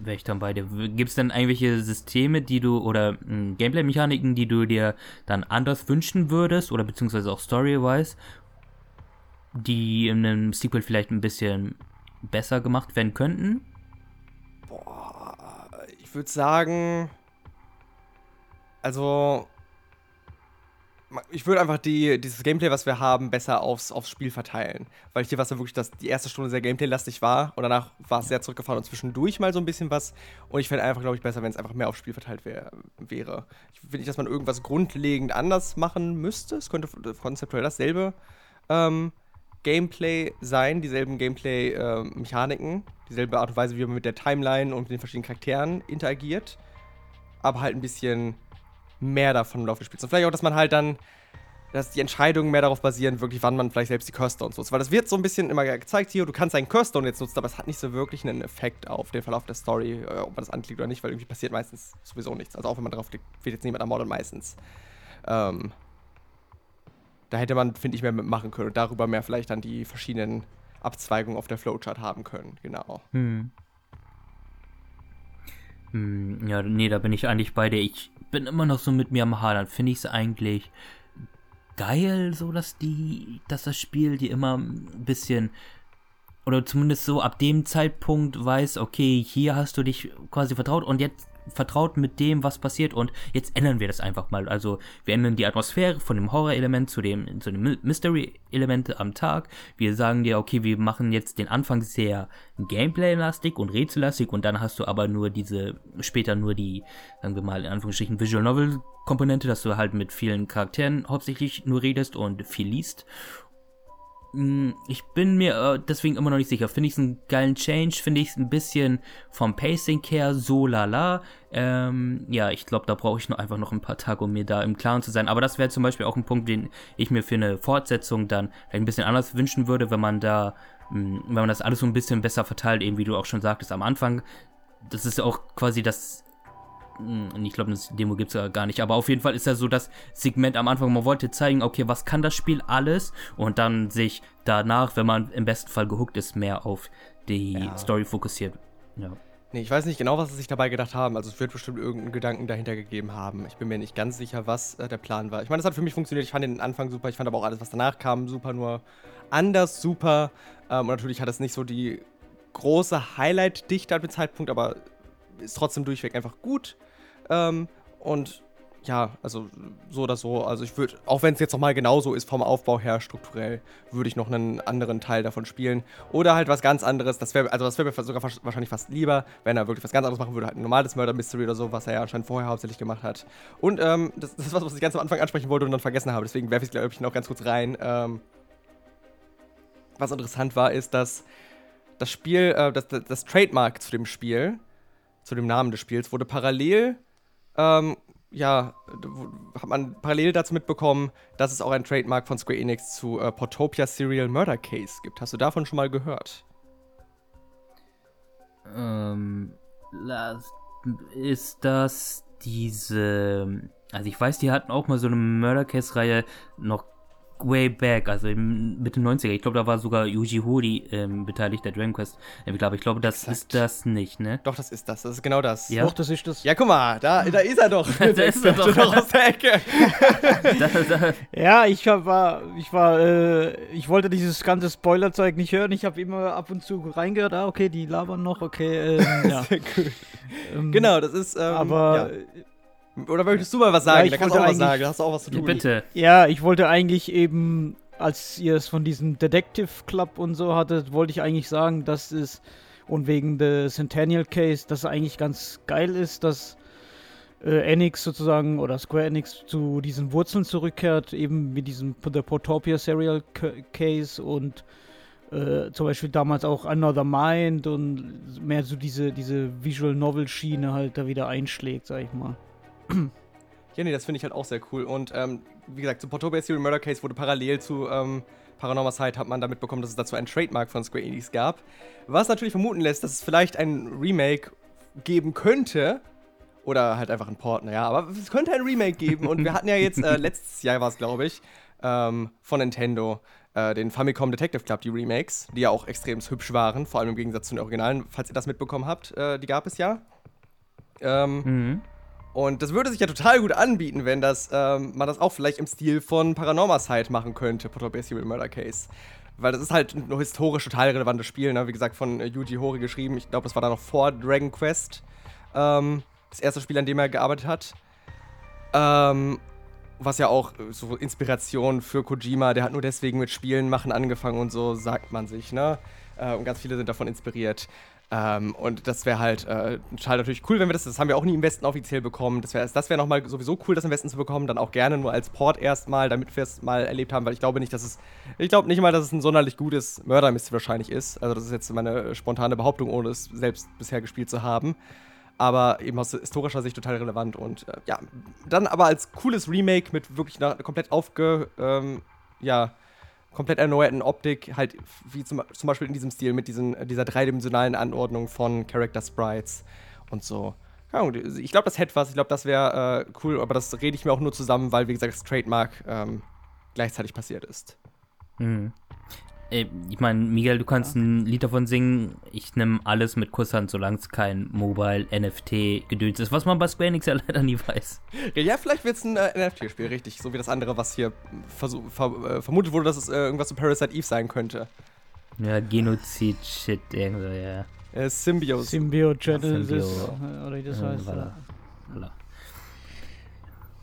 Wäre ich dann bei dir. Gibt es denn irgendwelche Systeme, die du oder hm, Gameplay-Mechaniken, die du dir dann anders wünschen würdest oder beziehungsweise auch Story-wise, die in einem Sequel vielleicht ein bisschen besser gemacht werden könnten? Boah, ich würde sagen, also ich würde einfach die, dieses Gameplay, was wir haben, besser aufs, aufs Spiel verteilen. Weil hier war es ja wirklich, dass die erste Stunde sehr Gameplay-lastig war und danach war es sehr zurückgefahren und zwischendurch mal so ein bisschen was. Und ich fände einfach, glaube ich, besser, wenn es einfach mehr aufs Spiel verteilt wär, wäre. Ich finde nicht, dass man irgendwas grundlegend anders machen müsste. Es könnte konzeptuell dasselbe ähm, Gameplay sein, dieselben Gameplay-Mechaniken, äh, dieselbe Art und Weise, wie man mit der Timeline und mit den verschiedenen Charakteren interagiert. Aber halt ein bisschen mehr davon im Laufe des Spiels. Und vielleicht auch, dass man halt dann, dass die Entscheidungen mehr darauf basieren, wirklich, wann man vielleicht selbst die Curse Stones nutzt. Weil das wird so ein bisschen immer gezeigt hier, du kannst einen Curse Stone jetzt nutzen, aber es hat nicht so wirklich einen Effekt auf den Verlauf der Story, äh, ob man das anklickt oder nicht, weil irgendwie passiert meistens sowieso nichts. Also auch wenn man drauf klickt, wird jetzt niemand ermordet meistens. Ähm, da hätte man, finde ich, mehr mitmachen können und darüber mehr vielleicht dann die verschiedenen Abzweigungen auf der Flowchart haben können, genau. Hm. Hm, ja, nee, da bin ich eigentlich bei dir. Ich bin immer noch so mit mir am Hadern. Finde ich es eigentlich geil, so dass die, dass das Spiel dir immer ein bisschen oder zumindest so ab dem Zeitpunkt weiß, okay, hier hast du dich quasi vertraut und jetzt vertraut mit dem, was passiert und jetzt ändern wir das einfach mal. Also wir ändern die Atmosphäre von dem Horror-Element zu dem, zu dem Mystery-Element am Tag. Wir sagen dir, okay, wir machen jetzt den Anfang sehr Gameplay-lastig und rätsellastig und dann hast du aber nur diese, später nur die, sagen wir mal in Anführungsstrichen, Visual Novel Komponente, dass du halt mit vielen Charakteren hauptsächlich nur redest und viel liest. Hm, ich bin mir äh, deswegen immer noch nicht sicher. Finde ich es einen geilen Change? Finde ich es ein bisschen vom Pacing her so lala. Ähm, ja, ich glaube, da brauche ich noch einfach noch ein paar Tage, um mir da im Klaren zu sein. Aber das wäre zum Beispiel auch ein Punkt, den ich mir für eine Fortsetzung dann ein bisschen anders wünschen würde, wenn man da, mh, hm, wenn man das alles so ein bisschen besser verteilt, eben wie du auch schon sagtest am Anfang. Das ist auch quasi das ich glaube, das Demo gibt es ja gar nicht, aber auf jeden Fall ist ja so das Segment am Anfang, man wollte zeigen, okay, was kann das Spiel alles und dann sich danach, wenn man im besten Fall gehuckt ist, mehr auf die ja. Story fokussiert. Ja. Nee, ich weiß nicht genau, was sie sich dabei gedacht haben. Also es wird bestimmt irgendeinen Gedanken dahinter gegeben haben. Ich bin mir nicht ganz sicher, was äh, der Plan war. Ich meine, das hat für mich funktioniert. Ich fand den Anfang super. Ich fand aber auch alles, was danach kam, super, nur anders super. Ähm, und natürlich hat es nicht so die große Highlight-Dichte ab dem Zeitpunkt, aber ist trotzdem durchweg einfach gut. Ähm, und ja, also so oder so. Also ich würde, auch wenn es jetzt nochmal genauso ist vom Aufbau her strukturell, würde ich noch einen anderen Teil davon spielen. Oder halt was ganz anderes. Das wäre, also das wäre mir sogar wahrscheinlich fast lieber, wenn er wirklich was ganz anderes machen würde, halt ein normales Murder Mystery oder so, was er ja anscheinend vorher hauptsächlich gemacht hat. Und ähm, das, das, ist was, was ich ganz am Anfang ansprechen wollte und dann vergessen habe. Deswegen werfe ich es, glaube ich, noch ganz kurz rein. Ähm, was interessant war, ist, dass das Spiel, äh, das, das, das Trademark zu dem Spiel, zu dem Namen des Spiels, wurde parallel ähm, ja, hat man parallel dazu mitbekommen, dass es auch ein Trademark von Square Enix zu äh, Portopia Serial Murder Case gibt. Hast du davon schon mal gehört? Ähm, ist das diese. Also ich weiß, die hatten auch mal so eine Murder Case-Reihe noch way back, also im Mitte 90er. Ich glaube, da war sogar Yuji Horii ähm, beteiligt, der Dragon Quest Entwickler. Aber ich glaube, das Exakt. ist das nicht, ne? Doch, das ist das. Das ist genau das. Ja, Doch, das ist das. Ja, guck mal, da, da ist er doch. da ist er doch. aus der Ecke. ja, ich war, ich war, äh, ich wollte dieses ganze Spoilerzeug nicht hören. Ich habe immer ab und zu reingehört. Ah, okay, die labern noch. Okay, ähm, ja. Sehr cool. Ähm, genau, das ist. Ähm, aber ja. Oder möchtest du mal was sagen? Ja, da kannst du auch was sagen, da hast du auch was zu tun. Ja, bitte. Ja, ich wollte eigentlich eben, als ihr es von diesem Detective Club und so hattet, wollte ich eigentlich sagen, dass es, und wegen der Centennial Case, dass es eigentlich ganz geil ist, dass äh, Enix sozusagen oder Square Enix zu diesen Wurzeln zurückkehrt, eben mit diesem der Portopia Serial Case und äh, zum Beispiel damals auch Another Mind und mehr so diese, diese Visual Novel Schiene halt da wieder einschlägt, sag ich mal. Ja, nee, das finde ich halt auch sehr cool. Und ähm, wie gesagt, zu Portobello Serial Murder Case wurde parallel zu ähm, Paranormal Side hat man damit bekommen, dass es dazu ein Trademark von Square Enix gab. Was natürlich vermuten lässt, dass es vielleicht ein Remake geben könnte. Oder halt einfach ein Port, naja, aber es könnte ein Remake geben. Und wir hatten ja jetzt, äh, letztes Jahr war es, glaube ich, ähm, von Nintendo, äh, den Famicom Detective Club, die Remakes, die ja auch extrem hübsch waren, vor allem im Gegensatz zu den Originalen, falls ihr das mitbekommen habt, äh, die gab es ja. Ähm, mhm. Und das würde sich ja total gut anbieten, wenn das, ähm, man das auch vielleicht im Stil von Paranormal Side machen könnte, Portal Serial Murder Case. Weil das ist halt ein historisch total relevantes Spiel, ne? Wie gesagt, von äh, Yuji Horii geschrieben. Ich glaube, das war da noch vor Dragon Quest. Ähm, das erste Spiel, an dem er gearbeitet hat. Ähm, was ja auch so Inspiration für Kojima, der hat nur deswegen mit Spielen machen angefangen und so, sagt man sich, ne? Äh, und ganz viele sind davon inspiriert. Ähm, und das wäre halt äh, total natürlich cool, wenn wir das, das haben wir auch nie im Westen offiziell bekommen. Das wäre das wär nochmal sowieso cool, das im Westen zu bekommen, dann auch gerne nur als Port erstmal, damit wir es mal erlebt haben, weil ich glaube nicht, dass es, ich glaube nicht mal, dass es ein sonderlich gutes Mörder-Mystery wahrscheinlich ist. Also das ist jetzt meine spontane Behauptung, ohne es selbst bisher gespielt zu haben. Aber eben aus historischer Sicht total relevant und äh, ja, dann aber als cooles Remake mit wirklich einer komplett aufge, ähm, ja, komplett erneuerten Optik, halt wie zum, zum Beispiel in diesem Stil mit diesen, dieser dreidimensionalen Anordnung von Character Sprites und so. ich glaube, das hätte was, ich glaube, das wäre äh, cool, aber das rede ich mir auch nur zusammen, weil, wie gesagt, das Trademark ähm, gleichzeitig passiert ist. Mhm. Äh, ich meine, Miguel, du kannst ja. ein Lied davon singen. Ich nehme alles mit Kusshand, solange es kein Mobile NFT Gedöns ist, was man bei Square Enix ja leider nie weiß. Ja, vielleicht wird es ein äh, NFT-Spiel, richtig. So wie das andere, was hier ver äh, vermutet wurde, dass es äh, irgendwas zu Parasite Eve sein könnte. Ja, Genozid-Shit, irgendwo, ja. Äh, Symbiosis. Symbiogenesis, Symbio oder wie das heißt. Voilà. Voilà.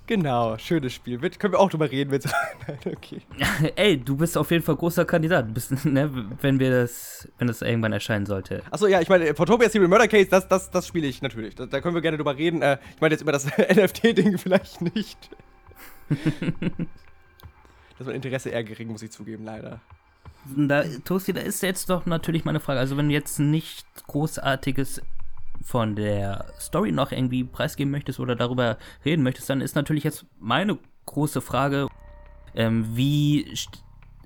Genau, schönes Spiel. Mit, können wir auch drüber reden, wenn Nein, okay. Ey, du bist auf jeden Fall großer Kandidat, bist, ne, wenn wir das, wenn das irgendwann erscheinen sollte. Achso, ja, ich meine, Photopia Serial Murder Case, das, das, das spiele ich natürlich. Da, da, können wir gerne drüber reden. Äh, ich meine jetzt über das NFT-Ding vielleicht nicht. das war Interesse eher gering, muss ich zugeben, leider. Da, Tosti, da ist jetzt doch natürlich meine Frage. Also, wenn jetzt nicht großartiges von der Story noch irgendwie preisgeben möchtest oder darüber reden möchtest, dann ist natürlich jetzt meine große Frage, ähm, wie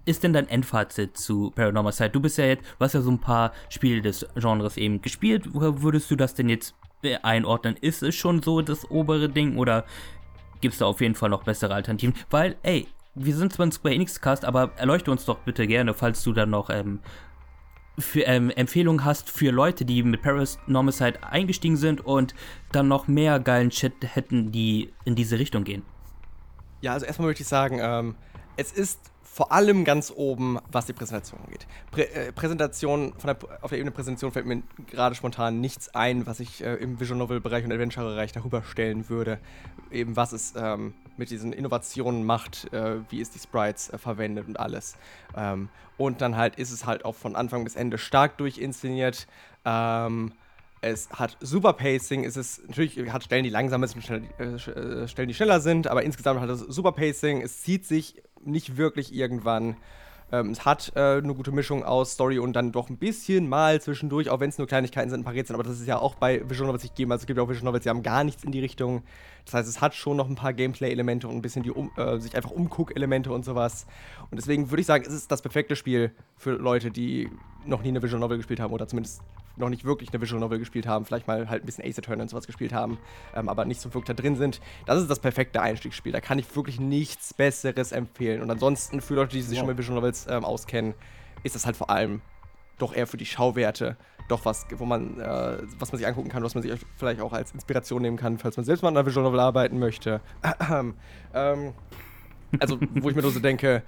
ist denn dein Endfazit zu Paranormal Side? Du bist ja jetzt, du hast ja so ein paar Spiele des Genres eben gespielt. Woher würdest du das denn jetzt einordnen? Ist es schon so das obere Ding oder gibt es da auf jeden Fall noch bessere Alternativen? Weil, ey, wir sind zwar ein Square Enix Cast, aber erleuchte uns doch bitte gerne, falls du dann noch ähm, für, ähm, Empfehlungen hast für Leute, die mit Paranormal Side eingestiegen sind und dann noch mehr geilen Shit hätten, die in diese Richtung gehen? Ja, also erstmal möchte ich sagen, ähm, es ist vor allem ganz oben, was die Präsentation angeht. Prä äh, Präsentation, von der, auf der Ebene Präsentation fällt mir gerade spontan nichts ein, was ich äh, im Visual Novel-Bereich und Adventure-Bereich darüber stellen würde. Eben was es ähm, mit diesen Innovationen macht, äh, wie es die Sprites äh, verwendet und alles. Ähm, und dann halt ist es halt auch von Anfang bis Ende stark durchinszeniert. Ähm, es hat super Pacing, es ist natürlich hat Stellen, die langsamer sind, Stellen, äh, Stellen, die schneller sind, aber insgesamt hat es super Pacing. Es zieht sich nicht wirklich irgendwann. Ähm, es hat äh, eine gute Mischung aus Story und dann doch ein bisschen mal zwischendurch, auch wenn es nur Kleinigkeiten sind, ein paar Rätsel. Aber das ist ja auch bei Visual Novels nicht gegeben. Also es gibt ja auch Visual Novels, die haben gar nichts in die Richtung. Das heißt, es hat schon noch ein paar Gameplay-Elemente und ein bisschen die um, äh, sich einfach umguck-Elemente und sowas. Und deswegen würde ich sagen, es ist das perfekte Spiel für Leute, die noch nie eine Visual Novel gespielt haben oder zumindest noch nicht wirklich eine Visual Novel gespielt haben, vielleicht mal halt ein bisschen Ace Attorney und sowas gespielt haben, ähm, aber nicht so wirklich da drin sind. Das ist das perfekte Einstiegsspiel. Da kann ich wirklich nichts Besseres empfehlen. Und ansonsten für Leute, die sich ja. schon mit Visual Novels ähm, auskennen, ist das halt vor allem doch eher für die Schauwerte doch was, wo man, äh, was man sich angucken kann, was man sich vielleicht auch als Inspiration nehmen kann, falls man selbst mal an einer Visual Novel arbeiten möchte. ähm, also, wo ich mir so denke,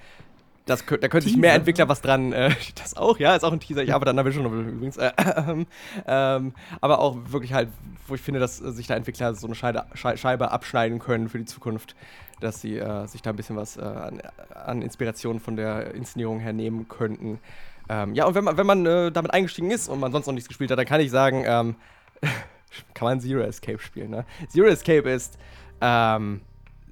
das, da können sich mehr Entwickler was dran. Äh, das auch, ja, ist auch ein Teaser. Ich arbeite an einer Vision Novel übrigens. Äh, äh, ähm, aber auch wirklich halt, wo ich finde, dass sich da Entwickler so eine Scheide, Scheibe abschneiden können für die Zukunft. Dass sie äh, sich da ein bisschen was äh, an, an, Inspiration von der Inszenierung her nehmen könnten. Ähm, ja, und wenn man, wenn man äh, damit eingestiegen ist und man sonst noch nichts gespielt hat, dann kann ich sagen, ähm, kann man Zero Escape spielen. Ne? Zero Escape ist. Ähm,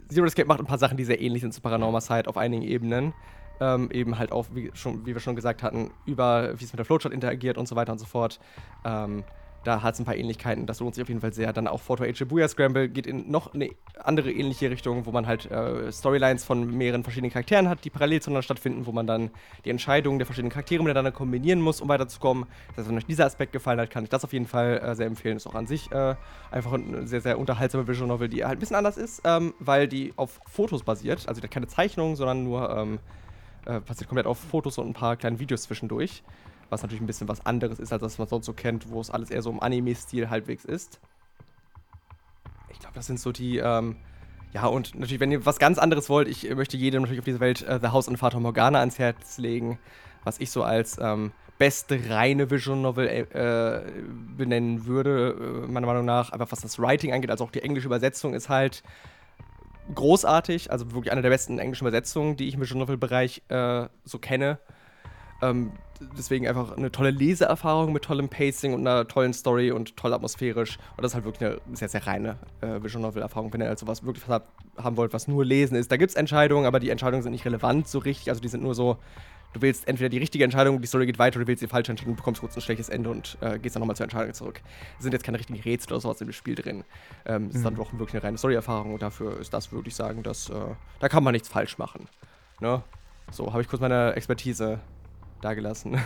Zero Escape macht ein paar Sachen, die sehr ähnlich sind zu Paranormal Side auf einigen Ebenen ähm, eben halt auch, wie, schon, wie wir schon gesagt hatten, über wie es mit der Flowchart interagiert und so weiter und so fort. Ähm, da hat es ein paar Ähnlichkeiten, das lohnt sich auf jeden Fall sehr. Dann auch Photo Age Shibuya Scramble geht in noch eine andere ähnliche Richtung, wo man halt äh, Storylines von mehreren verschiedenen Charakteren hat, die parallel zueinander stattfinden, wo man dann die Entscheidungen der verschiedenen Charaktere miteinander kombinieren muss, um weiterzukommen. Das heißt, wenn euch dieser Aspekt gefallen hat, kann ich das auf jeden Fall äh, sehr empfehlen. Ist auch an sich äh, einfach eine sehr, sehr unterhaltsame Visual Novel, die halt ein bisschen anders ist, ähm, weil die auf Fotos basiert. Also die hat keine Zeichnungen, sondern nur ähm, äh, passiert komplett auf Fotos und ein paar kleine Videos zwischendurch. Was natürlich ein bisschen was anderes ist, als das man sonst so kennt, wo es alles eher so im Anime-Stil halbwegs ist. Ich glaube, das sind so die, ähm, ja, und natürlich, wenn ihr was ganz anderes wollt, ich möchte jedem natürlich auf dieser Welt äh, The House und Vater Morgana ans Herz legen, was ich so als ähm, beste reine Visual Novel äh, benennen würde, äh, meiner Meinung nach. Einfach was das Writing angeht, also auch die englische Übersetzung ist halt großartig, also wirklich eine der besten englischen Übersetzungen, die ich im Visual Novel-Bereich äh, so kenne. Ähm, deswegen einfach eine tolle Leseerfahrung mit tollem Pacing und einer tollen Story und toll atmosphärisch. Und das ist halt wirklich eine sehr, sehr reine äh, Visual Novel-Erfahrung, wenn ihr also was wirklich was haben wollt, was nur Lesen ist. Da gibt es Entscheidungen, aber die Entscheidungen sind nicht relevant so richtig. Also die sind nur so, du wählst entweder die richtige Entscheidung, die Story geht weiter, oder du wählst die falsche Entscheidung bekommst kurz ein schlechtes Ende und äh, gehst dann nochmal zur Entscheidung zurück. Es sind jetzt keine richtigen Rätsel oder sowas im Spiel drin. Ähm, es mhm. ist dann mhm. doch wirklich eine reine Story-Erfahrung und dafür ist das, würde ich sagen, dass äh, da kann man nichts falsch machen. Ne? So, habe ich kurz meine Expertise dagelassen.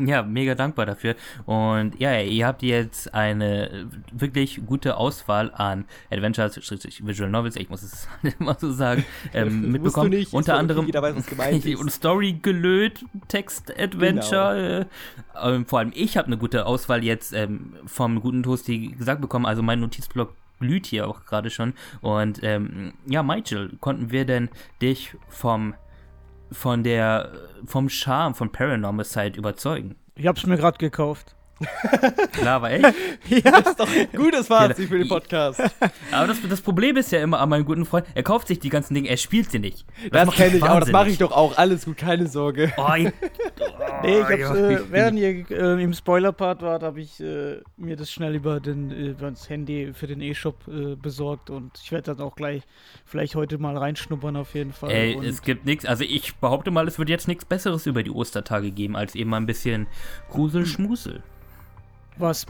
ja, mega dankbar dafür. Und ja, ihr habt jetzt eine wirklich gute Auswahl an Adventures, Visual Novels, ich muss es immer so sagen, ähm, mitbekommen. Nicht, Unter anderem jeder weiß, was gemeint ist. Story gelöt, Text Adventure. Genau. Äh, ähm, vor allem ich habe eine gute Auswahl jetzt ähm, vom guten Toasty gesagt bekommen. Also mein Notizblock glüht hier auch gerade schon. Und ähm, ja, Michael, konnten wir denn dich vom von der, vom Charme von Paranormal Side überzeugen. Ich hab's mir gerade gekauft. Klar, war echt? ja, das ist doch ein gutes Fazit für den Podcast. Aber das, das, Problem ist ja immer an meinem guten Freund, er kauft sich die ganzen Dinge, er spielt sie nicht. Das, das kenne ich auch, das mache ich doch auch. Alles gut, keine Sorge. Oh, ich, oh, nee, ich hab's, äh, während ihr äh, im Spoiler-Part wart, habe ich äh, mir das schnell über, den, über das Handy für den E-Shop äh, besorgt und ich werde dann auch gleich vielleicht heute mal reinschnuppern auf jeden Fall. Ey, und es gibt nichts, also ich behaupte mal, es wird jetzt nichts Besseres über die Ostertage geben, als eben mal ein bisschen Grusel-Schmusel. Was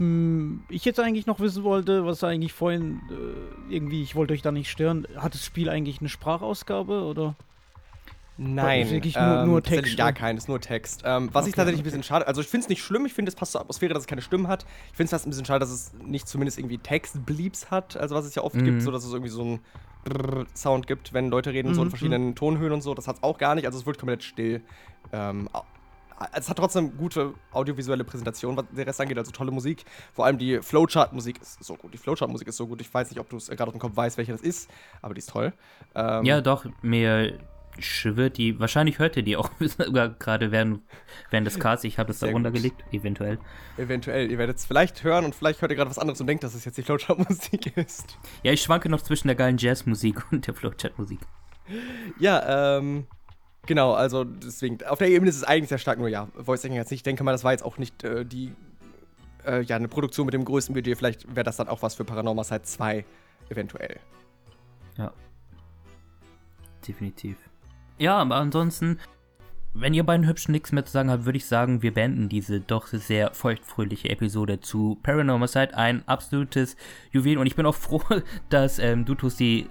ich jetzt eigentlich noch wissen wollte, was eigentlich vorhin äh, irgendwie, ich wollte euch da nicht stören, hat das Spiel eigentlich eine Sprachausgabe oder? Nein, wirklich nur, ähm, nur Text. Gar keines, nur Text. Ähm, was okay, ich tatsächlich okay. ein bisschen schade, also ich finde es nicht schlimm, ich finde es passt zur Atmosphäre, dass es keine Stimmen hat. Ich finde es fast ein bisschen schade, dass es nicht zumindest irgendwie Text-Bleeps hat, also was es ja oft mhm. gibt, so dass es irgendwie so ein Sound gibt, wenn Leute reden, mhm. so in mhm, verschiedenen mhm. Tonhöhen und so. Das hat es auch gar nicht, also es wird komplett still. Ähm, es hat trotzdem gute audiovisuelle Präsentation, was der Rest angeht, also tolle Musik. Vor allem die Flowchart-Musik ist so gut. Die Flowchart-Musik ist so gut. Ich weiß nicht, ob du es gerade auf dem Kopf weißt, welche das ist, aber die ist toll. Ähm, ja, doch, mir schwört die, wahrscheinlich hört ihr die auch sogar gerade während, während des Casts. Ich habe es da runtergelegt, eventuell. Eventuell. Ihr werdet es vielleicht hören und vielleicht hört ihr gerade was anderes und denkt, dass es jetzt die Flowchart-Musik ist. Ja, ich schwanke noch zwischen der geilen Jazzmusik und der Flowchat-Musik. Ja, ähm, genau, also deswegen, auf der Ebene ist es eigentlich sehr stark, nur ja, Voice Acting jetzt nicht. Ich denke mal, das war jetzt auch nicht äh, die, äh, ja, eine Produktion mit dem größten Budget. Vielleicht wäre das dann auch was für Paranormal Side 2, eventuell. Ja. Definitiv. Ja, aber ansonsten, wenn ihr beiden Hübschen nichts mehr zu sagen habt, würde ich sagen, wir beenden diese doch sehr feuchtfröhliche Episode zu Paranormal Side. Ein absolutes Juwel. Und ich bin auch froh, dass ähm, du, Tusti,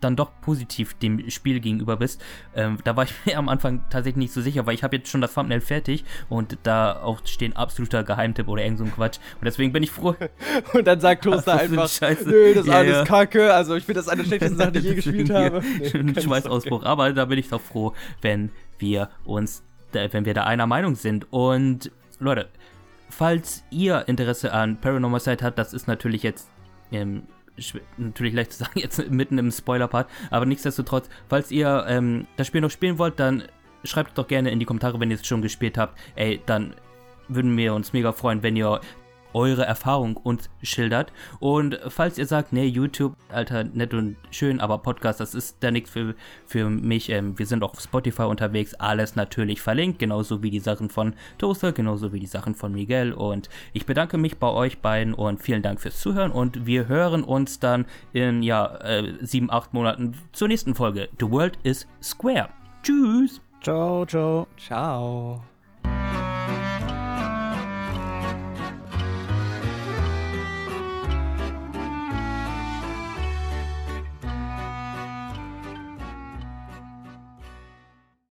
dann doch positiv dem Spiel gegenüber bist. Ähm, da war ich mir am Anfang tatsächlich nicht so sicher, weil ich habe jetzt schon das Thumbnail fertig und da auch stehen absoluter Geheimtipp oder irgend so ein Quatsch. Und deswegen bin ich froh. Und dann sagt Toaster einfach, Scheiße. nö, das ist Ja, alles ja. Kacke. Also ich finde das eine der schlechtesten Sachen, die ich je gespielt habe. Nee, Schweißausbruch. Aber da bin ich doch froh, wenn wir uns, da- wenn wir da einer Meinung sind. Und Leute, falls ihr Interesse an Paranormal Side habt, das ist natürlich jetzt ähm, natürlich leicht zu sagen, jetzt mitten im Spoiler-Part, aber nichtsdestotrotz, falls ihr ähm, das Spiel noch spielen wollt, dann schreibt doch gerne in die Kommentare, wenn ihr es schon gespielt habt. Ey, dann würden wir uns mega freuen, wenn ihr eure Erfahrung uns schildert. Und falls ihr sagt, nee, YouTube, Alter, nett und schön, aber Podcast, das ist da nichts für, für mich. Ähm, wir sind auch auf Spotify unterwegs, alles natürlich verlinkt, genauso wie die Sachen von Toaster, genauso wie die Sachen von Miguel. Und ich bedanke mich bei euch beiden und vielen Dank fürs Zuhören. Und wir hören uns dann in, ja, äh, sieben, acht Monaten zur nächsten Folge. The World is Square. Tschüss! Ciao, ciao. Ciao.